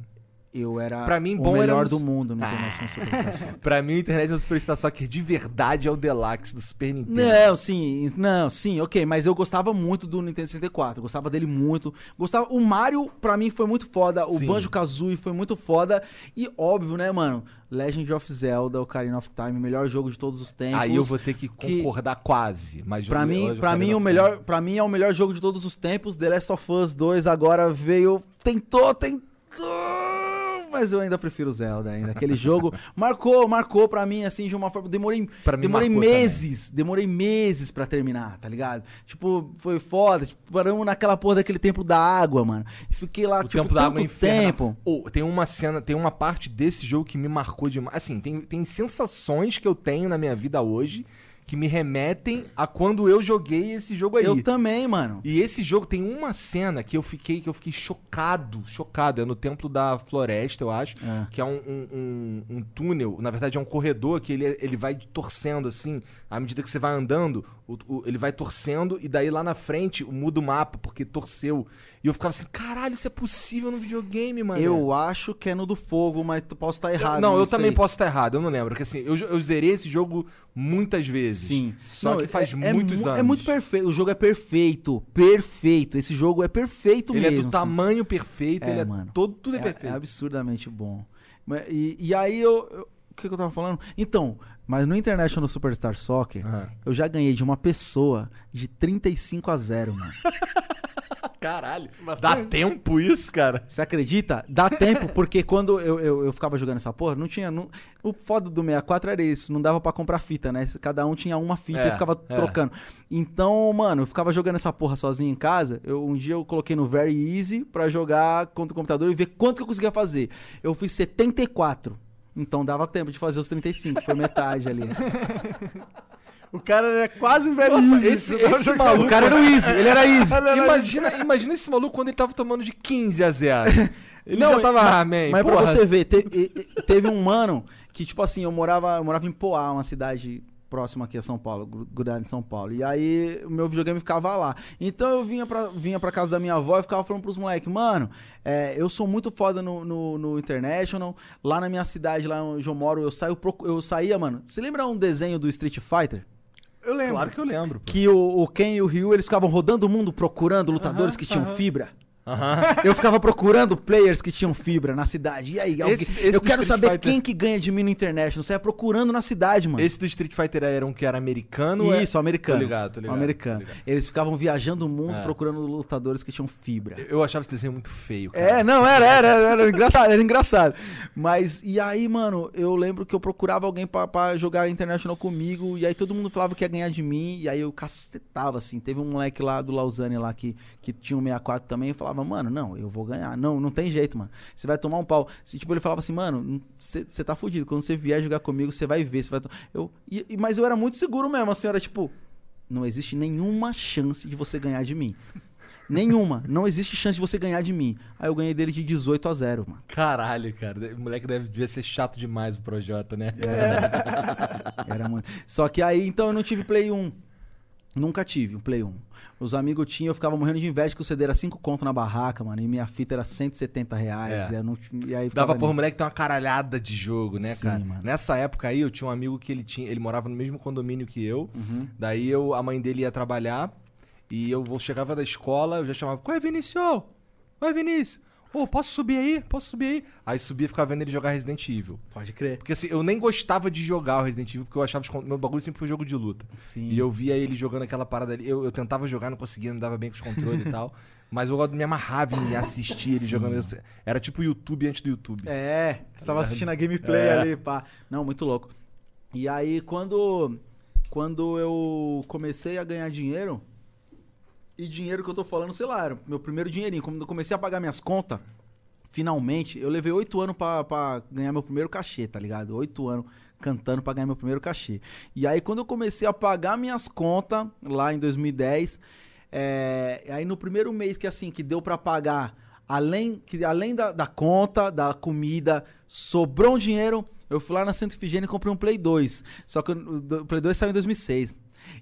Eu era Pra mim, o bom era melhor nos- do mundo no Ah. International Superstar Soccer. [LAUGHS] Pra mim, o Internet é Superstar Soccer de verdade é o Deluxe do Super Nintendo. Não, sim, não, sim, ok, mas eu gostava muito do Nintendo 64, gostava dele muito. Gostava, o Mario pra mim foi muito foda, o. Banjo-Kazooie foi muito foda e óbvio, né, mano? Legend of Zelda, Ocarina of Time, melhor jogo de todos os tempos. Aí eu vou ter que que- concordar quase. Mas eu- mim, quero mim, o melhor, pra mim é o melhor jogo de todos os tempos. The Last of Us 2 agora veio, tentou, tentou, mas eu ainda prefiro Zelda ainda. Aquele jogo [LAUGHS] marcou, marcou pra mim assim de uma forma, demorei, demorei meses, demorei meses pra terminar, tá ligado? Tipo, foi foda, tipo, paramos naquela porra daquele templo da água, mano. E fiquei lá O tipo tempo da água é tempo. Ô, tem uma cena, tem uma parte desse jogo que me marcou demais. Assim, tem, tem sensações que eu tenho na minha vida hoje que me remetem a quando eu joguei esse jogo aí. Eu também, mano. E esse jogo tem uma cena que eu fiquei que eu fiquei chocado, chocado. É no Templo da Floresta, eu acho. É. Que é um, um, um- um túnel, na verdade é um corredor que ele, ele vai torcendo assim. À medida que você vai andando, o- o- ele vai torcendo e daí lá na frente muda o mapa, porque torceu. E eu ficava assim, caralho, isso é possível no videogame, mano. Eu acho que é no do fogo, mas tu posso estar errado. não, eu sei. também posso estar errado, eu não lembro. Porque assim, eu, eu zerei esse jogo muitas vezes. Sim. Só Não, que faz é- é muitos mu- anos. É muito perfeito. O jogo é perfeito. Perfeito. Esse jogo é perfeito Ele mesmo. é do assim. tamanho perfeito, É, ele é mano. todo, tudo é, É, perfeito. é absurdamente bom. E, e aí eu. eu- O que, que eu tava falando? Então, mas no International Superstar Soccer, Aham. eu já ganhei de uma pessoa de 35 a 0, mano. [LAUGHS] Caralho. Dá tempo isso, cara? Você acredita? Dá tempo, porque quando eu, eu, eu ficava jogando essa porra, não tinha. não- o foda do 64 era isso, não dava pra comprar fita, né? Cada um tinha uma fita É, e ficava é. trocando. Então, mano, eu ficava jogando essa porra sozinho em casa. Eu, um dia eu coloquei no Very Easy pra jogar contra o computador e ver quanto que eu conseguia fazer. Eu fiz 74. Então dava tempo de fazer os 35, foi metade ali. [LAUGHS] O cara era quase um velho Nossa, easy. esse- esse maluco- O cara era o Easy, ele era Easy. [LAUGHS] Imagina, imagina esse maluco quando ele tava tomando de 15 a 0. [LAUGHS] Ele Não, já tava, mas- ah, man, Mas pra você ver, te- teve um mano que, tipo assim, eu morava, eu morava em Poá, uma cidade próxima aqui a São Paulo, gru- grudado em São Paulo. E aí o meu videogame ficava lá. Então eu vinha pra, vinha pra casa da minha avó e ficava falando pros moleques, mano, é, eu sou muito foda no, no, no International. Lá na minha cidade, lá onde eu moro, eu, saio, eu saía, mano. Você lembra um desenho do Street Fighter? Eu lembro. Claro que eu lembro. pô. Que o, o Ken e o Ryu, eles ficavam rodando o mundo procurando lutadores que tinham fibra. Eu ficava procurando players que tinham fibra na cidade. E aí, alguém- Esse- esse eu quero Street saber Fighter- quem que ganha de mim no International. Você ia procurando na cidade, mano. Esse do Street Fighter era um que era americano? é- Isso, americano. Tô ligado, tô ligado. Um americano. tô ligado. Eles ficavam viajando o mundo É. procurando lutadores que tinham fibra. Eu achava esse desenho muito feio, cara. É, não, era, era, era, era engraçado, era engraçado. Mas, e aí, mano, eu lembro que eu procurava alguém pra, pra jogar International comigo, e aí todo mundo falava que ia ganhar de mim, e aí eu cacetava, assim. Teve um moleque lá do Lausanne lá que, que tinha um 64 também, e falava, mano, não, eu vou ganhar. Não, não tem jeito, mano. Você vai tomar um pau. Se, tipo, ele falava assim, mano, você tá fudido. Quando você vier jogar comigo, você vai ver. Vai to-" eu, e- mas eu era muito seguro mesmo, assim, era tipo, não existe nenhuma chance de você ganhar de mim. Nenhuma. Não existe chance de você ganhar de mim. Aí eu ganhei dele de 18 a 0, mano. Caralho, cara. O moleque deve, devia ser chato demais o Projota, né? Era muito. Só que aí, então, eu não tive Play 1. Nunca tive um Play 1. Os amigos tinham, eu ficava morrendo de inveja que o CD era 5 conto na barraca, mano. E minha fita era 170 reais. É. E, não, e aí Dava ali. moleque tem uma caralhada de jogo, né, Sim, cara? mano. Nessa época aí, eu tinha um amigo que ele tinha. Ele morava no mesmo condomínio que eu. Uhum. Daí eu, a mãe dele ia trabalhar. E eu vou- chegava da escola, eu já chamava, qual é Vinícius? Oi, Vinícius. Ô, posso subir aí? Posso subir aí? Aí subia e ficava vendo ele jogar Resident Evil. Pode crer. Porque assim, eu nem gostava de jogar o Resident Evil, porque eu achava que meu bagulho sempre foi jogo de luta. Sim. E eu via ele jogando aquela parada ali. Eu, eu tentava jogar, não conseguia, não dava bem com os controles e [LAUGHS] tal. Mas eu me amarrava em assistir ele jogando. Era tipo o YouTube antes do YouTube. É, você tava assistindo a gameplay É. ali, pá. Não, muito louco. E aí, quando, quando eu comecei a ganhar dinheiro, e dinheiro que eu tô falando, sei lá, era meu primeiro dinheirinho. Quando eu comecei a pagar minhas contas, finalmente, eu levei oito anos pra, ganhar meu primeiro cachê, tá ligado? Oito anos cantando pra ganhar meu primeiro cachê. E aí, quando eu comecei a pagar minhas contas, lá em 2010, é, aí no primeiro mês que assim, que deu pra pagar, além, que, além da, da conta, da comida, sobrou um dinheiro, eu fui lá na Santa Ifigênia e comprei um Play 2. Só que o Play 2 saiu em 2006.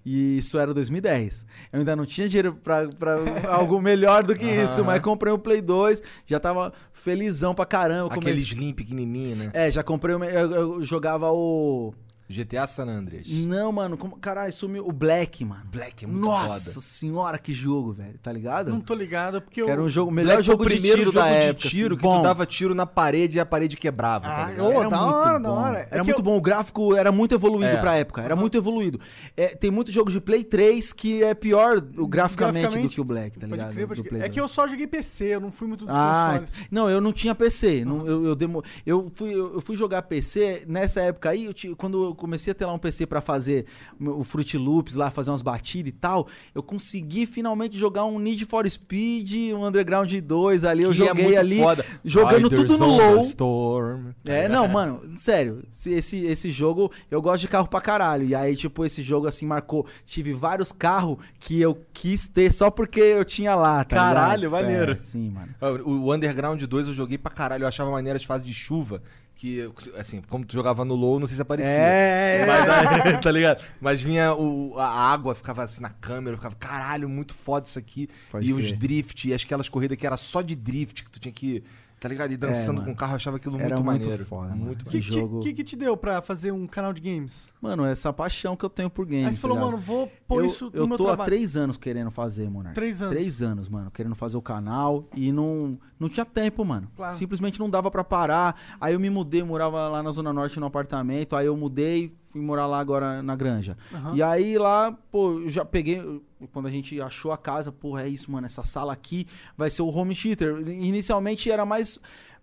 E isso era 2010. Eu ainda não tinha dinheiro pra, pra [LAUGHS] algo melhor do que isso, mas comprei um Play 2, já tava felizão pra caramba. Aquele Come- Slim pequenininho, né? É, já comprei. o Eu, eu jogava o. GTA San Andreas. Não, mano, como... caralho, sumiu o Black, mano. Black é muito Nossa foda. senhora, que jogo, velho. Tá ligado? Não tô ligado, porque eu... Que era um jogo, o Black melhor foi jogo de tiro jogo da de época. tiro assim. que Bom. tu dava tiro na parede e a parede quebrava, tá Ah, ligado? ô, Era da muito hora, da bom. hora. É Era que muito eu- bom. O gráfico era muito evoluído É. pra época. Era muito evoluído. É, tem muito jogo de Play 3 que é pior o graficamente, do que o Black, tá ligado? crer, É que eu só joguei PC, eu não fui muito dos Ah, consoles. não, eu não tinha PC. Não, eu, eu, demo- eu, fui, eu fui jogar PC nessa época aí, eu quando eu comecei a ter lá um PC pra fazer o Fruit Loops lá, fazer umas batidas e tal, eu consegui finalmente jogar um Need for Speed, um Underground 2 ali, eu Que é joguei muito ali, foda. jogando Riders tudo no low. Storm. É, não, mano, sério, esse, esse, jogo, eu gosto de carro pra caralho. E aí, tipo, esse jogo assim marcou. Tive vários carros que eu quis ter só porque eu tinha lá, tá Caralho, ligado? maneiro. É, sim, mano. O Underground 2 eu joguei pra caralho. Eu achava maneiro as fases de chuva. Que, assim, como tu jogava no low, não sei se aparecia. É, é, Mas aí, [LAUGHS] tá ligado? Mas vinha o, a água, ficava assim na câmera, eu ficava, caralho, muito foda isso aqui. Pode e os drift, e aquelas corridas que era só de drift, que tu tinha que tá ligado? E dançando É, com o carro, eu achava aquilo Era muito, muito maneiro. foda, muito O Esse que, que te- jogo- que, que te deu pra fazer um canal de games? Mano, essa paixão que eu tenho por games. Aí você falou, tá mano, ligado? vou pôr eu, isso no eu tô há trabalho. três anos querendo fazer, mano. Três anos. Três anos, mano, querendo fazer o canal e não, não tinha tempo, mano. Claro. Simplesmente não dava pra parar. Aí eu me mudei, morava lá na Zona Norte no apartamento. Aí eu mudei, fui morar lá agora na Granja. Aham. E aí lá, pô, eu já peguei. Quando a gente achou a casa, porra, é isso, mano. Essa sala aqui vai ser o home theater. Inicialmente era mais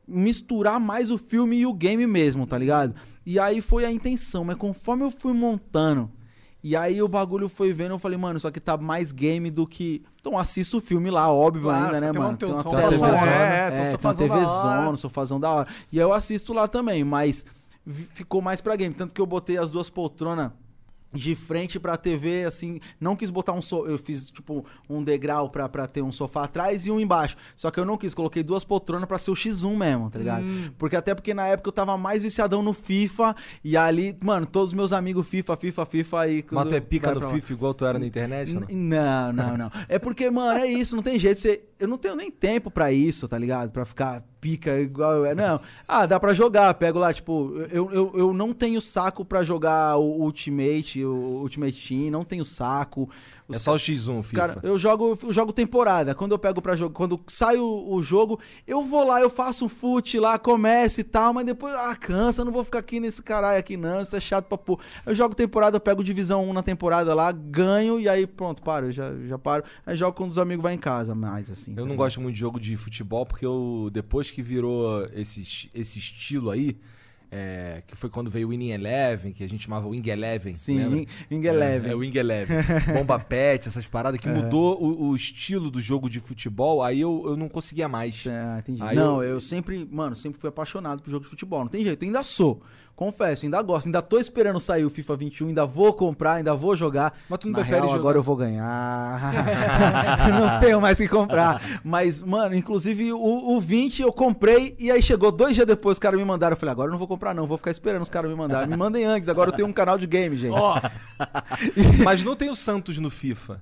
misturar mais o filme e o game mesmo, tá ligado? E aí foi a intenção, mas conforme eu fui montando, e aí o bagulho foi vendo, eu falei, mano, isso aqui tá mais game do que. Então assisto o filme lá, óbvio Claro, ainda, né, tem uma- mano? tem Tem uma um telão, telezona, é, um é, tem uma da hora. TVzona, sofazão da hora. E aí eu assisto lá também, mas ficou mais pra game. Tanto que eu botei as duas poltronas de frente pra TV, assim, não quis botar um so... eu fiz tipo um degrau pra, pra ter um sofá atrás e um embaixo. Só que eu não quis, coloquei duas poltronas pra ser o X1 mesmo, tá ligado? Hum. Porque até porque na época eu tava mais viciadão no FIFA e ali, mano, todos os meus amigos FIFA, FIFA, FIFA aí Mas tu é pica lá. FIFA igual tu era na internet? não? Não, não, não. É porque, mano, é isso, não tem jeito. Você, eu não tenho nem tempo pra isso, tá ligado? Pra ficar pica igual eu é. Não. Ah, dá pra jogar. Pego lá, tipo, eu, eu, eu não tenho saco pra jogar o Ultimate, o Ultimate Team, não tenho saco. É Os só o X1, os FIFA. Cara, eu jogo, eu jogo temporada. Quando eu pego pra jogo, quando sai o, o jogo, eu vou lá, eu faço um fute lá, começo e tal, mas depois, ah, cansa, não vou ficar aqui nesse caralho aqui não, isso é chato pra pôr. Eu jogo temporada, eu pego divisão 1 na temporada lá, ganho e aí pronto, paro, eu já, já paro. Aí jogo quando os amigos vão em casa, mais assim. Eu não gosto muito de jogo de futebol porque eu, depois que virou esse, esse estilo aí, é, que foi quando veio o Winning Eleven, que a gente chamava Wing Eleven. Sim? Wing- Wing Eleven. É, é Wing Eleven. [LAUGHS] Bomba Pet, essas paradas que mudou o, o estilo do jogo de futebol, aí eu, eu não conseguia mais. Ah, entendi. Aí não, eu- eu... sempre, mano, sempre fui apaixonado por jogo de futebol. Não tem jeito, ainda sou. Confesso, ainda gosto. Ainda tô esperando sair o FIFA 21, ainda vou comprar, ainda vou jogar. Mas tu não Na prefere real, jogar- agora eu vou ganhar. [LAUGHS] não tenho mais que comprar. Mas, mano, inclusive o, o 20 eu comprei e aí chegou dois dias depois os caras me mandaram. Eu falei, agora eu não vou comprar não, vou ficar esperando os caras me mandarem. Me mandem antes, agora eu tenho um canal de game, gente. [LAUGHS] Mas não tem o Santos no FIFA.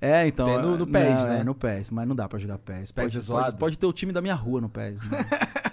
É, então. Tem no- é, no PES, não, né? É, no PES, mas não dá pra jogar PES. PES Pode, é zoado? pode, pode ter o time da minha rua no PES. Né? [LAUGHS]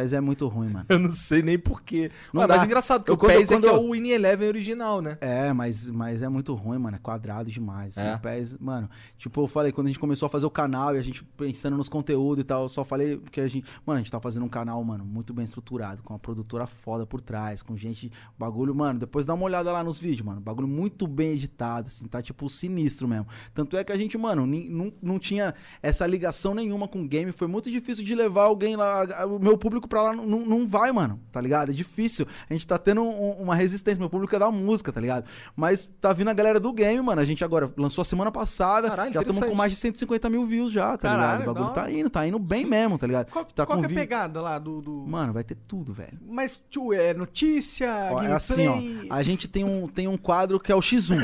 PES é muito ruim, mano. [LAUGHS] Eu não sei nem porquê. Não Ué, dá. mas é engraçado, porque Eu o quando- PES é quando que é o Winning Eleven original, né? É, mas, mas é muito ruim, mano. É quadrado demais. assim, É? o PES, mano, tipo, eu falei, quando a gente começou a fazer o canal e a gente pensando nos conteúdos e tal, eu só falei que a gente. Mano, a gente tá fazendo um canal, mano, muito bem estruturado, com uma produtora foda por trás, com gente. Bagulho, mano, depois dá uma olhada lá nos vídeos, mano. Bagulho muito bem editado, assim, tá tipo sinistro mesmo. Tanto é que a gente, mano, não, não tinha essa ligação nenhuma com o game. Foi muito difícil de levar alguém lá. O meu público pra lá não, não, vai, mano, tá ligado? É difícil. A gente tá tendo um- uma resistência. Meu público é da música, tá ligado? Mas tá vindo a galera do game, mano. A gente agora lançou a semana passada. Caralho, já estamos com mais de 150 mil views já, tá Caralho, ligado? O bagulho tá indo, tá indo bem mesmo, tá ligado? Qual, tá qual que é a pegada lá do... do- Mano, vai ter tudo, velho. Mas, tio, é notícia, Ó, gameplay... é assim, ó. A gente tem um, tem um quadro que é o X1.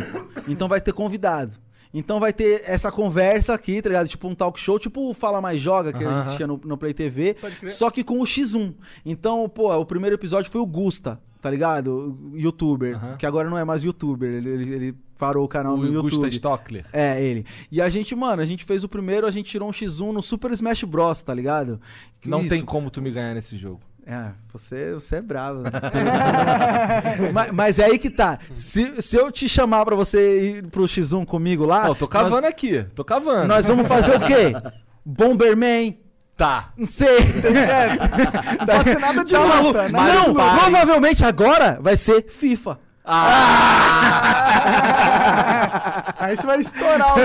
então vai ter convidado. Então vai ter essa conversa aqui, tá ligado? Tipo um talk show, tipo o Fala Mais Joga, que a gente tinha no, no Play TV. Só que com o X1. Então, pô, o primeiro episódio foi o Gusta, tá ligado? O youtuber. Que agora não é mais youtuber. Ele, ele, ele parou o canal no o YouTube. Gusta Stockler. É, ele. E a gente, mano, a gente fez o primeiro, a gente tirou um X1 no Super Smash Bros, tá ligado? Não Isso. tem como tu me ganhar nesse jogo. É, você, você é bravo. [LAUGHS] mas, mas é aí que tá. Se, se eu te chamar pra você ir pro X1 comigo lá. Ó, tô cavando aqui, tô cavando. Nós, nós vamos fazer o quê? Bomberman. Tá. Não sei. Não pode ser nada de Tá luta, de não, provavelmente agora vai ser FIFA. [LAUGHS] Aí você vai estourar o.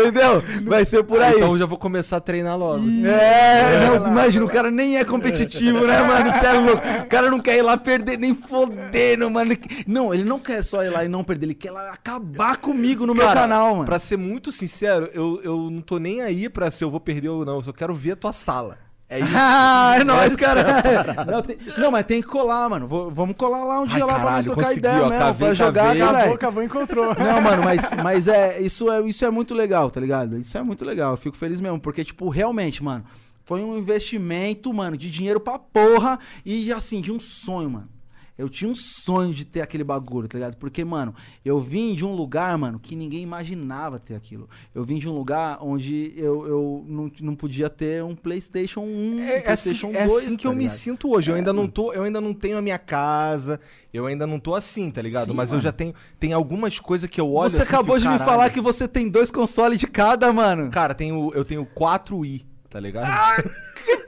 Entendeu? Vai ser por aí. Então eu já vou começar a treinar logo. É, não, imagina, o cara nem é competitivo, né, mano? Você é louco. O cara não quer ir lá perder nem fodendo, mano. Não, ele não quer só ir lá e não perder, ele quer lá acabar comigo no meu Cara, canal, mano. Pra ser muito sincero, eu, eu não tô nem aí pra se eu vou perder ou não. Eu só quero ver a tua sala. É isso. Ah, é nóis, cara. [LAUGHS] Não, tem- não, mas tem que colar, mano. Vou- vamos colar lá um dia Ai, lá pra nós caralho, trocar ideia ó, mesmo, cavei, pra jogar, cavei. caralho. Acabou, acabou, encontrou. [LAUGHS] Não, mano, mas, [LAUGHS] mas é, isso é, isso é muito legal, tá ligado? Isso é muito legal. Eu fico feliz mesmo, porque, tipo, realmente, mano, foi um investimento, mano, de dinheiro pra porra e, assim, de um sonho, mano. Eu tinha um sonho de ter aquele bagulho, tá ligado? Porque, mano, eu vim de um lugar, mano, que ninguém imaginava ter aquilo. Eu vim de um lugar onde eu, eu não, não podia ter um PlayStation 1, um É, é assim, PlayStation é 2. assim que tá eu me ligado? sinto hoje. Eu ainda não tô, eu ainda não tenho a minha casa, eu ainda não tô assim, tá ligado? Sim, Mas eu mano. já tenho, tem algumas coisas que eu olho Você assim, acabou de me "Caralho". falar que você tem dois consoles de cada, mano. Cara, tenho, eu tenho 4 i, tá ligado?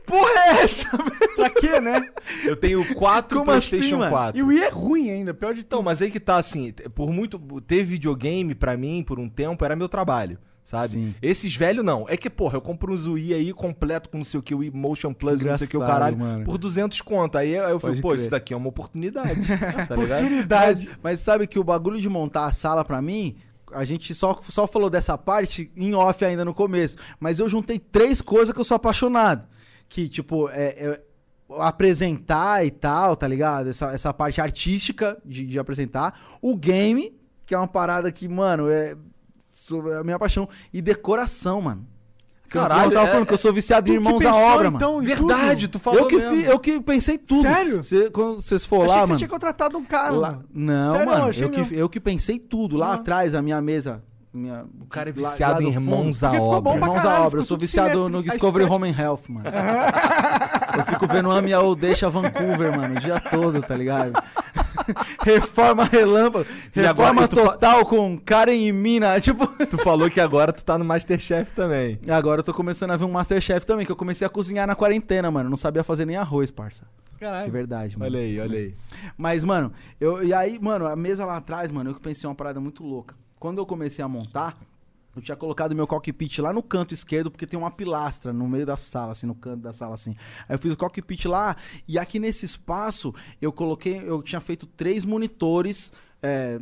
Porra é essa? Pra quê, né? Eu tenho 4 Como assim, PlayStation mano? 4. E o Wii é ruim ainda, pior de tudo. mas aí que tá assim, por muito ter videogame pra mim por um tempo era meu trabalho, sabe? Sim. Esses velhos não. É que, porra, eu compro uns Wii aí completo com não sei o que, o Motion Plus, não sei o que o caralho, mano. por 200 conto. Aí eu Pode fico, pô, crer. isso daqui é uma oportunidade, [LAUGHS] tá ligado? Oportunidade. Mas sabe que o bagulho de montar a sala pra mim, a gente só, só falou dessa parte em off ainda no começo. Mas eu juntei três coisas que eu sou apaixonado. Que, tipo, é, é apresentar e tal, tá ligado? Essa, essa parte artística de, de apresentar. O game, que é uma parada que, mano, é, é a minha paixão. E decoração, mano. Eu- Caralho, eu tava é- falando que eu sou viciado em irmãos à obra, mano. então, em Verdade, tu falou Eu que, fi- eu que pensei tudo. Sério? Cê- quando vocês for lá, que você mano. tinha contratado um cara, Lá- mano. Não, Sério, mano. achei Eu que, eu que pensei tudo. Lá Ah. atrás, a minha mesa. Minha, O cara é viciado lá em irmãos à obra. Irmãos à obra. Eu sou viciado no A Discovery estética. Home and Health, mano. eu fico vendo Ame ou Deixa Vancouver, mano, o dia todo, tá ligado? [LAUGHS] Reforma relâmpago. E agora- Reforma e tu total com Karen e Mina. [LAUGHS] Tipo. Tu falou que agora tu tá no Masterchef também. Agora eu tô começando a ver um Masterchef também, que eu comecei a cozinhar na quarentena, mano. Não sabia fazer nem arroz, parça. De Caralho. verdade, mano. Olha aí, olha aí. Mas, mano, eu, e aí, mano, a mesa lá atrás, mano, eu que pensei uma parada muito louca. Quando eu comecei a montar, eu tinha colocado meu cockpit lá no canto esquerdo, porque tem uma pilastra no meio da sala, assim, no canto da sala, assim. Aí eu fiz o cockpit lá, e aqui nesse espaço, eu coloquei, eu tinha feito três monitores, é,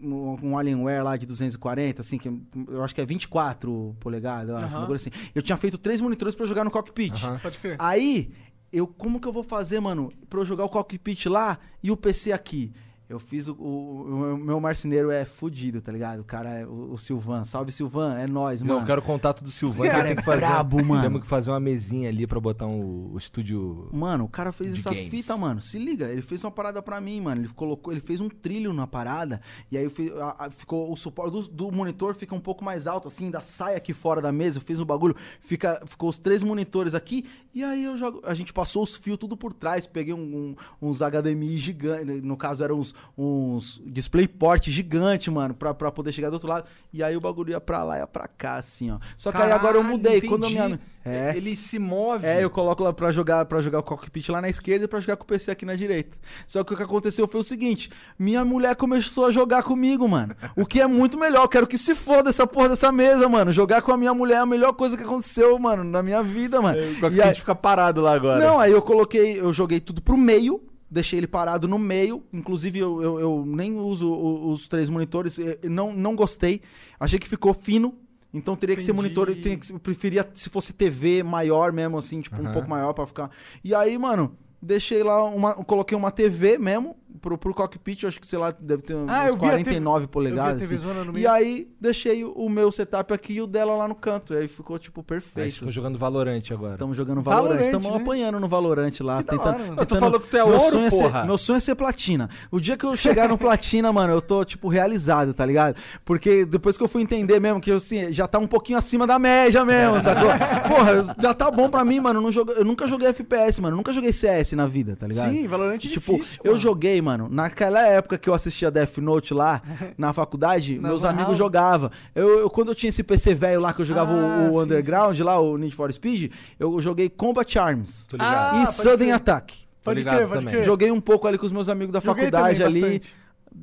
um Alienware lá de 240, assim, que eu acho que é 24 polegadas, eu acho, assim. Eu tinha feito três monitores pra jogar no cockpit. Aham. Pode crer. Aí, eu, como que eu vou fazer, mano, pra eu jogar o cockpit lá e o PC aqui? Eu fiz o, o- o meu marceneiro é fudido, tá ligado? O cara é o, o Silvan. Salve, Silvan, é Não, mano. eu quero o contato do Silvano. Cara, que é que fazer, brabo, [LAUGHS] mano. Temos que fazer uma mesinha ali pra botar um, o estúdio. Mano, o cara fez essa games. fita, mano. Se liga, ele fez uma parada pra mim, mano. Ele colocou, ele fez um trilho na parada e aí fiz- a- a- ficou o suporte do, do monitor fica um pouco mais alto, assim, da saia aqui fora da mesa. Eu fiz o bagulho, fica, ficou os três monitores aqui e aí eu jogo, a gente passou os fios tudo por trás. Peguei um- um- uns HDMI gigantes, no caso eram uns, uns DisplayPort gigante, mano, pra, pra poder chegar do outro lado. E aí o bagulho ia pra lá, ia pra cá, assim, ó. Só que aí agora eu Caralho, mudei. Quando minha, é, Ele se move. é, eu coloco lá pra jogar, pra jogar o cockpit lá na esquerda e pra jogar com o PC aqui na direita. Só que o que aconteceu foi o seguinte: minha mulher começou a jogar comigo, mano. O que é muito melhor. Eu quero que se foda essa porra dessa mesa, mano. Jogar com a minha mulher é a melhor coisa que aconteceu, mano, na minha vida, mano. O E cockpit aí- fica parado lá agora. não, aí eu coloquei, eu joguei tudo pro meio, deixei ele parado no meio. Inclusive, eu, eu, eu nem uso o- os três monitores, eh, não, não gostei. Achei que ficou fino. Então teria que ser Entendi. monitor, eu, que, eu preferia se fosse TV maior mesmo, assim, tipo, um Aham. pouco maior pra ficar. E aí, mano, deixei lá uma. Coloquei uma TV mesmo pro, pro cockpit, eu acho que, sei lá, deve ter uns Ah, eu vi a 49 Eu vi polegadas. a TV assim. no E meio. aí deixei o- o meu setup aqui e o dela lá no canto. E aí ficou, tipo, perfeito. estão jogando Valorante agora. Estamos jogando Valorant, Valorant, estamos né? apanhando no Valorant lá. Que tentando, hora. Mas tu tentando- falou que tu é meu ouro, sonho porra. ser, meu sonho é ser platina. O dia que eu chegar no platina, mano, eu tô, tipo, realizado, tá ligado? Porque depois que eu fui entender mesmo que eu, assim, já tá um pouquinho acima da média mesmo, sacou? [LAUGHS] Porra, já tá bom pra mim, mano. Não joga- eu nunca joguei FPS, mano. Nunca joguei CS na vida, tá ligado? Sim, Valorant é Tipo, difícil, eu mano. joguei, mano, naquela época que eu assistia Death Note lá, [LAUGHS] na faculdade, Na meus amigos jogavam. Eu, eu- quando eu tinha esse PC velho lá, que eu jogava o- Ah, o, sim, Underground lá, o Need for Speed, eu joguei Combat Arms. Tô ligado. Ah, e Sudden crer. Attack. Tô Pode ligado crer, pode também. crer. Joguei um pouco ali com os meus amigos da Joguei faculdade também ali. bastante.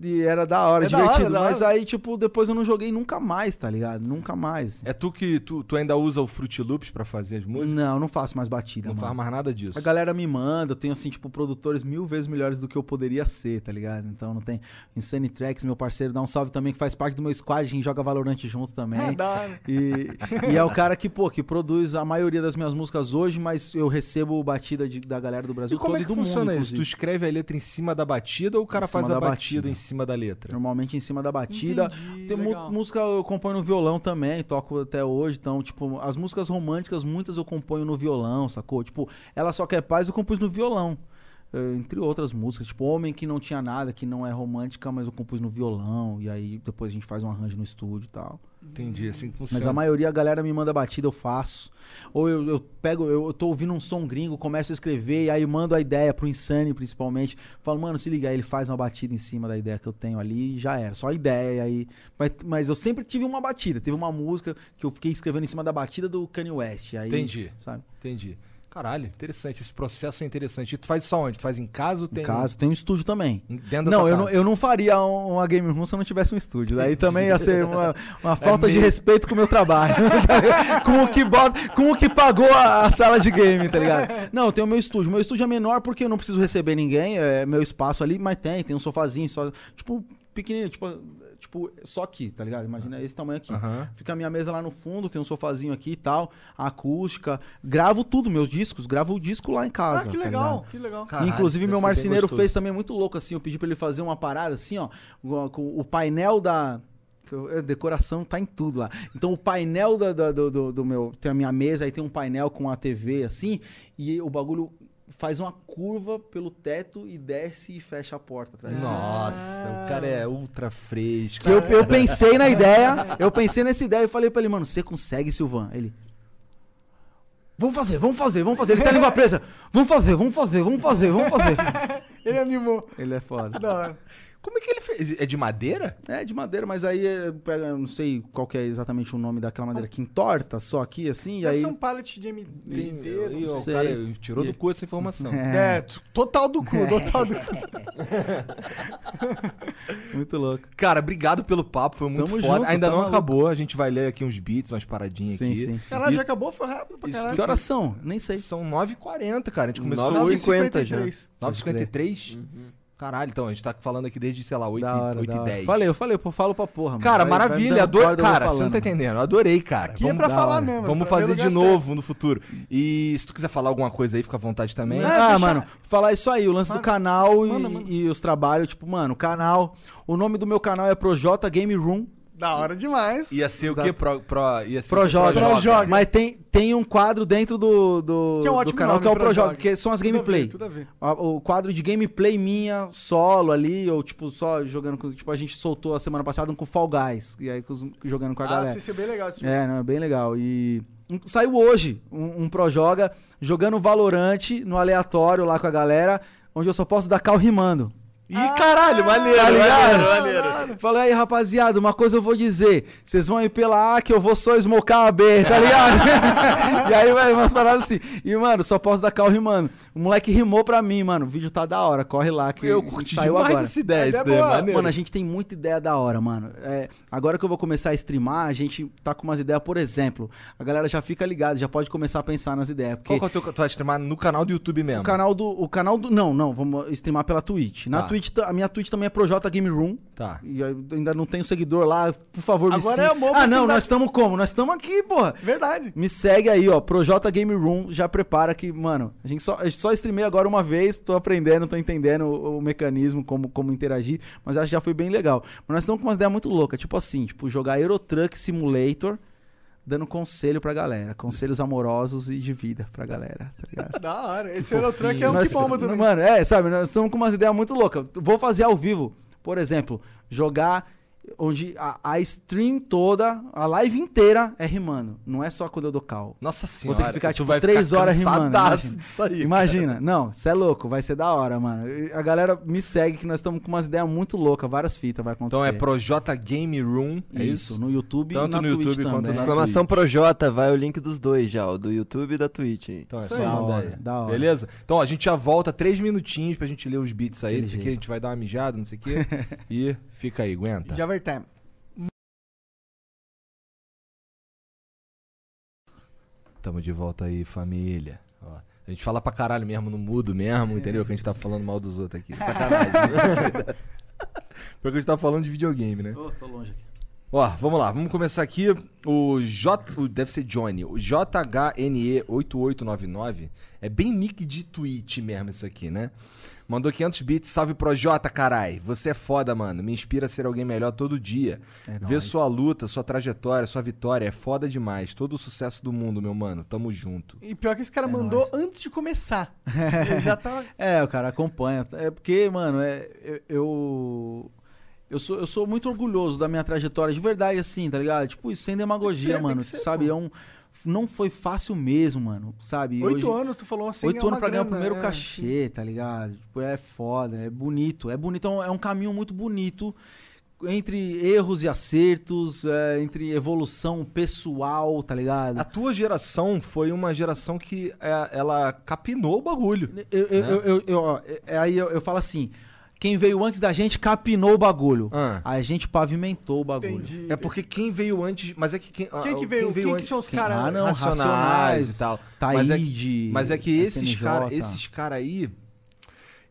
E era da hora, É da hora, divertido. da mas hora. aí, tipo, depois eu não joguei nunca mais, tá ligado? Nunca mais. É tu que tu, tu ainda usa o Fruit Loops pra fazer as músicas? Não, não faço mais batida, Não mano. faz mais nada disso. A galera me manda, eu tenho assim, tipo, produtores mil vezes melhores do que eu poderia ser, tá ligado? Então não tem. Insane Tracks, meu parceiro, dá um salve também, que faz parte do meu squad, a gente joga Valorant junto também. É, da hora. E, e é o cara que, pô, que produz a maioria das minhas músicas hoje, mas eu recebo batida de- da galera do Brasil E como todo é que do mundo, funciona isso? Tu escreve a letra em cima da batida ou o cara faz a da batida, batida. em cima da letra? Normalmente em cima da batida. Entendi, Tem legal. música eu componho no violão também, toco até hoje. Então, tipo, as músicas românticas, muitas eu componho no violão, sacou? Tipo, Ela Só Quer Paz eu compus no violão. eh, entre outras músicas, tipo Homem que não tinha nada, que não é romântica, mas eu compus no violão, e aí depois a gente faz um arranjo no estúdio e tal. Entendi, assim que funciona. Mas a maioria a galera me manda batida, eu faço. Ou eu, eu pego, eu, eu tô ouvindo um som gringo, começo a escrever, e aí mando a ideia pro Insane, principalmente. Falo, mano, se liga, aí ele faz uma batida em cima da ideia que eu tenho ali e já era. Só ideia, aí. Mas, mas eu sempre tive uma batida. Teve uma música que eu fiquei escrevendo em cima da batida do Kanye West. Aí, Entendi. Sabe? Entendi. Caralho, interessante. Esse processo é interessante. E tu faz isso aonde? Tu faz em casa ou tem... Em caso, tem um estúdio também. Dentro Não, eu não, casa? eu não faria um- uma game room se eu não tivesse um estúdio. Daí também ia ser uma, uma [LAUGHS] falta de meio- respeito com o meu trabalho. [LAUGHS] com, o que bota, com o que pagou a, a sala de game, tá ligado? Não, eu tenho meu estúdio. Meu estúdio é menor porque eu não preciso receber ninguém. É meu espaço ali, mas tem, tem um sofazinho só. Tipo, pequenininho, tipo, tipo, só aqui, tá ligado? Imagina esse tamanho aqui. Aham. Fica a minha mesa lá no fundo, tem um sofazinho aqui e tal, acústica. Gravo tudo, meus discos, gravo o disco lá em casa. Ah, que tá legal, ligado? que legal. Caralho, Inclusive, meu marceneiro fez também muito louco, assim. Eu pedi pra ele fazer uma parada assim, ó. Com o painel da. a decoração tá em tudo lá. Então, o painel da- da- do, do- do meu. Tem a minha mesa, aí tem um painel com a TV, assim. E o bagulho faz uma curva pelo teto e desce e fecha a porta atrás. Nossa, o cara é ultra fresco. Eu, eu pensei na ideia, eu pensei nessa ideia e falei pra ele, mano, você consegue, Silvan? Ele. Vamos fazer, vamos fazer, vamos fazer. Ele tá língua presa. Vamos fazer, vamos fazer, vamos fazer, vamos fazer. Ele animou. Ele é foda. Da hora. Como é que ele fez? É de madeira? É de madeira, mas aí é, pega, eu não sei qual que é exatamente o nome daquela madeira que entorta só aqui, assim, e Deve aí. ser um pallet de M- de inteiro. Ih, ó, o cara tirou do E- cu essa informação. [LAUGHS] É, É, t- total do cu, total do cu. [LAUGHS] muito louco. Cara, obrigado pelo papo, foi muito Tamo foda. junto, Ainda tá não acabou, a gente vai ler aqui uns beats, umas paradinhas Sim, aqui. sim. Sei lá, já acabou, foi rápido pra Isso, caralho. Que horas são? Nem sei. São 9h40, cara. A gente começou 9h50 hoje. 53. 9h53? Caralho, então, a gente tá falando aqui desde, sei lá, 8, Da hora, 8 da e hora. 10. Falei, eu falei, pô, falo pra porra, mano. Cara, Vai- vai maravilha, eu vou Cara, você não tá entendendo. Eu adorei, cara. Aqui é pra da falar hora. mesmo. Vamos pra fazer de novo no futuro. E se tu quiser falar alguma coisa aí, fica à vontade também. É, ah, deixa- mano, falar isso aí, o lance do canal e, e os trabalhos, tipo, mano, o canal. O nome do meu canal é Projota Game Room. Da hora demais. Ia ser o Exato. quê? Pro, pro, ia ser Projota. Projoga. Mas tem, tem um quadro dentro do, do, Que é um do ótimo canal que é o Projoga. Projota, que são as Tudo a ver, gameplay. Tudo a ver. O quadro de gameplay minha, solo ali, ou tipo, só jogando com. Tipo, a gente soltou a semana passada um com Fall Guys. E aí jogando com a Ah, galera. isso é bem legal. esse. É, não, é bem legal. E saiu hoje um, um Projoga jogando Valorante no aleatório lá com a galera, onde eu só posso dar cal rimando. Ih, caralho, maneiro, Tá maneiro, maneiro. Falei aí, rapaziada, uma coisa eu vou dizer. Vocês vão ir pela A que eu vou só smocar a B, tá ligado? [LAUGHS] e aí vai umas paradas assim. E, mano, só posso dar cal rimando. O moleque rimou pra mim, mano. O vídeo tá da hora. Corre lá que Eu curti saiu demais agora. essa ideia, A isso ideia daí, é boa. maneiro. Mano, a gente tem muita ideia da hora, mano. É, agora que eu vou começar a streamar, a gente tá com umas ideias, por exemplo. A galera já fica ligada, já pode começar a pensar nas ideias. Porque Qual que é o teu... Tu vai streamar no canal do YouTube mesmo? o canal do. O canal do. Não, não, vamos streamar pela Twitch. Na Tá. Twitch, ta- a minha Twitch também é Projota Game Room. Tá. E ainda não tenho seguidor lá, por favor, me Agora é uma ah, não, oportunidade. nós estamos como? Nós estamos aqui, porra. Verdade. Me segue aí, ó, Projota Game Room, já prepara que, mano, a gente só, só streamei agora uma vez, tô aprendendo, tô entendendo o, o mecanismo, como, como interagir, mas acho que já foi bem legal. Mas nós estamos com umas ideias muito loucas, tipo assim, tipo, jogar Eurotruck Simulator, dando conselho pra galera, conselhos amorosos e de vida pra galera, tá ligado? [LAUGHS] Da hora. Esse Eurotruck é um Nós- que bomba também. Mano, é, sabe, nós estamos com umas ideias muito loucas. Vou fazer ao vivo, por exemplo, jogar onde a, a stream toda, a live inteira é rimando. Não é só quando eu dou cal. Nossa Vou senhora. ter que ficar, tipo, vai três ficar horas rimando. Imagina. disso aí. Imagina. Não, você é louco, vai ser da hora, mano. A galera me segue que nós estamos com umas ideias muito loucas, várias fitas vai acontecer. Então é Projota Game Room, é isso? no YouTube Tanto e na no Twitch YouTube quanto também. na Exclamação Projota, vai o link dos dois já, o do YouTube e da Twitch aí. Então é Isso só Da hora, da hora. Beleza? Então ó, a gente já volta três minutinhos pra gente ler os beats aí. Não sei o que, a gente vai dar uma mijada, não sei o que. [LAUGHS] e fica aí, aguenta. Já vai. Tamo de volta aí, família. Ó, a gente fala pra caralho mesmo no mudo mesmo, entendeu? Que a gente tá falando mal dos outros aqui. Sacanagem. [LAUGHS] né? Porque a gente tá falando de videogame, né? Ô, tô longe aqui. Ó, vamos lá, vamos começar aqui. O J. o- deve ser Johnny. O JHNE8899 é bem nick de tweet mesmo, isso aqui, né? Mandou 500 bits. Salve Projota, carai. Você é foda, mano. Me inspira a ser alguém melhor todo dia. É Ver nóis. sua luta, sua trajetória, sua vitória é foda demais. Todo o sucesso do mundo, meu mano. Tamo junto. E pior que esse cara mandou antes de começar. [LAUGHS] Ele já tava. É, o cara acompanha. É porque, mano, é, eu- eu. Eu sou, eu sou muito orgulhoso da minha trajetória, de verdade, assim, tá ligado? Tipo, sem demagogia, ser, mano. ser, sabe? pô. É um, não foi fácil mesmo, mano. Sabe? Oito Hoje- anos, tu falou assim. Oito é anos pra ganhar o grana, primeiro é. cachê, tá ligado? Tipo, é foda, é bonito. É bonito, é um- é um caminho muito bonito entre erros e acertos, é, entre evolução pessoal, tá ligado? A tua geração foi uma geração que é, ela capinou o bagulho. Eu, eu, eu, eu- eu- ó, é- aí eu, eu falo assim: quem veio antes da gente capinou o bagulho. Ah. A gente pavimentou o bagulho. Entendi. É porque quem veio antes. Mas é que quem. Quem que veio? Quem, que são os Quem- caras? Ah, não, Racionais, Racionais e tal. Taíde, mas é que, mas é que esses caras esses cara aí.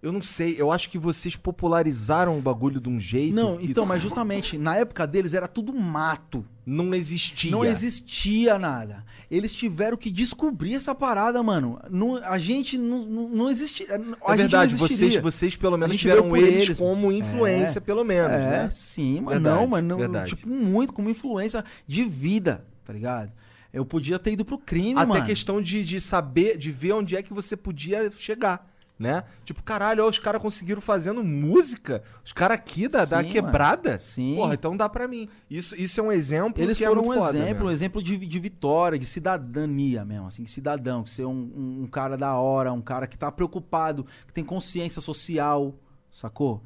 Eu não sei, eu acho que vocês popularizaram o bagulho de um jeito. Não, que então, mas justamente, na época deles era tudo mato. Não existia. Não existia nada. Eles tiveram que descobrir essa parada, mano. Não, a gente não, não, existia. A É verdade, vocês, vocês pelo menos tiveram eles, eles. como influência, É. pelo menos, é, né? sim, mas Verdade, não, mas não, verdade. tipo, muito como influência de vida, tá ligado? Eu podia ter ido pro crime, Até mano. questão de, de saber, de ver onde é que você podia chegar, né? Tipo, caralho, ó, os caras conseguiram fazendo música, os caras aqui da, da Sim, quebrada. mano. Sim. Porra, então dá pra mim. Isso, isso é um exemplo Eles que foram é um exemplo, um exemplo de, de vitória, de cidadania mesmo, assim, de cidadão, que ser um, um- um cara da hora, um cara que tá preocupado, que tem consciência social, sacou?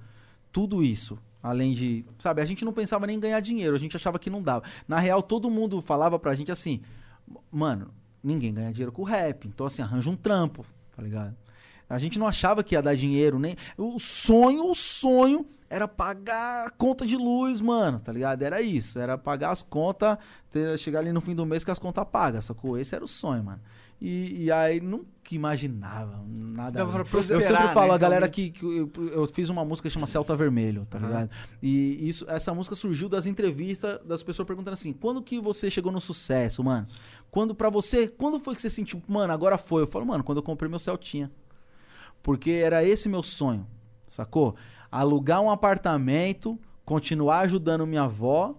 Tudo isso. Além de, sabe, a gente não pensava nem em ganhar dinheiro, a gente achava que não dava. Na real, todo mundo falava pra gente assim, mano, ninguém ganha dinheiro com rap, então assim, arranja um trampo, tá ligado? A gente não achava que ia dar dinheiro, nem. O sonho, o sonho era pagar a conta de luz, mano, tá ligado? Era isso, era pagar as contas, ter- chegar ali no fim do mês com as contas pagas, sacou? Esse era o sonho, mano. E, e aí nunca imaginava nada. Eu sempre falo, né, a galera que, que eu, eu fiz uma música que chama Celta Vermelho, tá ligado? E isso, essa música surgiu das entrevistas das pessoas perguntando assim: quando que você chegou no sucesso, mano? Quando pra você, quando foi que você sentiu, mano, agora foi? Eu falo, mano, quando eu comprei meu Celtinha. Porque era esse meu sonho, sacou? Alugar um apartamento, continuar ajudando minha avó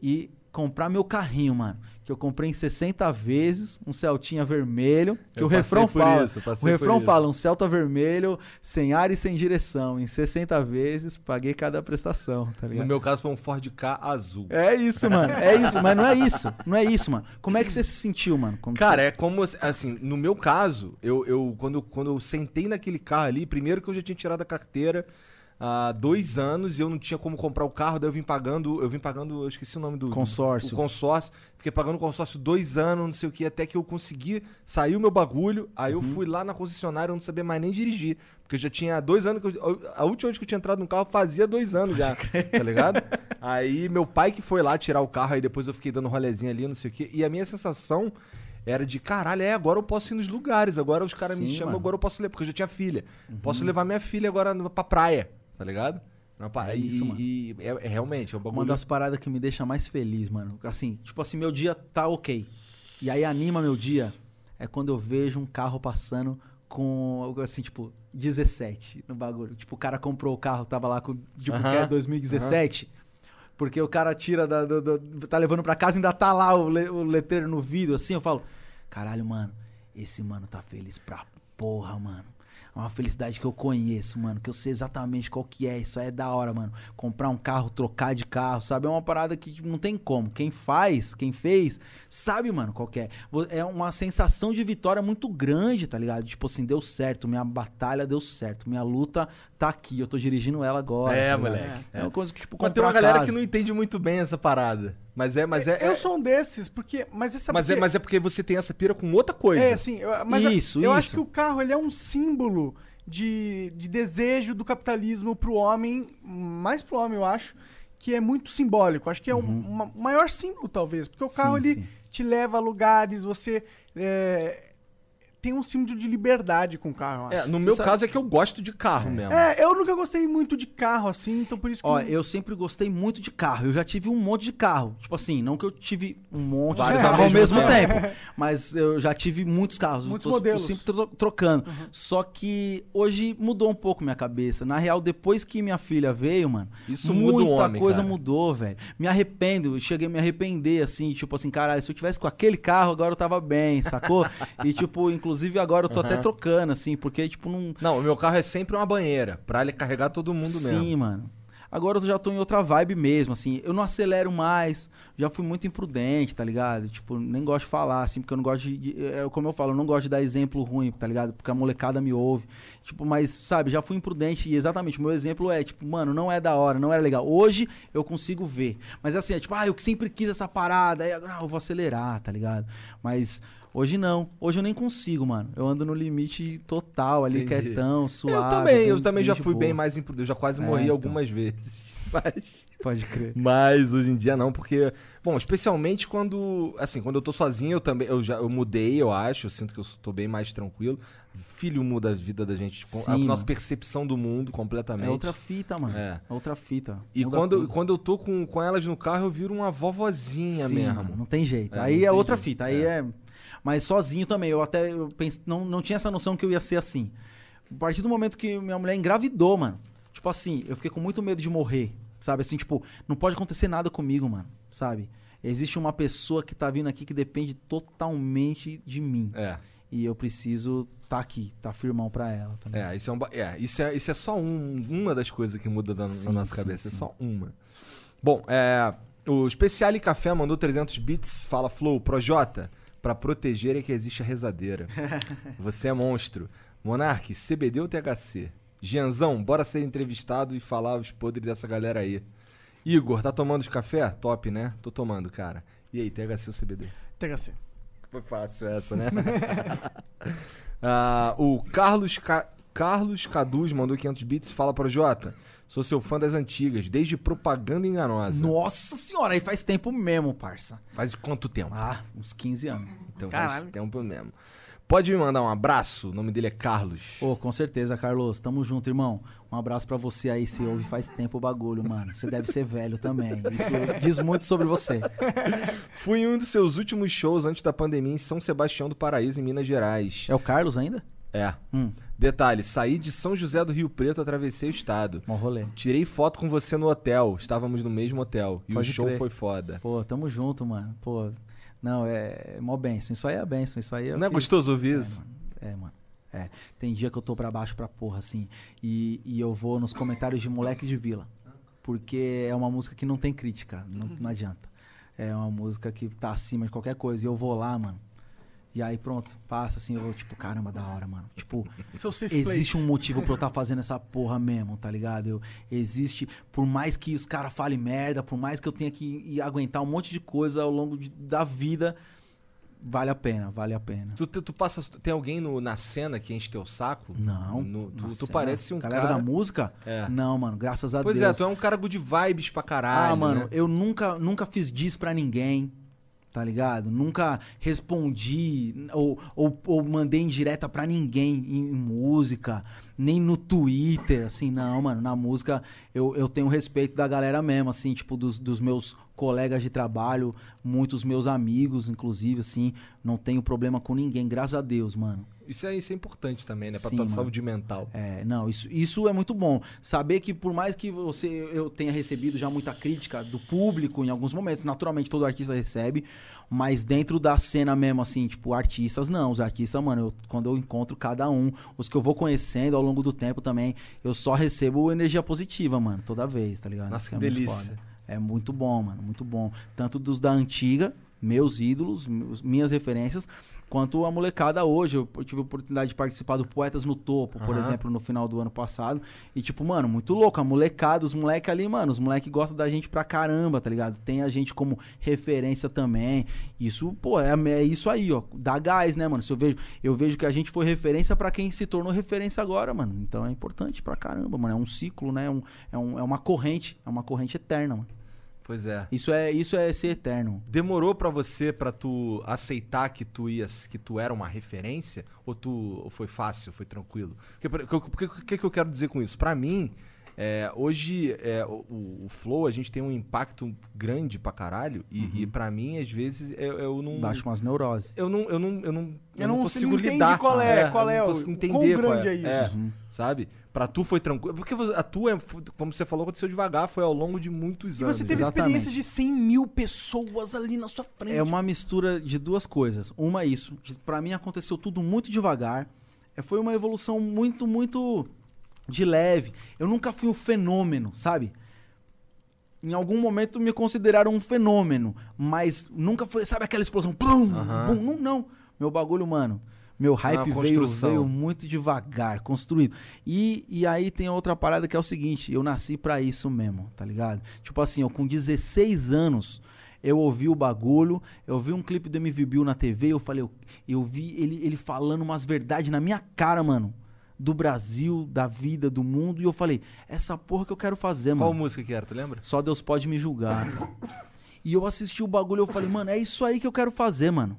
e comprar meu carrinho, mano. Que eu comprei em 60 vezes, um Celtinha vermelho. Que Eu o refrão fala. isso, o refrão fala, um Celta vermelho, sem ar e sem direção. Em 60 vezes, paguei cada prestação, tá ligado? No meu caso foi um Ford K azul. É isso, mano. É isso, mas não é isso. Não é isso, mano. Como é que você se sentiu, mano? Quando Cara, você- é como, assim, no meu caso, eu, eu quando, quando eu sentei naquele carro ali, primeiro que eu já tinha tirado a carteira há dois anos e eu não tinha como comprar o carro, daí eu vim pagando, eu vim pagando, eu esqueci o nome do... do- Consórcio. o consórcio. Fiquei pagando o consórcio dois anos, não sei o que, até que eu consegui sair o meu bagulho, aí Uhum. eu fui lá na concessionária, eu não sabia mais nem dirigir, porque eu já tinha dois anos, que eu, a última vez que eu tinha entrado no carro fazia dois anos já, tá ligado? [LAUGHS] Aí meu pai que foi lá tirar o carro, aí depois eu fiquei dando rolezinho ali, não sei o que, e a minha sensação era de caralho, é, agora eu posso ir nos lugares, agora os caras me chamam, mano. Uhum. agora eu posso levar, porque eu já tinha filha. Posso levar minha filha agora pra praia, tá ligado? É e, isso, mano. e é, é realmente, é um bagulho. Uma das paradas que me deixa mais feliz, mano. Assim, tipo assim, meu dia tá ok. E aí anima meu dia é quando eu vejo um carro passando com, algo assim, tipo, 17 no bagulho. Tipo, o cara comprou o carro, tava lá com, tipo, Aham, que é 2017. Porque o cara tira da, do- do- tá levando pra casa e ainda tá lá o, le- o letreiro no vidro, assim, eu falo, caralho, mano, esse mano tá feliz pra porra, mano. É uma felicidade que eu conheço, mano. Que eu sei exatamente qual que é. Isso aí é da hora, mano. Comprar um carro, trocar de carro, sabe? É uma parada que tipo, não tem como. Quem faz, quem fez, sabe, mano, qual que é. É uma sensação de vitória muito grande, tá ligado? Tipo assim, deu certo. Minha batalha deu certo. Minha luta tá aqui. Eu tô dirigindo ela agora. É, tá moleque. É uma coisa que, tipo, Mas tem uma galera casa. que não entende muito bem essa parada. Mas é, mas é. eu é- sou um desses, porque. Mas essa mas, é, mas é porque você tem essa pira com outra coisa. É, assim, eu, mas eu- Isso, eu acho isso. que o carro ele é um símbolo de, de desejo do capitalismo pro homem, mais pro homem, eu acho, que é muito simbólico. Acho que é um uma- o maior símbolo, talvez, porque o carro Uhum. Sim, ele sim. te leva a lugares, você é, tem um símbolo de liberdade com o carro, eu acho. É, no Você meu sabe- caso é que eu gosto de carro mesmo. É, eu nunca gostei muito de carro, assim, então por isso que... Ó, eu sempre gostei muito de carro. Eu já tive um monte de carro. Tipo assim, não que eu tive um monte Vários de ao carro ao mesmo mesmo tempo. [LAUGHS] Mas eu já tive muitos carros. Muitos eu tô, tô modelos. sempre tro- trocando. Só que hoje mudou um pouco minha cabeça. Na real, depois que minha filha veio, mano, Isso muda muita homem, coisa cara. mudou, velho. Me arrependo. Eu cheguei a me arrepender, assim, tipo assim, caralho, se eu tivesse com aquele carro, agora eu tava bem, sacou? [LAUGHS] e, tipo, inclusive agora eu tô até trocando, assim, porque, tipo, não. Não, o meu carro é sempre uma banheira, pra ele carregar todo mundo Sim, mesmo. mano. Agora eu já tô em outra vibe mesmo, assim. Eu não acelero mais. Já fui muito imprudente, tá ligado? Tipo, nem gosto de falar, assim, porque eu não gosto de. é, como eu falo, eu não gosto de dar exemplo ruim, tá ligado? Porque a molecada me ouve. Tipo, mas, sabe, já fui imprudente e exatamente o meu exemplo é, tipo, mano, não é da hora, não era legal. Hoje eu consigo ver. Mas assim, é tipo, ah, eu sempre quis essa parada, aí agora ah, eu vou acelerar, tá ligado? Mas. Hoje não. Hoje eu nem consigo, mano. Eu ando no limite total ali, Entendi. quietão, suave. eu também, eu também já fui boa. bem mais imprudente. Eu já quase É, morri então. algumas vezes. [LAUGHS] Mas. Pode crer. Mas hoje em dia não, porque. Bom, especialmente quando. Assim, quando eu tô sozinho, eu também. Eu já eu mudei, eu acho. Eu sinto que eu tô bem mais tranquilo. Filho muda a vida da gente. tipo, a Sim, nossa mano. percepção do mundo completamente. É outra fita, mano. É. É outra fita. E Muda quando, tudo. quando eu tô com, com elas no carro, eu viro uma vovozinha Sim, mesmo. mano, não tem jeito. É, aí é outra jeito, fita. Aí é. Mas sozinho também. Eu até eu pense, não, não tinha essa noção que eu ia ser assim. A partir do momento que minha mulher engravidou, mano. Tipo assim, eu fiquei com muito medo de morrer. Sabe? Assim, tipo, não pode acontecer nada comigo, mano. Sabe? Existe uma pessoa que tá vindo aqui que depende totalmente de mim. É. E eu preciso tá aqui, tá firmão pra ela. Ligado? É, isso é, um, é, isso é, isso é só um- uma das coisas que muda da, na Sim, nossa sim, cabeça. É sim. só uma. Bom, é, o Speciale Café mandou 300 bits. Fala, Flow, Projota, pra proteger é que existe a rezadeira. [LAUGHS] Você é monstro. Monark, CBD ou THC? Gianzão, bora ser entrevistado e falar os podres dessa galera aí. Igor, tá tomando os café? Top, né? Tô tomando, cara. E aí, THC ou CBD? THC. Foi fácil essa, né? [LAUGHS] Ah, o Carlos, Ca... Carlos Caduz mandou 500 bits. Fala pro Jota. Sou seu fã das antigas, desde propaganda enganosa. Nossa senhora, aí faz tempo mesmo, parça. Faz quanto tempo? Ah, uns 15 anos. então caralho. faz tempo mesmo. Pode me mandar um abraço? O nome dele é Carlos. Ô, com certeza, Carlos. Tamo junto, irmão. Um abraço pra você aí. Você ouve faz tempo o bagulho, mano. Você deve ser velho também. Isso diz muito sobre você. [LAUGHS] Fui em um dos seus últimos shows antes da pandemia em São Sebastião do Paraíso, em Minas Gerais. É o Carlos ainda? É. Hum, Detalhe, saí de São José do Rio Preto, atravessei o estado. bom rolê. Tirei foto com você no hotel. Estávamos no mesmo hotel. E Pode o show crer. foi foda. Pô, tamo junto, mano. Pô, não, é, é mó benção. Isso aí é benção. Isso aí é. Não é que- gostoso ouvir É, isso? mano. É, mano. É. Tem dia que eu tô pra baixo pra porra, assim. E, e eu vou nos comentários de Moleque de Vila. Porque é uma música que não tem crítica. Não, não adianta. É uma música que tá acima de qualquer coisa. E eu vou lá, mano. E aí pronto, passa assim, eu vou, tipo, caramba, da hora, mano. Tipo, existe place. um motivo pra eu estar fazendo essa porra mesmo, tá ligado? Eu, existe, por mais que os caras falem merda, por mais que eu tenha que ir aguentar um monte de coisa ao longo de- da vida, vale a pena, vale a pena. Tu, tu, tu passa, tem alguém no- na cena que enche teu saco? Não. No- tu, tu parece um galera cara. da música? É. Não, mano, graças a Pois Deus. é, tu é um cara good vibes pra caralho. ah, mano, né? eu nunca, nunca fiz diss pra ninguém, tá ligado? Nunca respondi ou, ou, ou mandei indireta pra ninguém em, em música, nem no Twitter, assim, não, mano. Na música eu, eu tenho respeito da galera mesmo, assim, tipo, dos, dos meus colegas de trabalho, muitos meus amigos, inclusive, assim. Não tenho problema com ninguém, graças a Deus, mano. Isso é, isso é importante também, né? Pra Sim, tua mano. saúde mental. É, não, isso, isso é muito bom. Saber que por mais que você eu tenha recebido já muita crítica do público em alguns momentos, naturalmente todo artista recebe, mas dentro da cena mesmo, assim, tipo, artistas, não. Os artistas, mano, eu- quando eu encontro cada um, os que eu vou conhecendo ao longo do tempo também, eu só recebo energia positiva, mano, toda vez, tá ligado? Nossa, Isso que é muito delícia. É muito bom, mano, muito bom. Tanto dos da antiga, meus ídolos, meus- minhas referências, quanto a molecada hoje. Eu tive a oportunidade de participar do Poetas no Topo, por Aham. exemplo, no final do ano passado. E, tipo, mano, muito louco. A molecada, os moleques ali, mano, os moleques gostam da gente pra caramba, tá ligado? Tem a gente como referência também. Isso, pô, é, é isso aí, ó. Dá gás, né, mano? Se eu vejo, eu vejo que a gente foi referência pra quem se tornou referência agora, mano. Então é importante pra caramba, mano. É um ciclo, né? É, um, é, um- é uma corrente. É uma corrente eterna, mano. Pois é. Isso é, isso é ser eterno. Demorou pra você pra tu aceitar que tu ias, que tu era uma referência ou tu ou foi fácil, foi tranquilo? O que, que, que eu quero dizer com isso? Pra mim, é, hoje é, o, o- flow a gente tem um impacto grande pra caralho e, e para mim às vezes eu, eu não Baixo umas neuroses. eu não eu não eu não, eu Eu não não- consigo você não entende lidar qual é- eu qual não é o- consigo entender quão qual grande é isso. é, sabe? Pra tu foi tranquilo, porque a tua, é- como você falou, aconteceu devagar, foi ao longo de muitos E anos. você teve exatamente. experiência de 100 mil pessoas ali na sua frente. É uma mistura de duas coisas. Uma é isso. Pra mim aconteceu tudo muito devagar. É, Foi uma evolução muito, muito de leve. Eu nunca fui um fenômeno, sabe? Em algum momento me consideraram um fenômeno, mas nunca foi, sabe aquela explosão? Plum, Aham. bum, não, não. Meu bagulho, mano. Meu hype veio, veio muito devagar, construído. E, e aí tem outra parada que é o seguinte: eu nasci pra isso mesmo, tá ligado? Tipo assim, eu com 16 anos, eu ouvi o bagulho, eu vi um clipe do MV Bill na TV, eu falei, eu, eu vi ele, ele falando umas verdades na minha cara, mano. Do Brasil, da vida, do mundo, e eu falei, essa porra que eu quero fazer, Qual mano. música que era, tu lembra? Só Deus pode me julgar. [LAUGHS] E eu assisti o bagulho e eu falei, mano, é isso aí que eu quero fazer, mano.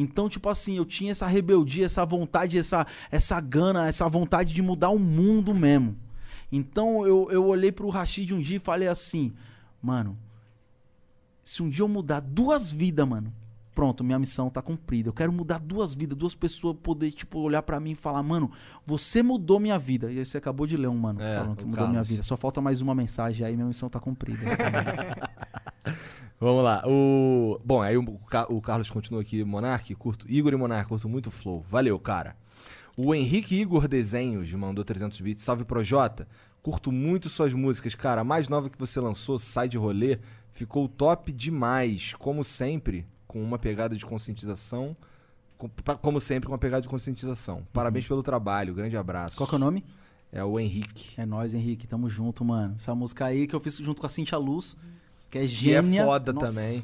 Então, tipo assim, eu tinha essa rebeldia, essa vontade, essa, essa gana, essa vontade de mudar o mundo mesmo. Então eu, eu olhei pro Rashid um dia e falei assim, mano, se um dia eu mudar duas vidas, mano, pronto, minha missão tá cumprida. Eu quero mudar duas vidas, duas pessoas poder, tipo, olhar pra mim e falar, mano, você mudou minha vida. E aí você acabou de ler um, mano, É, falando que mudou minha Carlos. vida. Só falta mais uma mensagem, aí minha missão tá cumprida. [LAUGHS] Vamos lá. O... Bom, aí o, o Carlos continua aqui, Monark, curto. Igor e Monark, curto muito o flow. Valeu, cara. O Henrique Igor Desenhos mandou 300 bits. Salve Projota. Curto muito suas músicas, cara. A mais nova que você lançou, Sai de Rolê, ficou top demais. Como sempre, com uma pegada de conscientização. com- Como sempre, com uma pegada de conscientização. Parabéns pelo trabalho. Grande abraço. Qual que é o nome? É o Henrique. É nóis, Henrique. Tamo junto, mano. Essa música aí que eu fiz junto com a Cintia Luz, que é Que é gênia. foda Nossa, também.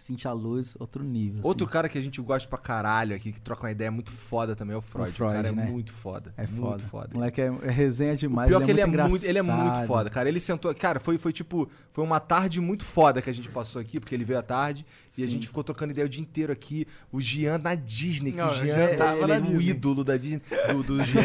Cintia Luz, outro nível. Outro assim. cara que a gente gosta pra caralho aqui, que troca uma ideia muito foda também, é o Freud. O, Freud, cara é né? muito foda. É foda. Muito foda. O moleque é, é resenha O demais. pior que ele é, muito muito, ele é muito foda, cara. Ele sentou. Cara, foi, foi tipo. Foi uma tarde muito foda que a gente passou aqui, porque ele veio à tarde e a Sim. gente ficou trocando ideia o dia inteiro aqui. O Jean na Disney, que Não, o é, tava ele na é o ídolo da Disney. Do, do [LAUGHS] Jean.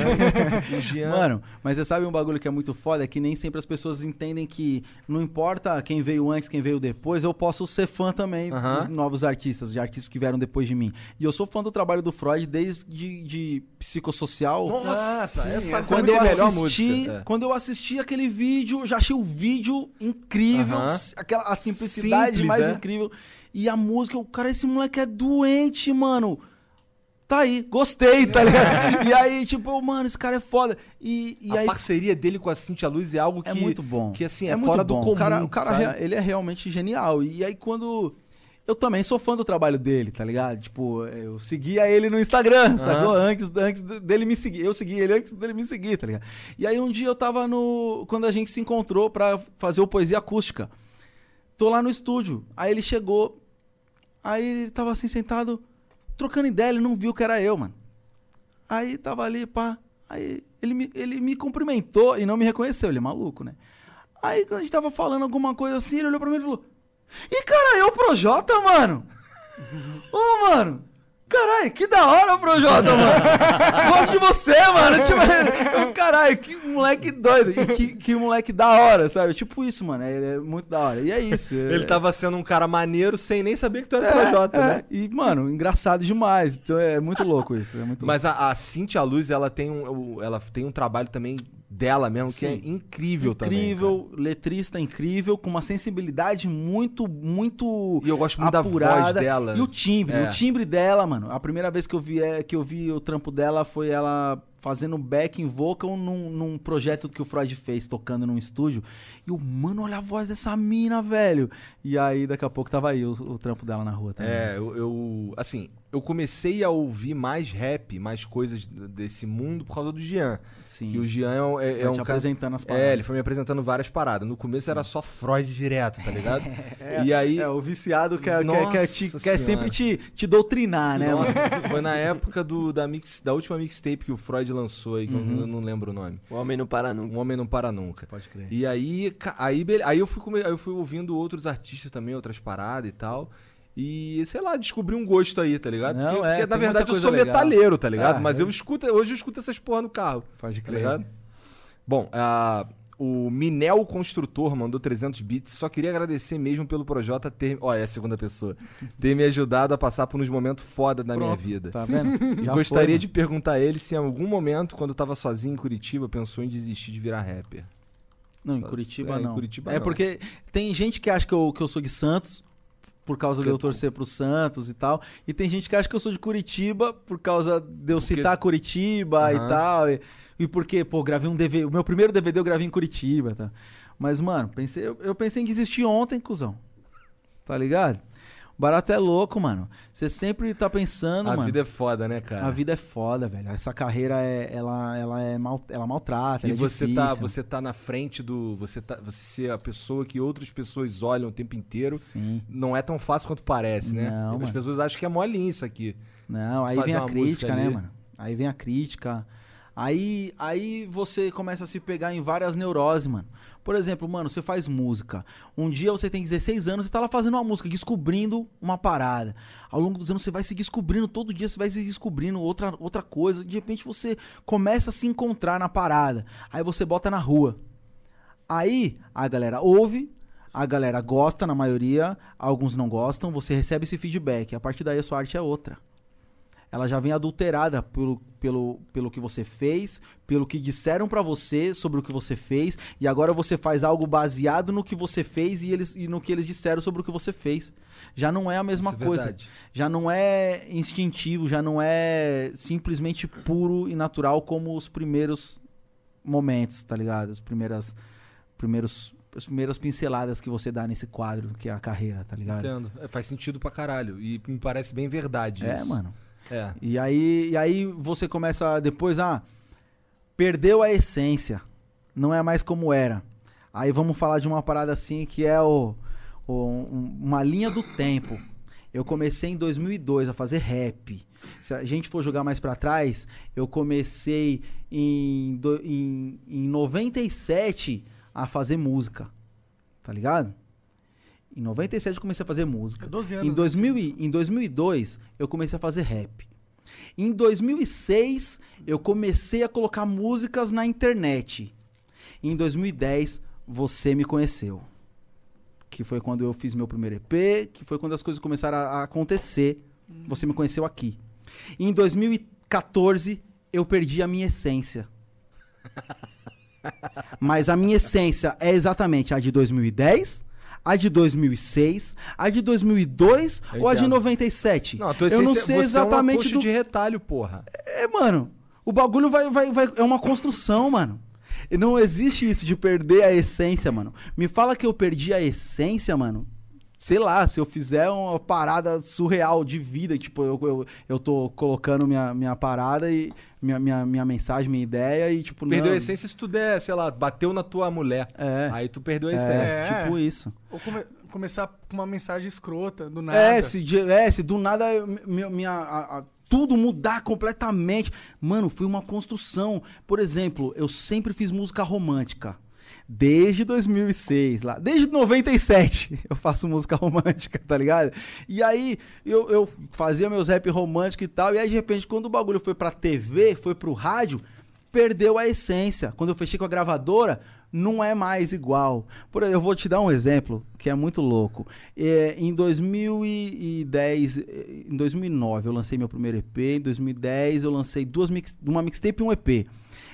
o Jean. Mano, mas você sabe um bagulho que é muito foda? É que nem sempre as pessoas entendem que não importa quem veio antes, quem veio depois, eu posso ser fã também Aham. dos novos artistas, de artistas que vieram depois de mim. E eu sou fã do trabalho do Freud desde de psicossocial. Nossa, sim, essa essa quando música eu é a melhor assisti, música. É. quando eu assisti aquele vídeo, eu já achei o vídeo incrível, s- aquela a simplicidade Simples, mais é. incrível. E a música, o cara, esse moleque é doente, mano. Tá aí, gostei, tá ligado? [LAUGHS] e aí, tipo, mano, esse cara é foda. E, e a aí parceria dele com a Cintia Luz é algo que. é muito bom. Que assim, é, muito fora do comum. O cara, o cara sabe? ele é realmente genial. E aí, quando. Eu também sou fã do trabalho dele, tá ligado? Tipo, eu seguia ele no Instagram, sacou? Antes, antes dele me seguir. Eu segui ele antes dele me seguir, tá ligado? E aí um dia eu tava no. Quando a gente se encontrou pra fazer o Poesia Acústica. Tô lá no estúdio. Aí ele chegou. Aí ele tava assim sentado, trocando ideia, ele não viu que era eu, mano. Aí tava ali, pá. Aí ele me, ele me cumprimentou e não me reconheceu, ele é maluco, né? Aí quando a gente tava falando alguma coisa assim, ele olhou pra mim e falou: Ih, cara, eu, Projota, mano? Ô, mano! Caralho, que da hora, Projota, mano! Gosto de você, mano! Tipo, caralho, que moleque doido! E que, que moleque da hora, sabe? Tipo isso, mano. Ele é muito da hora. E é isso. é- Ele tava sendo um cara maneiro sem nem saber que tu era é, Projota, é. né? E, mano, engraçado demais. Então é muito louco isso. É muito louco. Mas a, a Cintia Luz, ela tem um, ela tem um trabalho também dela mesmo, que é Sim. incrível, também. incrível, letrista incrível, com uma sensibilidade muito, muito E eu gosto muito da voz apurada. dela. E o timbre, É. o timbre dela, mano. A primeira vez que eu vi, é, que eu vi o trampo dela foi ela fazendo backing vocal num, num projeto que o Freud fez, tocando num estúdio. E o mano, olha a voz dessa mina, velho. E aí, daqui a pouco, tava aí o, o trampo dela na rua também. É, eu, eu- Assim, eu comecei a ouvir mais rap, mais coisas desse mundo por causa do Jean. Sim. Que o Jean é, um- é, é um te cara. apresentando as paradas. É, ele foi me apresentando várias paradas. No começo era só Freud direto, tá ligado? [LAUGHS] e aí. É, o viciado quer, quer, quer, te- quer sempre te, te doutrinar, né, Nossa, foi na época do, da, mix, da última mixtape que o Freud lançou aí, que eu não- eu não lembro o nome. O homem não para nunca. Um Homem Não Para Nunca. Pode crer. E aí, aí, aí, eu fui come- aí eu fui ouvindo outros artistas também, outras paradas e tal. E, sei lá, descobri um gosto aí, tá ligado? Não, porque, é, porque, na verdade eu sou legal. metalheiro, tá ligado? Ah, Mas eu- eu escuto, hoje eu escuto essas porra no carro. Pode Tá ligado? Bom, ah, o Minel Construtor mandou 300 bits. Só queria agradecer mesmo pelo Projota ter. Ó, é a segunda pessoa. Ter me ajudado a passar por uns momentos foda da minha vida. Tá vendo? E [LAUGHS] Já gostaria foi, de perguntar a ele se em algum momento, quando tava sozinho em Curitiba, pensou em desistir de virar rapper. Não, em Curitiba É, em não. Curitiba é não. porque tem gente que acha que eu, que eu sou de Santos, por causa de eu torcer pro Santos e tal. E tem gente que acha que eu sou de Curitiba por causa de eu Porque- citar Curitiba e Aham. tal. E, e porque, pô, gravei um DVD. O meu primeiro DVD eu gravei em Curitiba, tá? Mas, mano, pensei, eu, eu pensei em desistir ontem, cuzão. Tá ligado? Barato é louco, mano. Você sempre tá pensando, a mano. vida é foda, né, cara? A vida é foda, velho. Essa carreira é, ela, ela é mal, ela maltrata, E ela é você difícil. tá, você tá na frente do. Você, tá, você ser a pessoa que outras pessoas olham o tempo inteiro. Sim. Não é tão fácil quanto parece, né? Não, As pessoas acham que é molinho isso aqui. Não, aí fazer vem a crítica, né, ali. mano? Aí vem a crítica. Aí, aí você começa a se pegar em várias neuroses, mano. Por exemplo, mano, você faz música. Um dia você tem 16 anos e tá lá fazendo uma música, descobrindo uma parada. Ao longo dos anos você vai se descobrindo, todo dia você vai se descobrindo outra, outra coisa. De repente você começa a se encontrar na parada. Aí você bota na rua. Aí a galera ouve, a galera gosta na maioria, alguns não gostam, você recebe esse feedback. A partir daí a sua arte é outra. Ela já vem adulterada pelo, pelo, pelo que você fez, pelo que disseram pra você sobre o que você fez, e agora você faz algo baseado no que você fez e, eles, e no que eles disseram sobre o que você fez. Já não é a mesma Isso é coisa. verdade. Já não é instintivo, já não é simplesmente puro e natural como os primeiros momentos, tá ligado? As primeiras, primeiros, as primeiras pinceladas que você dá nesse quadro, que é a carreira, tá ligado? Entendo. É, faz sentido pra caralho. E me parece bem verdade É, isso. mano. É. E aí, e aí você começa depois, ah, perdeu a essência, não é mais como era. Aí vamos falar de uma parada assim que é o, o- um- uma linha do tempo. Eu comecei em 2002 a fazer rap. Se a gente for jogar mais pra trás, eu comecei em, do- em, em 97 a fazer música. Tá ligado? Em 97 eu comecei a fazer música. 12 anos, Em, né, 2000, e- em 2002 eu comecei a fazer rap. Em 2006 eu comecei a colocar músicas na internet. Em 2010 você me conheceu. Que foi quando eu fiz meu primeiro EP, que foi quando as coisas começaram a a acontecer. Você me conheceu aqui. Em 2014 eu perdi a minha essência. [LAUGHS] Mas a minha essência é exatamente a de 2010, a de 2006, a de 2002 Eu ou a de entendo. 97? Não, a tua eu não sei exatamente é uma do de retalho, porra. é, mano. O bagulho vai, vai, vai. É uma construção, mano. E não existe isso de perder a essência, mano. Me fala que eu perdi a essência, mano. Sei lá, se eu fizer uma parada surreal de vida, tipo, eu, eu, eu tô colocando minha, minha parada e minha, minha, minha mensagem, minha ideia e, tipo, Perdeu não. a essência se tu der, sei lá, bateu na tua mulher. É. Aí tu perdeu a É, essência. É. tipo isso. Ou come- começar com uma mensagem escrota, do nada. É, se, de- é, se do nada eu- mi- minha, a- a- tudo mudar completamente. Mano, foi uma construção. Por exemplo, eu sempre fiz música romântica. Desde 2006, lá. Desde 97 [LAUGHS] eu faço música [LAUGHS] romântica, tá ligado? E aí eu, eu fazia meus rap românticos e tal. E aí, de repente, quando o bagulho foi pra TV, foi pro rádio, perdeu a essência. Quando eu fechei com a gravadora, não é mais igual. Por eu vou te dar um exemplo que é muito louco. É, em 2010, eh, em 2009 eu lancei meu primeiro EP, em 2010 eu lancei duas mix, uma mixtape e um EP.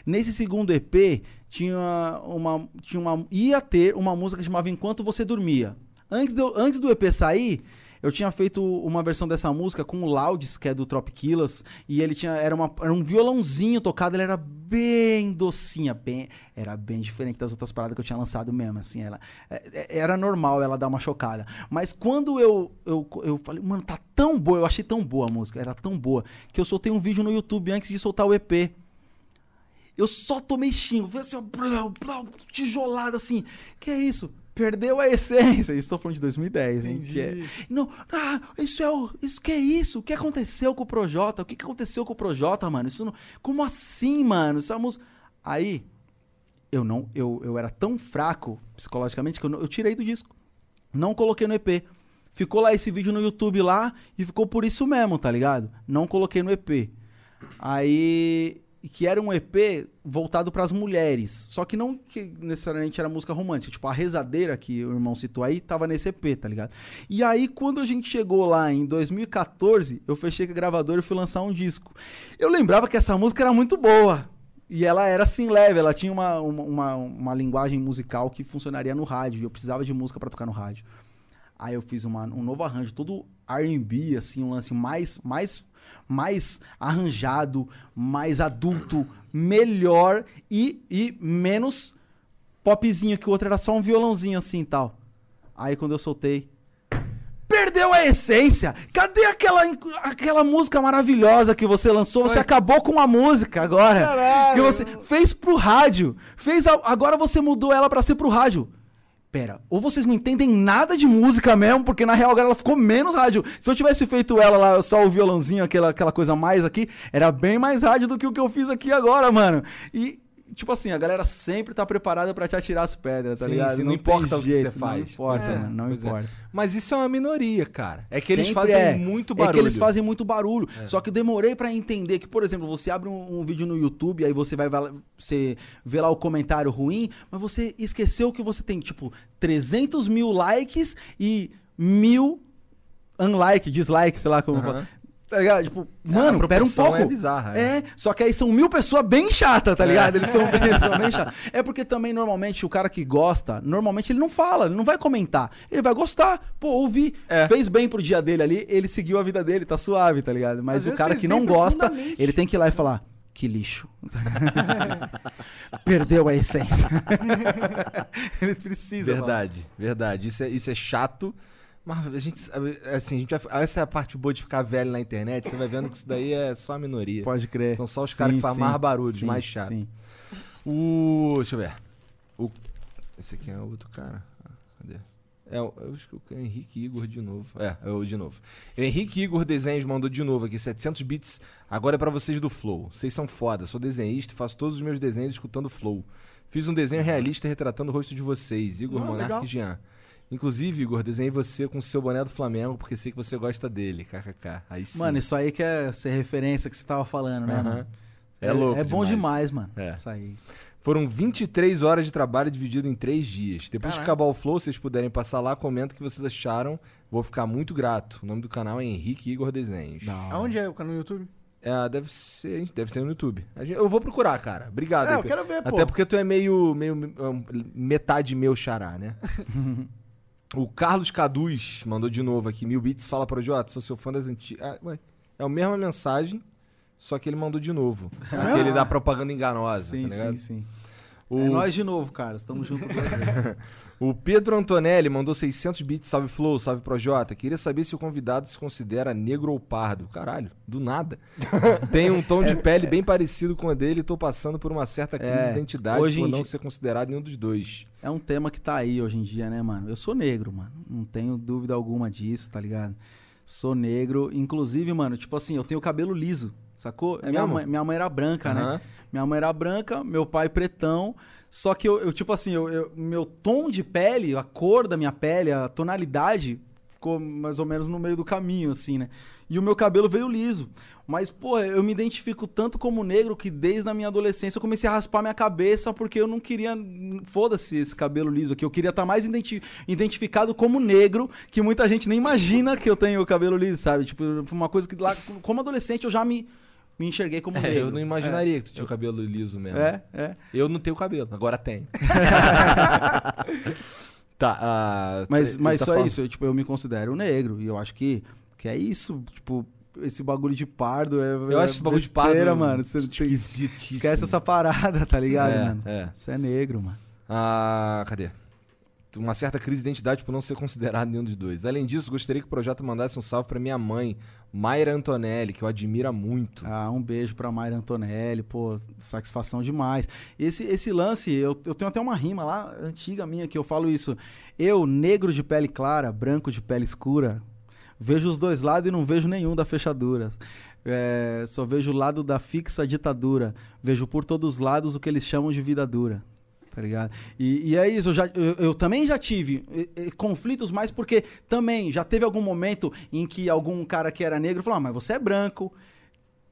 Nesse segundo EP tinha uma, tinha uma ia ter uma música que chamava Enquanto Você Dormia. Antes do, antes do EP sair, eu tinha feito uma versão dessa música com o Louds, que é do Tropquilas, e ele tinha era, uma, era um violãozinho tocado, ele era bem docinha, bem, era bem diferente das outras paradas que eu tinha lançado mesmo, assim, ela é- é- era normal ela dar uma chocada. Mas quando eu, eu eu falei, mano, tá tão boa, eu achei tão boa a música, era tão boa, que eu soltei um vídeo no YouTube antes de soltar o EP. Eu só tomei xingo, foi assim, ó, blau, blau, tijolada assim. Que é isso? Perdeu a essência. Estou falando de 2010, hein? Entendi. Que é- Não, ah, isso é o. Isso que é isso? O que aconteceu com o Projota? O que que aconteceu com o Projota, mano? Isso não. Como assim, mano? Essa música. Aí, eu não. Eu, eu era tão fraco psicologicamente que eu, não- eu tirei do disco. Não coloquei no EP. Ficou lá esse vídeo no YouTube lá e ficou por isso mesmo, tá ligado? Não coloquei no EP. Aí. Que era um EP voltado pras mulheres. Só que não que necessariamente era música romântica. Tipo, a rezadeira que o irmão citou aí tava nesse EP, tá ligado? E aí, quando a gente chegou lá em 2014, eu fechei com a gravadora e fui lançar um disco. Eu lembrava que essa música era muito boa. E ela era assim leve, ela tinha uma, uma, uma, uma linguagem musical que funcionaria no rádio. E eu precisava de música pra tocar no rádio. Aí eu fiz uma- um novo arranjo, todo R&B, assim, um lance mais, mais, mais arranjado, mais adulto, melhor e, e menos popzinho, que o outro era só um violãozinho assim e tal. Aí quando eu soltei, perdeu a essência. Cadê aquela, aquela música maravilhosa que você lançou? Você acabou com a música agora. Caralho. Que você fez pro rádio. Fez a- agora você mudou ela pra ser pro rádio. Pera, ou vocês não entendem nada de música mesmo, porque na real agora ela ficou menos rádio. Se eu tivesse feito ela lá, só o violãozinho, aquela, aquela coisa mais aqui, era bem mais rádio do que o que eu fiz aqui agora, mano. E, tipo assim, a galera sempre tá preparada pra te atirar as pedras, tá Sim, ligado? sim, não tem importa o que você faz. Não importa, é, mano, não pois é. Mas isso é uma minoria, cara. É que eles Sempre fazem é. muito É barulho. que eles fazem muito barulho. Só que demorei pra entender que, por exemplo, você abre um, um vídeo no YouTube, aí você vai você vê lá o comentário ruim, mas você esqueceu que você tem, tipo, 300 mil likes e mil unlike, dislike, sei lá como Aham. Tá ligado? Tipo, a mano, pera um proporção pouco. é bizarra, é. É, só que aí são mil pessoas bem chatas, tá ligado? Eles, são [LAUGHS] bem, eles são bem chatos. É porque também, normalmente, o cara que gosta, normalmente ele não fala, ele não vai comentar. Ele vai gostar. Pô, ouvi, É. fez bem pro dia dele ali, ele seguiu a vida dele, tá suave, tá ligado? Mas Às o cara que não gosta, ele tem que ir lá e falar, que lixo. [LAUGHS] Perdeu a essência. [LAUGHS] ele precisa. falar. Verdade, verdade. Isso é, isso é chato. Mas a gente, sabe, assim, a gente vai, essa é a parte boa de ficar velho na internet. Você vai vendo que isso daí é só a minoria. Pode crer. São só os caras que fazem mais barulho, sim, mais chato. sim. O. Deixa eu ver. O, esse aqui é outro cara. Cadê? É, o- eu acho que o Henrique Igor de novo. É, é o de novo. O Henrique Igor Desenhos mandou de novo aqui, 700 bits. Agora é pra vocês do Flow. Vocês são foda. Sou desenhista e faço todos os meus desenhos escutando Flow. Fiz um desenho realista retratando o rosto de vocês. Igor, Ah, Monark legal. e Jean. Inclusive, Igor, desenhei você com o seu boné do Flamengo porque sei que você gosta dele. KKK. Aí sim. Mano, isso aí que é ser referência que você tava falando, né, Aham. mano? É louco É bom demais. demais, mano. É. Isso aí. Foram 23 horas de trabalho dividido em 3 dias. Depois que acabar o flow, vocês puderem passar lá, comenta o que vocês acharam. Vou ficar muito grato. O nome do canal é Henrique Igor Desenhos. Aonde é o canal no YouTube? É, deve ser, deve ter no YouTube. A gente- eu vou procurar, cara. Obrigado. É, aí, eu quero ver, pô. Até porque tu é meio, meio metade meu xará, né? [LAUGHS] o Carlos Caduz mandou de novo aqui, mil bits. Fala, Projota, sou seu fã das antigas. Ah, ué, é a mesma mensagem, só que ele mandou de novo. [LAUGHS] Aquele da propaganda enganosa, Sim, tá sim, sim. O... É nós de novo, cara. Estamos juntos. [LAUGHS] O Pedro Antonelli mandou 600 bits, salve Flow, salve Projota. Queria saber se o convidado se considera negro ou pardo. Caralho, do nada. [LAUGHS] Tem um tom de pele bem parecido com a dele e tô passando por uma certa crise É, de identidade hoje por não dia- ser considerado nenhum dos dois. é um tema que tá aí hoje em dia, né, mano? Eu sou negro, mano. Não tenho dúvida alguma disso, tá ligado? Sou negro. Inclusive, mano, tipo assim, eu tenho cabelo liso, sacou? É minha, mãe, minha mãe era branca, né? Aham. Minha mãe era branca, meu pai pretão. Só que eu, eu, tipo assim, eu, eu- meu tom de pele, a cor da minha pele, a tonalidade, ficou mais ou menos no meio do caminho, assim, né? E o meu cabelo veio liso. Mas, pô, eu me identifico tanto como negro que desde a minha adolescência eu comecei a raspar minha cabeça porque eu não queria. Foda-se esse cabelo liso aqui. Eu queria estar mais identi- identificado como negro, que muita gente nem imagina que eu tenho o cabelo liso, sabe? Tipo, uma coisa que lá, como adolescente, eu já me, me enxerguei como É, negro. eu não imaginaria que tu tinha o cabelo liso mesmo. É, é. Eu não tenho cabelo, agora tenho. [LAUGHS] tá, ah, Mas, ele mas tá só falando- isso, eu, tipo, eu me considero negro. E eu acho que, que é isso, tipo, esse bagulho de pardo é. Eu acho esse bagulho de pardo besteira, mano. Você tem- esquece essa parada, tá ligado, É, mano? é. Você é negro, mano. Ah, cadê? uma certa crise de identidade por não ser considerado nenhum dos dois. Além disso, gostaria que o projeto mandasse um salve pra minha mãe, Mayra Antonelli, que eu admiro muito. Ah, um beijo pra Mayra Antonelli, pô, satisfação demais. Esse, esse lance, eu, eu tenho até uma rima lá, antiga minha, que eu falo isso. Eu, negro de pele clara, branco de pele escura, vejo os dois lados e não vejo nenhum da fechadura. É, só vejo o lado da fixa ditadura. Vejo por todos os lados o que eles chamam de vida dura. Tá ligado? E, e é isso, eu, já, eu, eu também já tive eh, eh, conflitos, mas porque também já teve algum momento em que algum cara que era negro falou: ah, mas você é branco,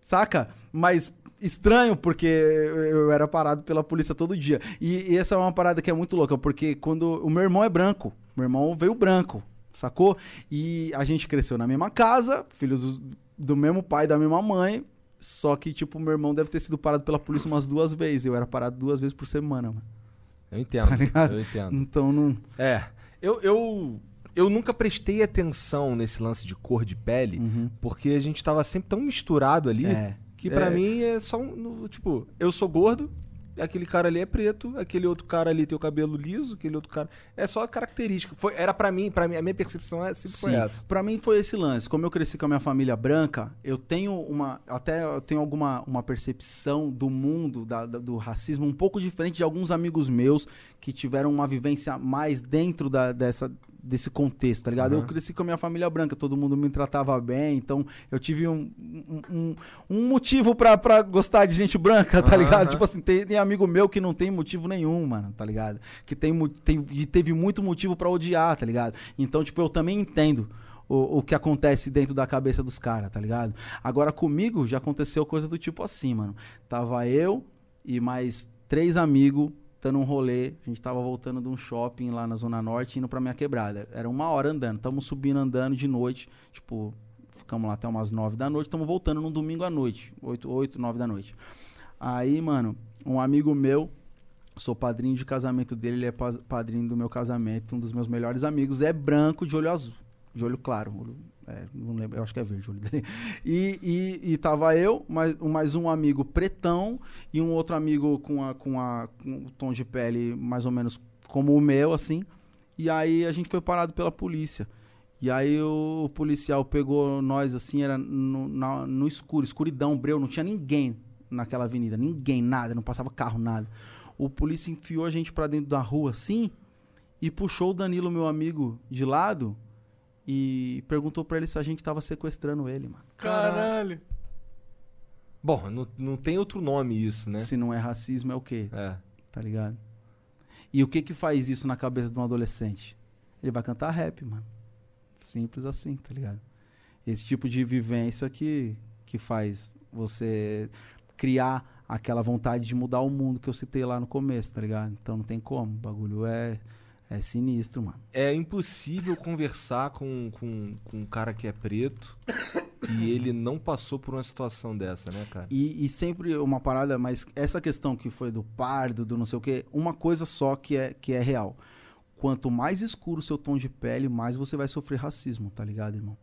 saca? Mas estranho, porque eu era parado pela polícia todo dia. E, e essa é uma parada que é muito louca, porque quando. O meu irmão é branco, meu irmão veio branco, sacou? E a gente cresceu na mesma casa, filhos do, do mesmo pai e da mesma mãe. Só que, tipo, meu irmão deve ter sido parado pela polícia umas duas vezes. Eu era parado duas vezes por semana, mano. Eu entendo, Tá ligado? eu entendo. Então não. É, eu, eu, eu nunca prestei atenção nesse lance de cor de pele, porque a gente tava sempre tão misturado ali, Uhum. É. que pra É. mim é só um, tipo, eu sou gordo, aquele cara ali é preto, aquele outro cara ali tem o cabelo liso, aquele outro cara, é só característica. Foi, era pra mim, para mim, a minha percepção é, sempre foi Sim, essa. pra mim foi esse lance. Como eu cresci com a minha família branca, eu tenho uma. Até eu tenho alguma uma percepção do mundo, da- da- do racismo, um pouco diferente de alguns amigos meus que tiveram uma vivência mais dentro da- dessa, desse contexto, tá ligado? Eu cresci com a minha família branca, todo mundo me tratava bem, então eu tive um, um, um- motivo pra, pra gostar de gente branca, tá ligado? Tipo assim, tem, tem amigo meu que não tem motivo nenhum, mano, tá ligado? Que tem, tem, teve muito motivo pra odiar, tá ligado? Então, tipo, eu também entendo o, o que acontece dentro da cabeça dos caras, tá ligado? Agora comigo já aconteceu coisa do tipo assim, mano. Tava eu e mais três amigos dando um rolê. A gente tava voltando de um shopping lá na Zona Norte indo pra minha quebrada. Era uma hora andando. Tamo subindo andando de noite. Tipo, ficamos lá até umas nove da noite. Tamo voltando num domingo à noite. Oito, oito, nove da noite. Aí, mano, um amigo meu Sou padrinho de casamento dele, ele é pa- padrinho do meu casamento. Um dos meus melhores amigos é branco de olho azul, de olho claro. olho- é, não lembro, eu acho que é verde o olho dele. E, e, e tava eu, mais, mais um amigo pretão e um outro amigo com, a, com, a, com o tom de pele mais ou menos como o meu, assim. E aí a gente foi parado pela polícia. E aí o policial pegou nós, assim, era no, na- no escuro, escuridão, breu, não tinha ninguém naquela avenida, ninguém, nada, não passava carro, nada. O polícia enfiou a gente pra dentro da rua, assim, e puxou o Danilo, meu amigo, de lado e perguntou pra ele se a gente tava sequestrando ele, mano. Caralho. Bom, não, não tem outro nome isso, né? Se não é racismo, é o quê? É. Tá ligado? E o que que faz isso na cabeça de um adolescente? Ele vai cantar rap, mano. Simples assim, tá ligado? Esse tipo de vivência que, que faz você criar aquela vontade de mudar o mundo que eu citei lá no começo, tá ligado? Então não tem como. O bagulho é, é sinistro, mano. É impossível conversar com, com, com um cara que é preto e ele não passou por uma situação dessa, né, cara? E, e sempre uma parada, mas essa questão que foi do pardo, do não sei o quê, uma coisa só que é, que é real. Quanto mais escuro o seu tom de pele, mais você vai sofrer racismo, tá ligado, irmão?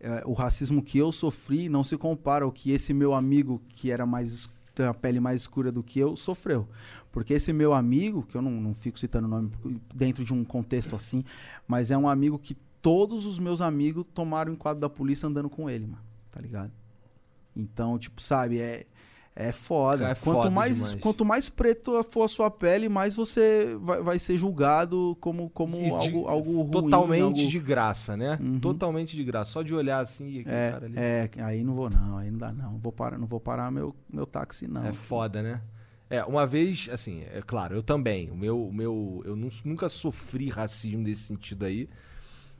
É, o racismo que eu sofri não se compara ao que esse meu amigo, que era mais es- tem a pele mais escura do que eu, sofreu. Porque esse meu amigo, que eu não, não fico citando o nome dentro de um contexto assim, mas é um amigo que todos os meus amigos tomaram o enquadro da polícia andando com ele, mano. Tá ligado? Então, tipo, sabe, é, é foda. É quanto, foda mais, demais. quanto mais preto for a sua pele, mais você vai, vai ser julgado como, como de- algo, algo ruim. Totalmente algo... de graça, né? Uhum. Totalmente de graça. Só de olhar assim e aquele cara ali. É, é, aí não vou não, aí não dá não. Vou parar, não vou parar meu, meu táxi não. É foda, né? É, uma vez, assim, é claro, eu também. O meu, o meu, eu nu- nunca sofri racismo nesse sentido aí.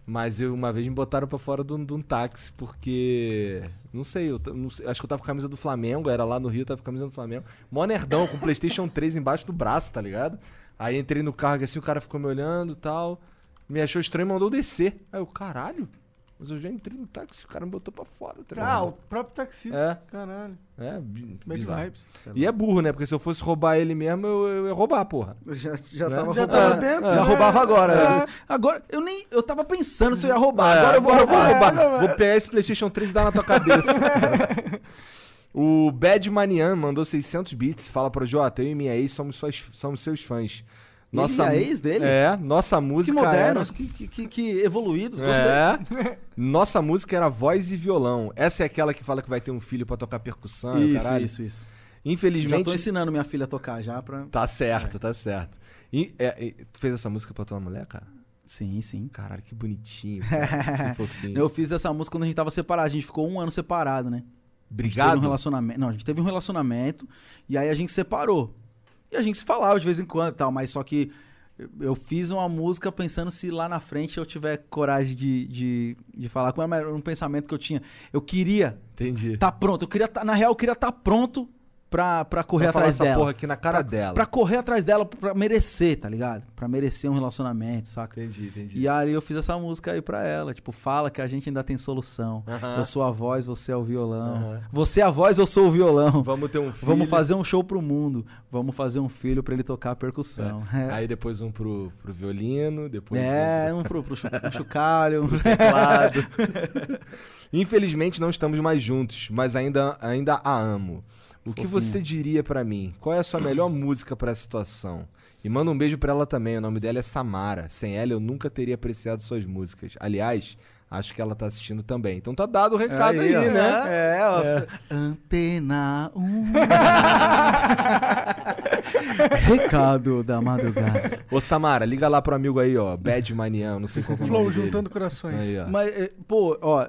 Mas eu, uma vez me botaram pra fora de um, de um táxi, porque. Não sei, eu não sei, acho que eu tava com a camisa do Flamengo, era lá no Rio, tava com a camisa do Flamengo. Mó nerdão, com PlayStation [LAUGHS] 3 embaixo do braço, tá ligado? Aí entrei no carro, assim, o cara ficou me olhando e tal. Me achou estranho e mandou descer. Aí eu, caralho, mas eu já entrei no táxi, o cara me botou pra fora, tá Ah, o próprio taxista. É. Caralho. É, bi- Bad bizarro. vibes. E é burro, né? Porque se eu fosse roubar ele mesmo, eu, eu ia roubar, porra. Já, já Né? tava Já roubando. tava dentro, Já né? roubava agora. É. Agora, eu nem. Eu tava pensando se eu ia roubar. É, agora eu vou roubar. roubar. É, Vou pegar esse PlayStation 3 e dar na tua cabeça. [LAUGHS] o Bad Manian mandou 600 bits. Fala pro Jota, eu e minha ex somos, suas, somos seus fãs. Nossa, Ele e a ex dele? É, nossa Que música modernos, era... que, que, que- que evoluídos, gostei. É. [LAUGHS] Nossa música era voz e violão. Essa é aquela que fala que vai ter um filho pra tocar percussão, Isso, caralho. isso, isso. Já Infelizmente. tô ensinando minha filha a tocar já pra... Tá certo, tá certo. E, é, e- tu fez essa música pra tua mulher, cara? Sim, sim. Caralho, que bonitinho. [LAUGHS] cara. que. Eu fiz essa música quando a gente tava separado. A gente ficou um ano separado, né? A gente teve um Obrigado. relacionamento. Não, a gente teve um relacionamento e aí a gente separou. E a gente se falava de vez em quando e tal, mas só que eu- fiz uma música pensando se lá na frente eu tiver coragem de, de, de falar com ela, mas era um pensamento que eu tinha. Eu queria Entendi. tá pronto. Eu queria tá, na real, eu queria estar pronto pra, pra correr Pra falar atrás essa dela. porra aqui na cara dela. Pra correr atrás dela, pra merecer, tá ligado? Pra merecer um relacionamento, saca? Entendi, entendi. E aí eu fiz essa música aí pra ela. Tipo, fala que a gente ainda tem solução. Aham. Eu sou a voz, você é o violão. Aham. Você é a voz, eu sou o violão. Vamos ter um [LAUGHS] filho. Vamos fazer um show pro mundo. Vamos fazer um filho pra ele tocar percussão. É. É, [LAUGHS] Aí depois um pro, pro violino, depois é um um pro, pro [LAUGHS] um chocalho. pro teclado. Infelizmente não estamos mais juntos, mas ainda, ainda a amo. O que você diria pra mim? Qual é a sua melhor música pra essa situação? E manda um beijo pra ela também. O nome dela é Samara. Sem ela eu nunca teria apreciado suas músicas. Aliás, acho que ela tá assistindo também. Então tá dado o recado aí, ó. né? É, ó. Antena 1. [LAUGHS] Recado da madrugada. Ô Samara, liga lá pro amigo aí, ó. Bad Manian, não sei qual que é o Flow juntando corações. Aí, ó. Mas, eh, pô, ó,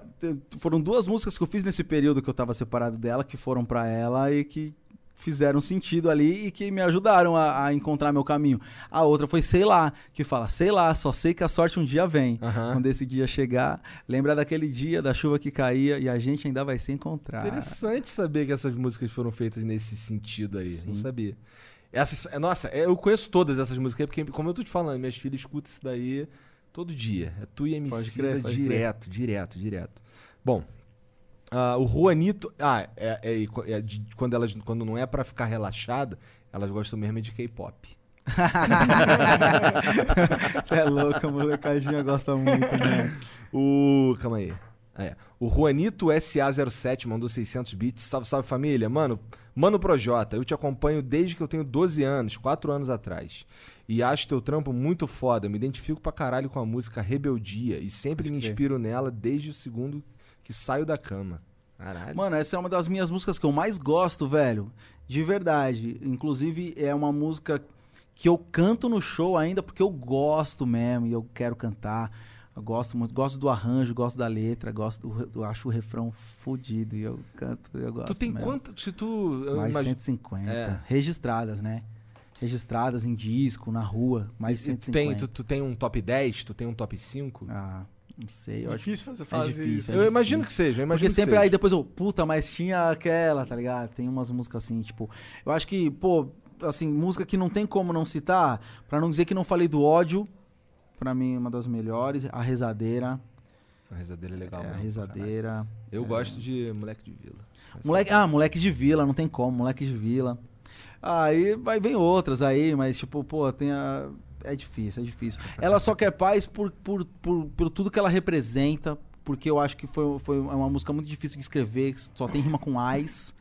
foram duas músicas que eu fiz nesse período que eu tava separado dela, que foram pra ela e que fizeram sentido ali e que me ajudaram a, a encontrar meu caminho. A outra foi Sei Lá, que fala, sei lá, só sei que a sorte um dia vem. Aham. Quando esse dia chegar, lembra daquele dia da chuva que caía e a gente ainda vai se encontrar. Interessante saber que essas músicas foram feitas nesse sentido aí. Não Sim. sabia. Essas, é, nossa, é, eu conheço todas essas músicas, porque, como eu tô te falando, minhas filhas escutam isso daí todo dia. É tu e MC pode direto, direto, direto. Bom, ah, o Juanito. Ah, é, é- é de- quando, elas, quando não é pra ficar relaxada, elas gostam mesmo é de K-pop. [LAUGHS] Você é louco, a molecadinha gosta muito, né? O. Calma aí. Ah, é. O Juanito SA07 mandou 600 bits. Salve, salve família. Mano, mano Projota, eu te acompanho desde que eu tenho 12 anos, 4 anos atrás. E acho teu trampo muito foda. Me identifico pra caralho com a música Rebeldia e sempre me crer. inspiro nela desde o segundo que saio da cama. Caralho. Mano, essa é uma das minhas músicas que eu mais gosto, velho. De verdade. Inclusive, é uma música que eu canto no show ainda porque eu gosto mesmo e eu quero cantar. Eu gosto muito, gosto do arranjo, gosto da letra, gosto do, eu acho o refrão fodido e eu canto, eu gosto. tu tem quantas. Se tu. Mais imagino- 150. É. Registradas, né? Registradas em disco, na rua, mais de tu 150. tem, tu, tu tem um top 10? Tu tem um top 5? Ah, não sei. Eu É acho difícil fazer, é fazer difícil, isso. é eu imagino que seja, eu imagino Porque que sempre seja. aí depois eu, puta, mas tinha aquela, tá ligado? Tem umas músicas assim, tipo. Eu acho que, pô, assim, música que não tem como não citar, pra não dizer que não falei do ódio, pra mim, uma das melhores. A Rezadeira. A rezadeira é legal, é, a mesmo, caralho. Rezadeira. Eu gosto de Moleque de Vila. Moleque, ah, moleque de vila, não tem como, moleque de vila. Aí vai, vem outras aí, mas tipo, pô, tem a. É difícil, é difícil. Ela só quer paz por, por, por, por tudo que ela representa, porque eu acho que foi, foi uma música muito difícil de escrever, só tem rima com ais.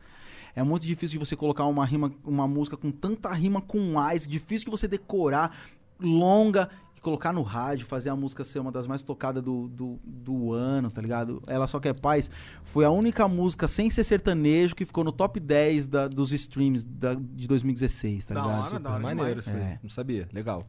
É muito difícil de você colocar uma rima, uma música com tanta rima com ais, difícil de você decorar, longa, e colocar no rádio, fazer a música ser uma das mais tocadas do, do, do ano, tá ligado? Ela Só Quer Paz foi a única música sem ser sertanejo que ficou no top 10 da- dos streams da- de 2016, tá Da ligado? hora, da hora maneiro, demais. isso aí. É. Não sabia. Legal.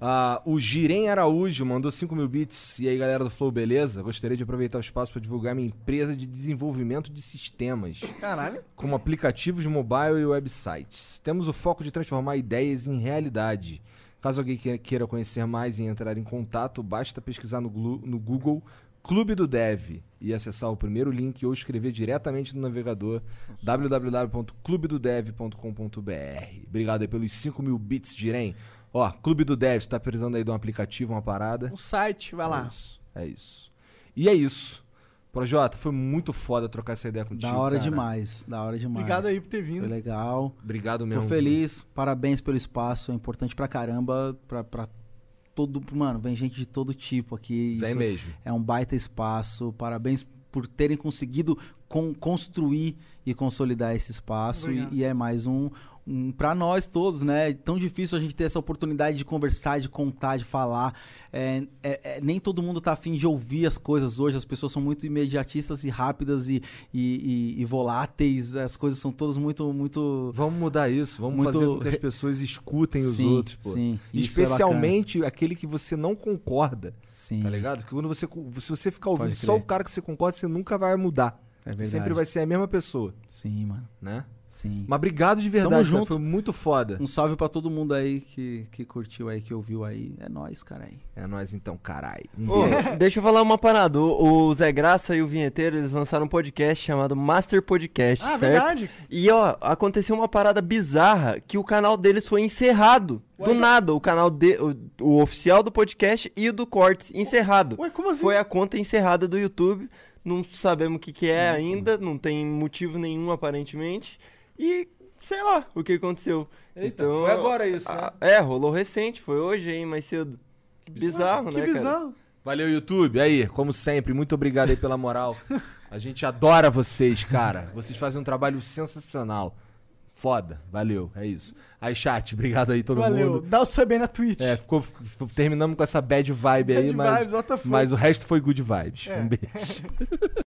Ah, o Girem Araújo mandou 5 mil bits. E aí, galera do Flow, beleza? Gostaria de aproveitar o espaço para divulgar minha empresa de desenvolvimento de sistemas, Caralho. como aplicativos mobile e websites. Temos o foco de transformar ideias em realidade. Caso alguém que- queira conhecer mais e entrar em contato, basta pesquisar no, no Google Clube do Dev e acessar o primeiro link ou escrever diretamente no navegador www.clubedodev.com.br. Obrigado aí pelos 5 mil bits, Girem. Ó, Clube do Dev, você tá precisando aí de um aplicativo, uma parada. O site, vai É lá. isso, é isso. E é isso. Projota, foi muito foda trocar essa ideia contigo. Da hora cara. demais, da hora demais. Obrigado aí por ter Foi vindo. legal. Obrigado Tô mesmo. feliz, parabéns pelo espaço, é importante pra caramba, pra, pra todo, mano, vem gente de todo tipo aqui. Vem isso mesmo. É um baita espaço, parabéns por terem conseguido con- construir e consolidar esse espaço. E, e é mais um, um para nós todos, né? É tão difícil a gente ter essa oportunidade de conversar, de contar, de falar. É, é- é- nem todo mundo tá afim de ouvir as coisas hoje. As pessoas são muito imediatistas e rápidas e, e, e- e voláteis. As coisas são todas muito, muito. Vamos mudar isso, vamos Muito fazer com que as pessoas escutem os Sim, outros, pô. sim, é Especialmente aquele que você não concorda, Sim. tá ligado? Que quando você, se você ficar ouvindo só o cara que você concorda, você nunca vai mudar. É verdade. Sempre vai ser a mesma pessoa, Sim, mano. né? Sim. Mas obrigado de verdade, Tamo cara, junto. foi muito foda. Um salve pra todo mundo aí que, que curtiu aí, que ouviu aí. É nóis, cara aí. É nóis então, carai. Ô, [LAUGHS] deixa eu falar uma parada. O, o Zé Graça e o Vinheteiro, eles lançaram um podcast chamado Master Podcast, Ah, certo? verdade. E ó, aconteceu uma parada bizarra que o canal deles foi encerrado. Do nada, o canal de, o, o oficial do podcast e o do Cortes encerrado. Ué, como assim? Foi a conta encerrada do YouTube. Não sabemos o que, que é ainda, não tem motivo nenhum aparentemente. E sei lá o que aconteceu. Eita, Então, foi agora isso, né? É, rolou recente, foi hoje aí, mais cedo. Bizarro, que né, cara? bizarro. Valeu, YouTube. Aí, como sempre, muito obrigado aí pela moral. [LAUGHS] A gente adora vocês, cara. Vocês fazem um trabalho sensacional. Foda. Valeu, é isso. Aí, chat, obrigado aí todo Valeu. mundo. Dá o sub aí na Twitch. É, ficou, ficou- terminamos com essa bad vibe aí, Bad mas, vibes, what the fuck. mas o resto foi good vibes. É. Um beijo. [LAUGHS]